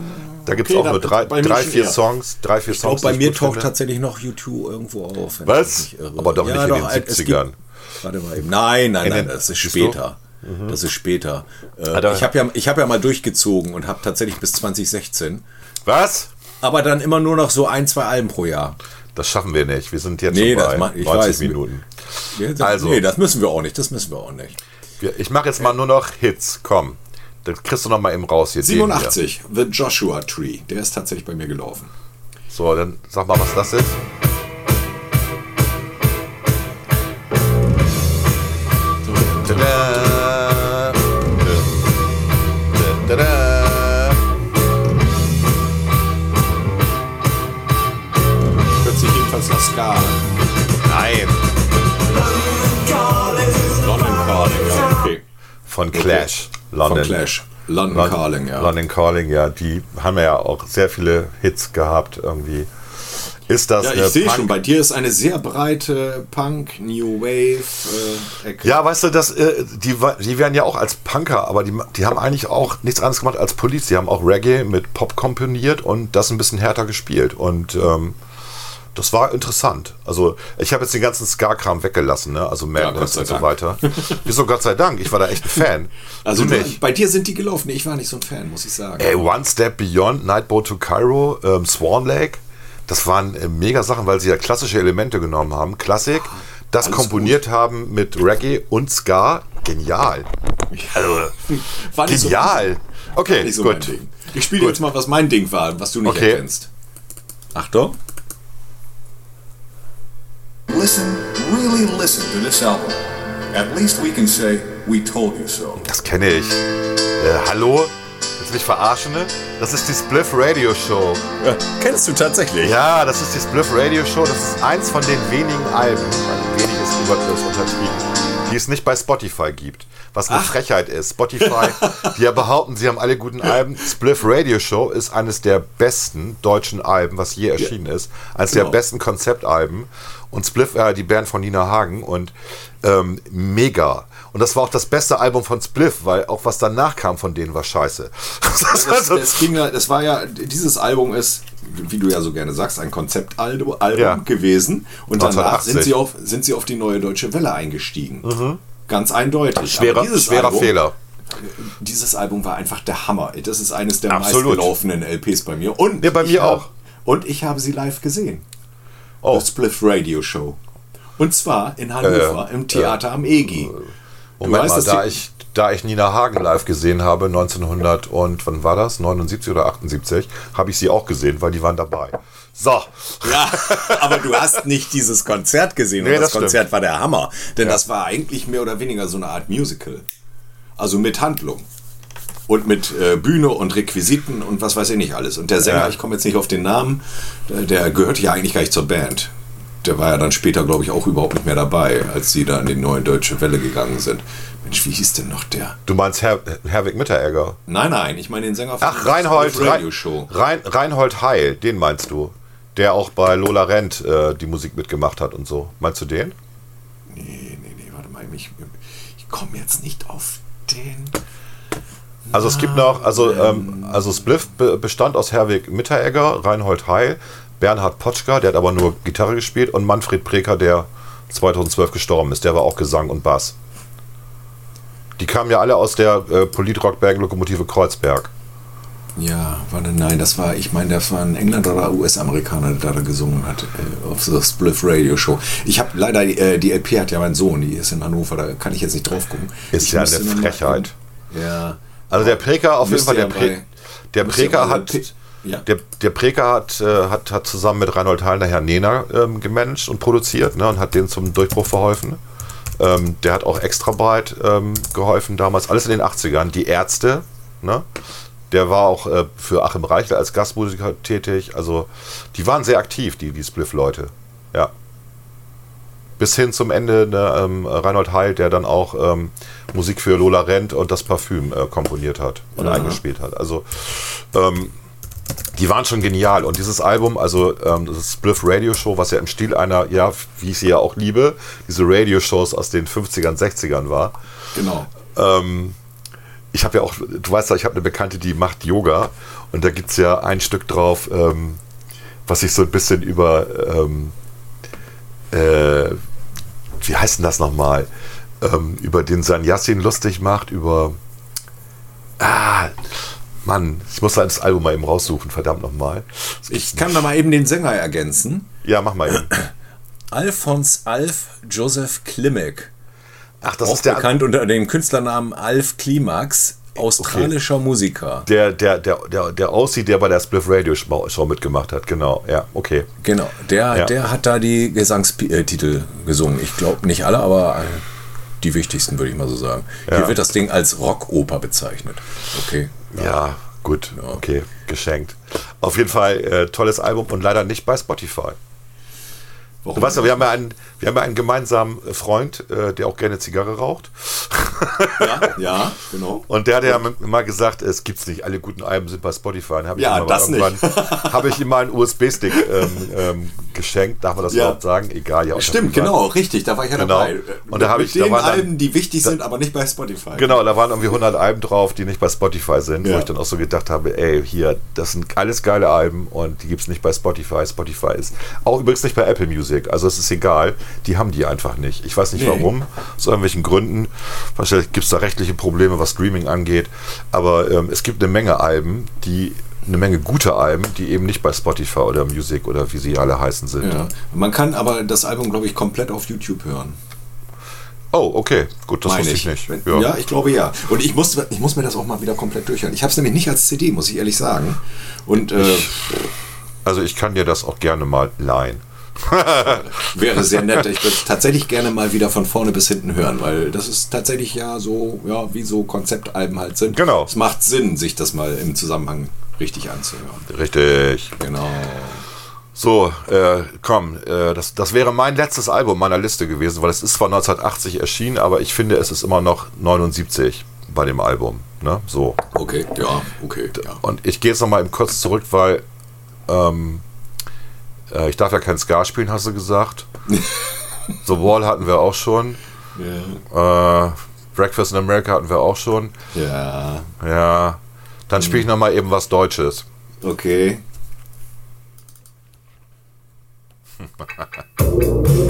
da gibt es okay, auch nur drei, drei vier eher. Songs. Drei, vier Ich Songs. bei mir taucht finde. tatsächlich noch U2 irgendwo auf. Was? Aber doch nicht in den es 70ern. gibt- Warte mal eben. Nein, nein, In nein, den- das ist später. Das ist später. Äh, Ah, ich habe ja, ich hab ja mal durchgezogen und habe tatsächlich bis 2016. Was? Aber dann immer nur noch so ein, zwei Alben pro Jahr. Das schaffen wir nicht. Wir sind jetzt Nee, bei ma- ich 90 weiß. Minuten. Ja, das, Also. Nee, das müssen wir auch nicht. Das müssen wir auch nicht. Wir- Ich mache jetzt mal nur noch Hits. Komm. Das kriegst du noch mal eben raus hier. 87, The Joshua Tree. Der ist tatsächlich bei mir gelaufen. So, dann sag mal, was das ist. Tada. Jedenfalls nach Ska an. Nein. London Calling, ja, okay. Von Clash. London. Von Clash. London Lon- Calling, ja. London Calling, ja. Die haben ja auch sehr viele Hits gehabt irgendwie. Ist das Ja, ich sehe schon, bei dir ist eine sehr breite Punk, New Wave äh, Ecke. Ja, weißt du, das, äh, die, die werden ja auch als Punker, aber die, die haben eigentlich auch nichts anderes gemacht als Police. Die haben auch Reggae mit Pop komponiert und das ein bisschen härter gespielt. Und ähm, das war interessant. Also ich habe jetzt den ganzen Ska-Kram weggelassen, ne? also Madness sei und so weiter. Wieso Gott sei Dank? Ich war da echt ein Fan. Also du nicht. bei dir sind die gelaufen. Ich war nicht so ein Fan, muss ich sagen. Ey, One Step Beyond, Nightboat to Cairo, ähm, Swan Lake, das waren äh, mega Sachen, weil sie ja klassische Elemente genommen haben. Klassik, das alles komponiert haben mit Reggae und Ska. Genial. Also, nicht so- genial. Okay, so gut. Ich spiele jetzt mal, was mein Ding war, was du nicht Okay. erkennst. Achtung. Listen, really listen to this album. At least we can say we told you so. Das kenne ich. Äh, hallo? Willst du mich verarschen? ne? Das ist die Spliff Radio Show. kennst du tatsächlich? Ja, das ist die Spliff Radio Show. Das ist eins von den wenigen Alben, also wenig ist übertrieben, untertrieben, die es nicht bei Spotify gibt. Was eine Frechheit ist. Spotify, die ja behaupten, sie haben alle guten Alben. Spliff Radio Show ist eines der besten deutschen Alben, was je erschienen ist. Eines der Genau. besten Konzeptalben. Und Spliff, äh, die Band von Nina Hagen und ähm, mega. Und das war auch das beste Album von Spliff, weil auch was danach kam von denen war scheiße. Das Das, das, ging ja, das war ja, dieses Album ist, wie du ja so gerne sagst, ein Konzeptalbum Album Ja. gewesen. Und danach 1980. sind sie, auf, sind sie auf die neue Deutsche Welle eingestiegen. Ganz eindeutig. Mhm. Schwerer- schwerer Album Fehler. dieses Album war einfach der Hammer. Das ist eines der Absolut. meistgelaufenen LPs bei mir. Und Ja, bei ich mir hab- auch. Und ich habe sie live gesehen. Oh. The Spliff Radio Show. Und zwar in Hannover Äh, im Theater am EGI. Du Moment weißt, mal, da ich, da ich Nina Hagen live gesehen habe, 1900 und wann war das? 79 oder 78, habe ich sie auch gesehen, weil die waren dabei. So. Ja, aber du hast nicht dieses Konzert gesehen. Nee, und das, das Konzert stimmt. war der Hammer. Denn Ja. das war eigentlich mehr oder weniger so eine Art Musical. Also mit Handlung. Und mit äh, Bühne und Requisiten und was weiß ich nicht alles. Und der Sänger, Ja. ich komme jetzt nicht auf den Namen, der, der gehörte ja eigentlich gar nicht zur Band. Der war ja dann später, glaube ich, auch überhaupt nicht mehr dabei, als sie da in die neue Deutsche Welle gegangen sind. Mensch, wie hieß denn noch der? Du meinst Her Herwig Mitteregger? Nein, nein, ich meine den Sänger von Ach, Reinhold, Radio Show. Rein, Reinhold Heil, den meinst du? Der auch bei Lola Rent äh, die Musik mitgemacht hat und so. Meinst du den? Nee, nee, nee, warte mal, ich, ich komme jetzt nicht auf den. Also es gibt noch, also, ähm, also Spliff be bestand aus Herwig Mitteregger, Reinhold Heil, Bernhard Potschka, der hat aber nur Gitarre gespielt, und Manfred Preker, der 2012 gestorben ist. Der war auch Gesang und Bass. Die kamen ja alle aus der äh, Politrock-Band Lokomotive Kreuzberg. Ja, warte, nein, das war, ich meine, das war ein Engländer oder US-Amerikaner, der da gesungen hat äh, auf The Spliff Radio Show. Ich habe leider, äh, die LP hat ja mein Sohn, die ist in Hannover, da kann ich jetzt nicht drauf gucken. Ist ich ja eine Frechheit. Ja. Also der Preker auf jeden Fall, der, Pre der Preker hat, ja. der, der Preker hat, äh, hat, hat zusammen mit Reinhold Heil nachher Nena ähm, gemanagt und produziert ne, und hat denen zum Durchbruch verholfen. Ähm, der hat auch extra breit ähm, geholfen damals, alles in den 80ern. Die Ärzte, ne? Der war auch äh, für Achim Reichler als Gastmusiker tätig. Also die waren sehr aktiv, die, die Spliff-Leute. Ja. Bis hin zum Ende ne, ähm, Reinhold Heil, der dann auch ähm, Musik für Lola Rent und das Parfüm äh, komponiert hat und Aha. eingespielt hat. Also ähm, die waren schon genial. Und dieses Album, also ähm, das Spliff Radio Show, was ja im Stil einer, ja, wie ich sie ja auch liebe, diese Radio-Shows aus den 50ern, 60ern war. Genau. Ähm, ich habe ja auch, du weißt ja, ich habe eine Bekannte, die macht Yoga und da gibt es ja ein Stück drauf, ähm, was sich so ein bisschen über, ähm, äh, wie heißt denn das nochmal, ähm, über den Sanyassin lustig macht, über, ah, Mann, ich muss das Album mal eben raussuchen, verdammt nochmal. Ich kann da mal eben den Sänger ergänzen. Ja, mach mal eben. Alfons Alf Joseph Klimek. Ach, das auch ist der- bekannt unter dem Künstlernamen Alf Klimax, australischer Musiker. Der, der, der, der, der aussieht, der bei der Spliff Radio Show mitgemacht hat, genau, ja, okay. Genau, der, Ja. der hat da die Gesangstitel gesungen. Ich glaube nicht alle, aber äh, die wichtigsten, würde ich mal so sagen. Ja. Hier wird das Ding als Rockoper bezeichnet. Okay. Ja, gut, okay, geschenkt. Auf jeden Fall äh, tolles Album und leider nicht bei Spotify. Warum? Du weißt ja, wir haben ja einen, wir haben ja einen gemeinsamen Freund, äh, der auch gerne Zigarre raucht. Ja, ja, genau. Und der hat ja mal gesagt, es gibt's nicht, alle guten Alben sind bei Spotify. Und hab ich Ja, mal das nicht. Habe ich ihm mal einen USB-Stick ähm, ähm, geschenkt, darf man das Ja. überhaupt sagen? Egal, ja. Stimmt, genau, richtig, da war ich ja Genau. dabei. Und da habe ich, da den waren dann- Alben, die wichtig sind, aber nicht bei Spotify. Genau, da waren irgendwie 100 Alben drauf, die nicht bei Spotify sind, Ja. wo ich dann auch so gedacht habe, ey, hier, das sind alles geile Alben und die gibt es nicht bei Spotify. Spotify ist auch übrigens nicht bei Apple Music, also es ist egal, die haben die einfach nicht. Ich weiß nicht Nee. warum, aus irgendwelchen Gründen. Wahrscheinlich gibt es da rechtliche Probleme, was Streaming angeht, aber ähm, es gibt eine Menge Alben, die eine Menge gute Alben, die eben nicht bei Spotify oder Music oder wie sie alle heißen sind. Ja. Man kann aber das Album, glaube ich, komplett auf YouTube hören. Oh, okay, gut, das Meine wusste ich nicht. Wenn- Ja. ich glaube ja. Und ich muss, ich muss mir das auch mal wieder komplett durchhören. Ich habe es nämlich nicht als CD, muss ich ehrlich sagen. Und äh, Also ich kann dir das auch gerne mal leihen. wäre sehr nett. Ich würde tatsächlich gerne mal wieder von vorne bis hinten hören, weil das ist tatsächlich ja so, ja, wie so Konzeptalben halt sind. Genau. Es macht Sinn, sich das mal im Zusammenhang richtig anzuhören. Richtig. Genau. So, äh, komm, äh, das, das wäre mein letztes Album meiner Liste gewesen, weil es ist zwar 1980 erschienen, aber ich finde, es ist immer noch 79 bei dem Album. Ne? So. Okay, ja, okay. Ja. Und ich gehe jetzt nochmal kurz zurück, weil ähm, äh, ich darf ja kein Ska spielen, hast du gesagt. The Wall hatten wir auch schon. Ja. Äh, Breakfast in America hatten wir auch schon. ja, Ja. Dann spiele ich nochmal eben was Deutsches. okay.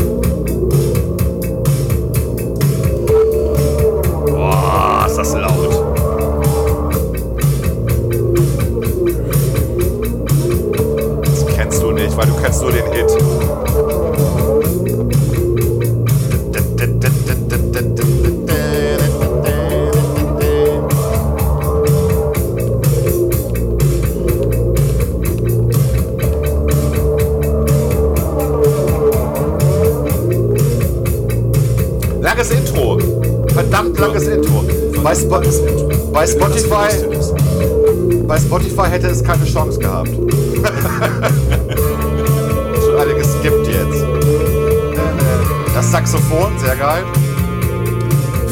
Boah, ist das laut. weil du kennst nur den Hit. Langes Intro. Verdammt langes. Intro. Bei, Spo bei Spotify. Bei Spotify hätte es keine Chance gehabt. Saxophon, sehr geil.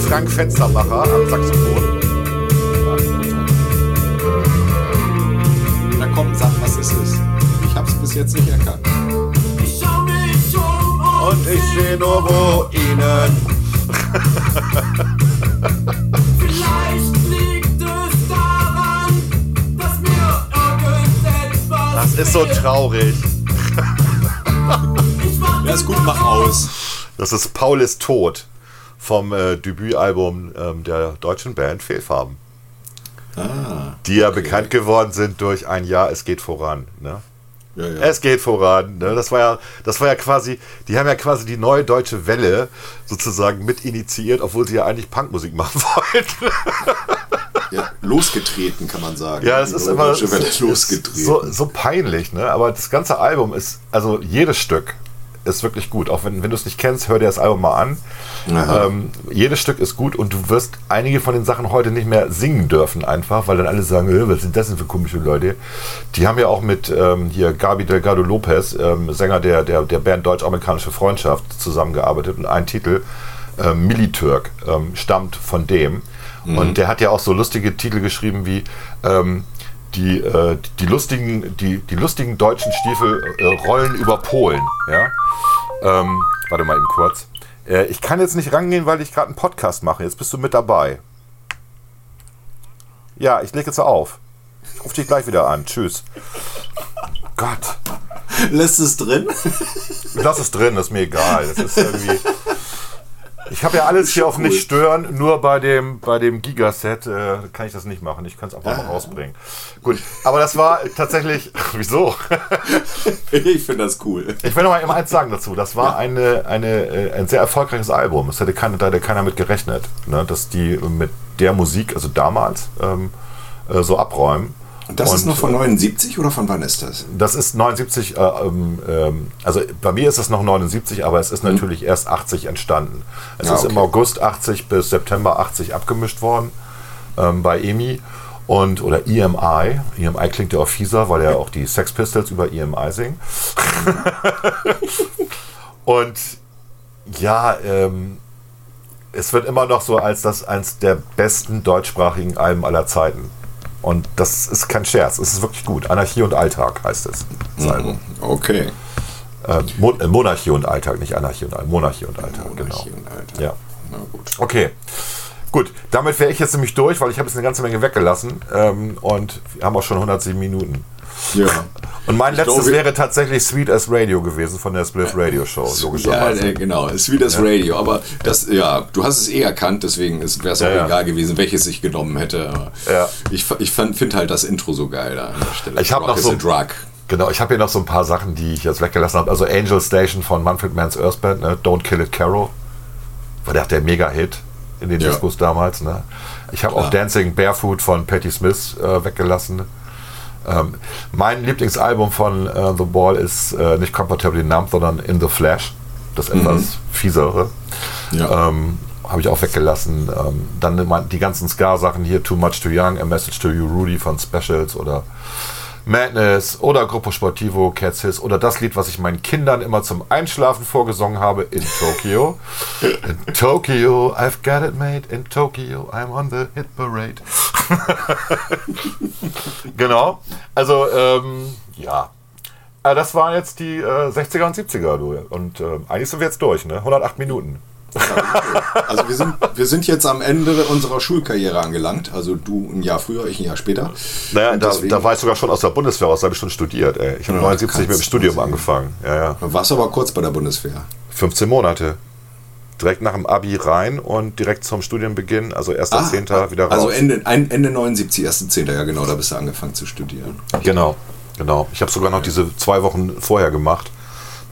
Frank Fenstermacher am Saxophon. Na komm, sag, was ist es? Ich hab's bis jetzt nicht erkannt. Und ich sehe nur Ruinen. Vielleicht liegt es daran, dass mir irgendetwas Das ist so traurig. Ja, ist gut, mach aus. Das ist Paul ist tot vom äh, Debütalbum ähm, der deutschen Band Fehlfarben. Ah, Die ja bekannt geworden sind durch ein Jahr, es geht voran. Ne? ja, ja. Es geht voran. Ne? Das war ja, das war ja quasi, die haben ja quasi die neue deutsche Welle sozusagen mit initiiert, obwohl sie ja eigentlich Punkmusik machen wollten. ja, losgetreten, kann man sagen. Ja, das Die ist immer es ist ist losgetreten. so, so peinlich, ne? Aber das ganze Album ist, also jedes Stück ist wirklich gut. Auch wenn, wenn du es nicht kennst, hör dir das Album mal an. Ähm, jedes Stück ist gut und du wirst einige von den Sachen heute nicht mehr singen dürfen, einfach, weil dann alle sagen, "Äh, was sind das denn für komische Leute? Die haben ja auch mit ähm, hier Gabi Delgado Lopez, ähm, Sänger der, der, der Band Deutsch-Amerikanische Freundschaft, zusammengearbeitet und ein Titel, ähm, Militürk, ähm, stammt von dem. Und der hat ja auch so lustige Titel geschrieben wie ähm, die, äh, die, lustigen, die, die lustigen deutschen Stiefel äh, rollen über Polen. Ja? Ähm, warte mal eben kurz. Äh, ich kann jetzt nicht rangehen, weil ich gerade einen Podcast mache. Jetzt bist du mit dabei. Ja, ich lege jetzt auf. Ich rufe dich gleich wieder an. Tschüss. Gott. Lässt es drin? Lass es drin, das ist mir egal. Das ist irgendwie. Ich habe ja alles hier auf nicht stören, nur bei dem, bei dem Gigaset äh, kann ich das nicht machen. Ich kann es einfach mal rausbringen. Gut, aber das war tatsächlich. Wieso? ich finde das cool. Ich will noch mal eins sagen dazu. Das war eine, eine, äh, ein sehr erfolgreiches Album. Es hätte keiner, da hätte keiner mit gerechnet, ne, dass die mit der Musik, also damals, ähm, äh, so abräumen. Und das ist Und, noch von äh, 79 oder von wann ist das? Das ist 79, äh, ähm, ähm, also bei mir ist es noch 79, aber es ist natürlich erst 80 entstanden. Es Ja, ist okay. im August 80 bis September 80 abgemischt worden ähm, bei EMI und oder EMI. EMI klingt ja auch fieser, weil ja auch die Sex Pistols über EMI singen. und ja, ähm, es wird immer noch so als das eins der besten deutschsprachigen Alben aller Zeiten. Und das ist kein Scherz, es ist wirklich gut. Anarchie und Alltag heißt es. Album. Okay. Äh, Mon äh, Monarchie und Alltag, nicht Anarchie und Alltag. Monarchie und Alltag, Monarchie genau. und Alltag. Ja. Na gut. Okay. Gut, damit wäre ich jetzt nämlich durch, weil ich habe jetzt eine ganze Menge weggelassen ähm, und wir haben auch schon 107 Minuten. Ja. Und mein Ich letztes glaube- wäre tatsächlich Sweet as Radio gewesen von der Spliff Radio Show, Ja, logischerweise. äh, genau, ist wie das Radio. Aber das, ja, du hast es eh erkannt, deswegen wäre es auch Ja, ja. egal gewesen, welches ich genommen hätte. Aber Ja. Ich, ich finde halt das Intro so geil da an der Stelle. Ich habe noch so Drug. Genau, ich habe hier noch so ein paar Sachen, die ich jetzt weggelassen habe. Also Angel Station von Manfred Mann's Earth Band, ne? Don't Kill It Carol. War der, der Mega-Hit in den Ja. Discos damals. Ne? Ich habe auch. Dancing Barefoot von Patti Smith äh, weggelassen. Ähm, mein Lieblingsalbum von äh, The Ball ist äh, nicht Comfortably Numb, sondern In the Flash. Das etwas fiesere. Mhm. Ja. Ähm, habe ich auch weggelassen. Ähm, dann die ganzen Ska-Sachen hier, Too Much Too Young, A Message to You Rudy von Specials oder Madness oder Gruppo Sportivo, Cats Hiss oder das Lied, was ich meinen Kindern immer zum Einschlafen vorgesungen habe, in Tokyo. In Tokyo, I've got it made. In Tokyo, I'm on the hit parade. genau. Also, ähm, ja. Äh, das waren jetzt die äh, 60er und 70er, du. Und äh, eigentlich sind wir jetzt durch, ne? 108 Minuten. Also wir sind, wir sind jetzt am Ende unserer Schulkarriere angelangt. Also du ein Jahr früher, ich ein Jahr später. Naja, da, da war ich sogar schon aus der Bundeswehr aus, da habe ich schon studiert. Ey. Ich habe Ja, 79 mit dem Studium sehen. angefangen. Ja, ja. Du warst aber kurz bei der Bundeswehr. 15 Monate. Direkt nach dem Abi rein und direkt zum Studienbeginn, also 1.10. wieder raus. Also Ende, ein, Ende 79, 1.10. Ja genau, da bist du angefangen zu studieren. Genau, genau. Ich habe sogar noch diese zwei Wochen vorher gemacht.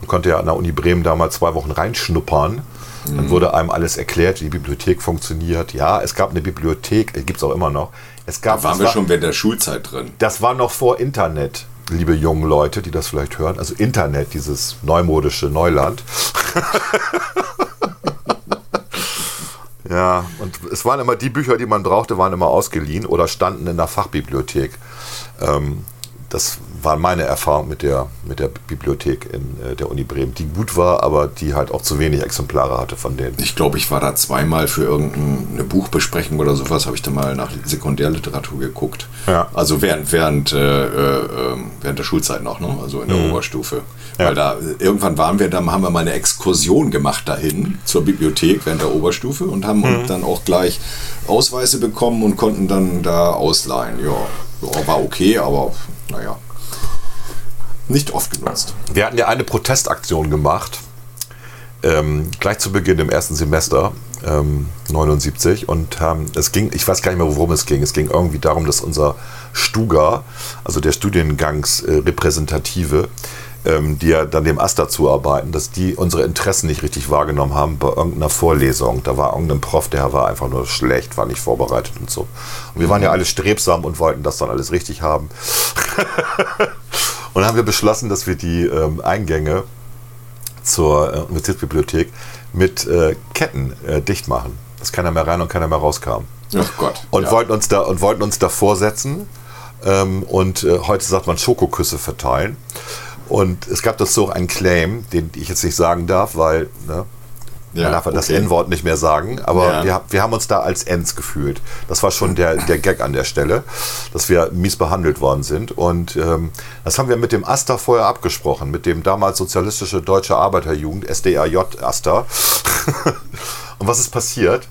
Man konnte ja an der Uni Bremen damals zwei Wochen reinschnuppern. Dann Mhm. wurde einem alles erklärt, wie die Bibliothek funktioniert. Ja, es gab eine Bibliothek, gibt es auch immer noch. Es gab, Da waren wir war- schon während der Schulzeit drin. Das war noch vor Internet, liebe jungen Leute, die das vielleicht hören. Also Internet, dieses neumodische Neuland. Ja, und es waren immer die Bücher, die man brauchte, waren immer ausgeliehen oder standen in der Fachbibliothek. Ähm, das war meine Erfahrung mit der, mit der Bibliothek in äh, der Uni Bremen, die gut war, aber die halt auch zu wenig Exemplare hatte von denen. Ich glaube, ich war da zweimal für irgendeine Buchbesprechung oder sowas, habe ich da mal nach Sekundärliteratur geguckt. Ja. Also während, während, äh, äh, während der Schulzeit noch, ne? also in der Mhm. Oberstufe. Ja. Weil da irgendwann waren wir, dann haben wir mal eine Exkursion gemacht dahin zur Bibliothek während der Oberstufe und haben Mhm. dann auch gleich Ausweise bekommen und konnten dann da ausleihen. Ja, ja war okay, aber naja, nicht oft genutzt. Wir hatten ja eine Protestaktion gemacht, ähm, gleich zu Beginn im ersten Semester, ähm, 79. Und ähm, es ging, ich weiß gar nicht mehr, worum es ging. Es ging irgendwie darum, dass unser Stuga, also der Studiengangsrepräsentative, ähm, die ja dann dem AStA zuarbeiten, dass die unsere Interessen nicht richtig wahrgenommen haben bei irgendeiner Vorlesung. Da war irgendein Prof, der war einfach nur schlecht, war nicht vorbereitet und so. Und wir waren ja alle strebsam und wollten das dann alles richtig haben. Und dann haben wir beschlossen, dass wir die ähm, Eingänge zur äh, Universitätsbibliothek mit äh, Ketten äh, dicht machen. Dass keiner mehr rein und keiner mehr rauskam. Ach Gott. Und ja. wollten uns da und wollten uns davor setzen ähm, und äh, heute sagt man Schokoküsse verteilen. Und es gab dazu auch einen Claim, den ich jetzt nicht sagen darf, weil ne, Ja, man darf das okay. N-Wort nicht mehr sagen, aber Ja. wir, wir haben uns da als Ns gefühlt. Das war schon der, der Gag an der Stelle, dass wir mies behandelt worden sind. Und ähm, das haben wir mit dem AStA vorher abgesprochen, mit dem damals Sozialistische Deutsche Arbeiterjugend, SDAJ AStA. Und was ist passiert?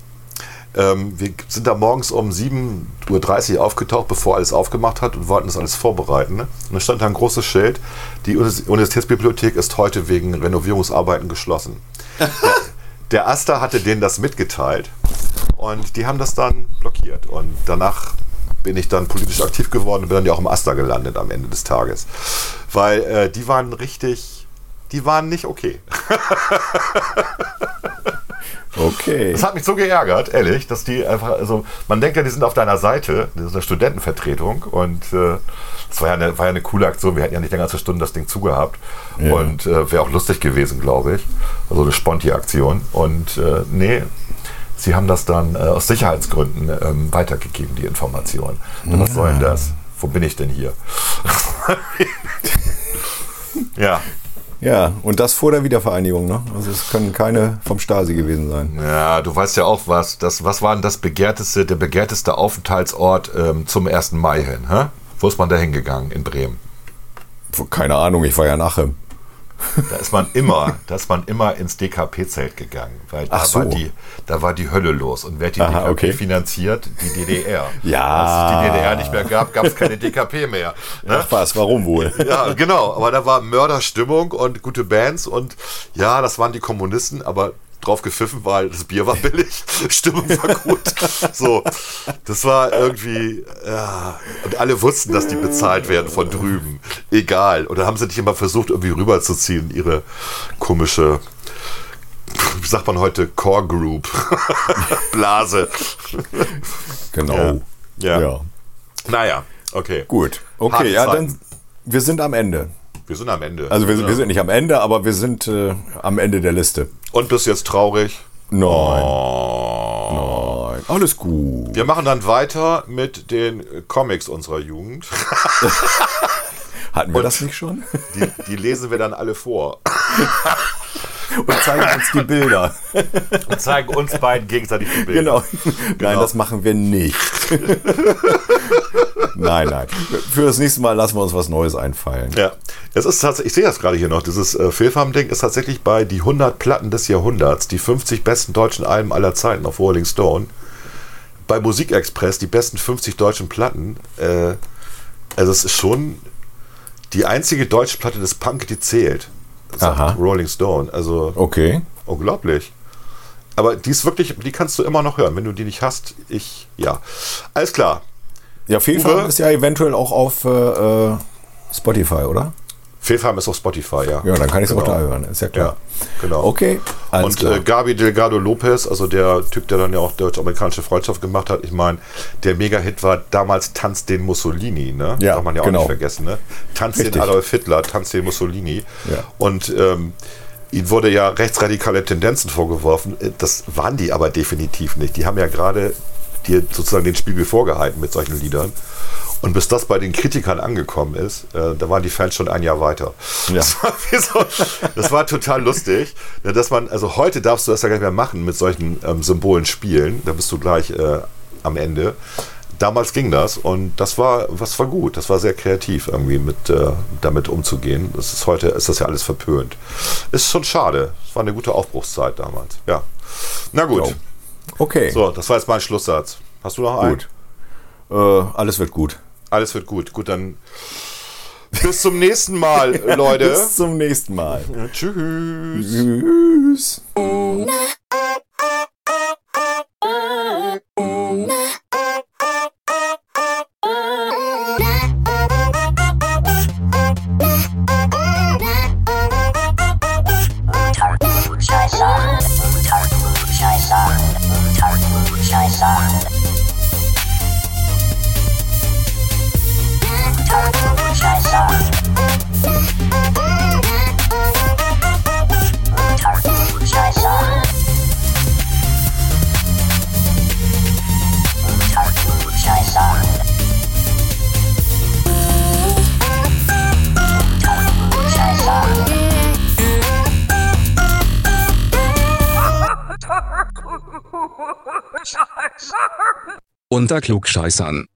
Ähm, wir sind da morgens um 7.30 Uhr aufgetaucht, bevor alles aufgemacht hat und wollten das alles vorbereiten. Ne? Und da stand da ein großes Schild, die Uni- Universitätsbibliothek ist heute wegen Renovierungsarbeiten geschlossen. Der, Asta hatte denen das mitgeteilt und die haben das dann blockiert. Und danach bin ich dann politisch aktiv geworden und bin dann ja auch im Asta gelandet am Ende des Tages. Weil äh, die waren richtig, die waren nicht okay. Okay. Das hat mich so geärgert, ehrlich, dass die einfach, also man denkt ja, die sind auf deiner Seite, das ist eine Studentenvertretung und äh, das war ja, eine, war ja eine coole Aktion, wir hätten ja nicht länger als eine Stunde das Ding zugehabt Ja. und äh, wäre auch lustig gewesen, glaube ich, also eine Sponti-Aktion und äh, nee, sie haben das dann äh, aus Sicherheitsgründen ähm, weitergegeben, die Information. Und Was soll denn das? Wo bin ich denn hier? ja. Ja, und das vor der Wiedervereinigung, ne? Also es können keine vom Stasi gewesen sein. Ja, du weißt ja auch was. Das, was war denn das begehrteste, der begehrteste Aufenthaltsort ähm, zum 1. Mai hin? Hä? Wo ist man da hingegangen in Bremen? Keine Ahnung, ich war ja nachher. Da ist man immer, da ist man immer ins DKP-Zelt gegangen, weil da, so. war die, da war die Hölle los. Und wer hat die Aha, DKP okay. finanziert? Die DDR. Ja. Als es die DDR nicht mehr gab, gab es keine DKP mehr. Ne? Ach was, warum wohl? Ja, genau. Aber da war Mörderstimmung und gute Bands und ja, das waren die Kommunisten, aber drauf gepfiffen, weil das Bier war billig, Stimmung war gut. So, das war irgendwie, ja, und alle wussten, dass die bezahlt werden von drüben. Egal. Und dann haben sie nicht immer versucht, irgendwie rüberzuziehen, ihre komische, wie sagt man heute, Core Group, Blase. Genau. Ja. Ja. Naja, okay. Gut. Okay, Harte ja, Zeiten. dann wir sind am Ende. Wir sind am Ende. Also wir, sind- Ja. wir sind nicht am Ende, aber wir sind äh, am Ende der Liste. Und bist jetzt traurig? Nein. Oh. Nein. Alles gut. Wir machen dann weiter mit den Comics unserer Jugend. Hatten wir Und- das nicht schon? Die, die lesen wir dann alle vor Und zeigen uns die Bilder. und zeigen uns beiden gegenseitig die Bilder. Genau. Nein, Genau. das machen wir nicht. nein, nein. Für das nächste Mal lassen wir uns was Neues einfallen. Ja, es ist tatsächlich, ich sehe das gerade hier noch, dieses äh, Fehlfarben-Ding ist tatsächlich bei die 100 Platten des Jahrhunderts, die 50 besten deutschen Alben aller Zeiten auf Rolling Stone. Bei Musikexpress die besten 50 deutschen Platten. Äh, also es ist schon die einzige deutsche Platte des Punk, die zählt. Sagt Aha. Rolling Stone. Also Okay. unglaublich. Aber die ist wirklich, die kannst du immer noch hören. Wenn du die nicht hast, ich, ja. Alles klar. Ja, Fehlfarben Uwe? ist ja eventuell auch auf äh, äh, Spotify, oder? Fehlfarben ist auf Spotify, ja. Ja, dann kann ich es Genau. auch da hören, ist ja klar. Ja, genau. Okay, Und äh, Gabi Delgado Lopez, also der Typ, der dann ja auch deutsch-amerikanische Freundschaft gemacht hat, ich meine, der Mega-Hit war damals Tanz den Mussolini, ne? Ja, Darf man ja auch genau. nicht vergessen, ne? Tanz Richtig. den Adolf Hitler, Tanz den Mussolini. Ja. Und ähm, ihnen wurde ja rechtsradikale Tendenzen vorgeworfen. Äh, Das waren die aber definitiv nicht. Die haben ja gerade dir sozusagen den Spiegel vorgehalten mit solchen Liedern. Und bis das bei den Kritikern angekommen ist, äh, da waren die Fans schon ein Jahr weiter. Das, war so, das war total lustig, ja, dass man, also heute darfst du das ja gar nicht mehr machen, mit solchen ähm, Symbolen spielen. Da bist du gleich äh, am Ende. Damals ging das und das war, was war gut. Das war sehr kreativ irgendwie mit äh, damit umzugehen. Das ist heute ist das ja alles verpönt. Ist schon schade. Es war eine gute Aufbruchszeit damals. Ja. Na gut. Okay. So, das war jetzt mein Schlusssatz. Hast du noch einen? Gut. Äh, alles wird gut. Alles wird gut. Gut, dann bis zum nächsten Mal, Leute. Bis zum nächsten Mal. Ja, tschüss. Tschüss. Unter Klugscheißern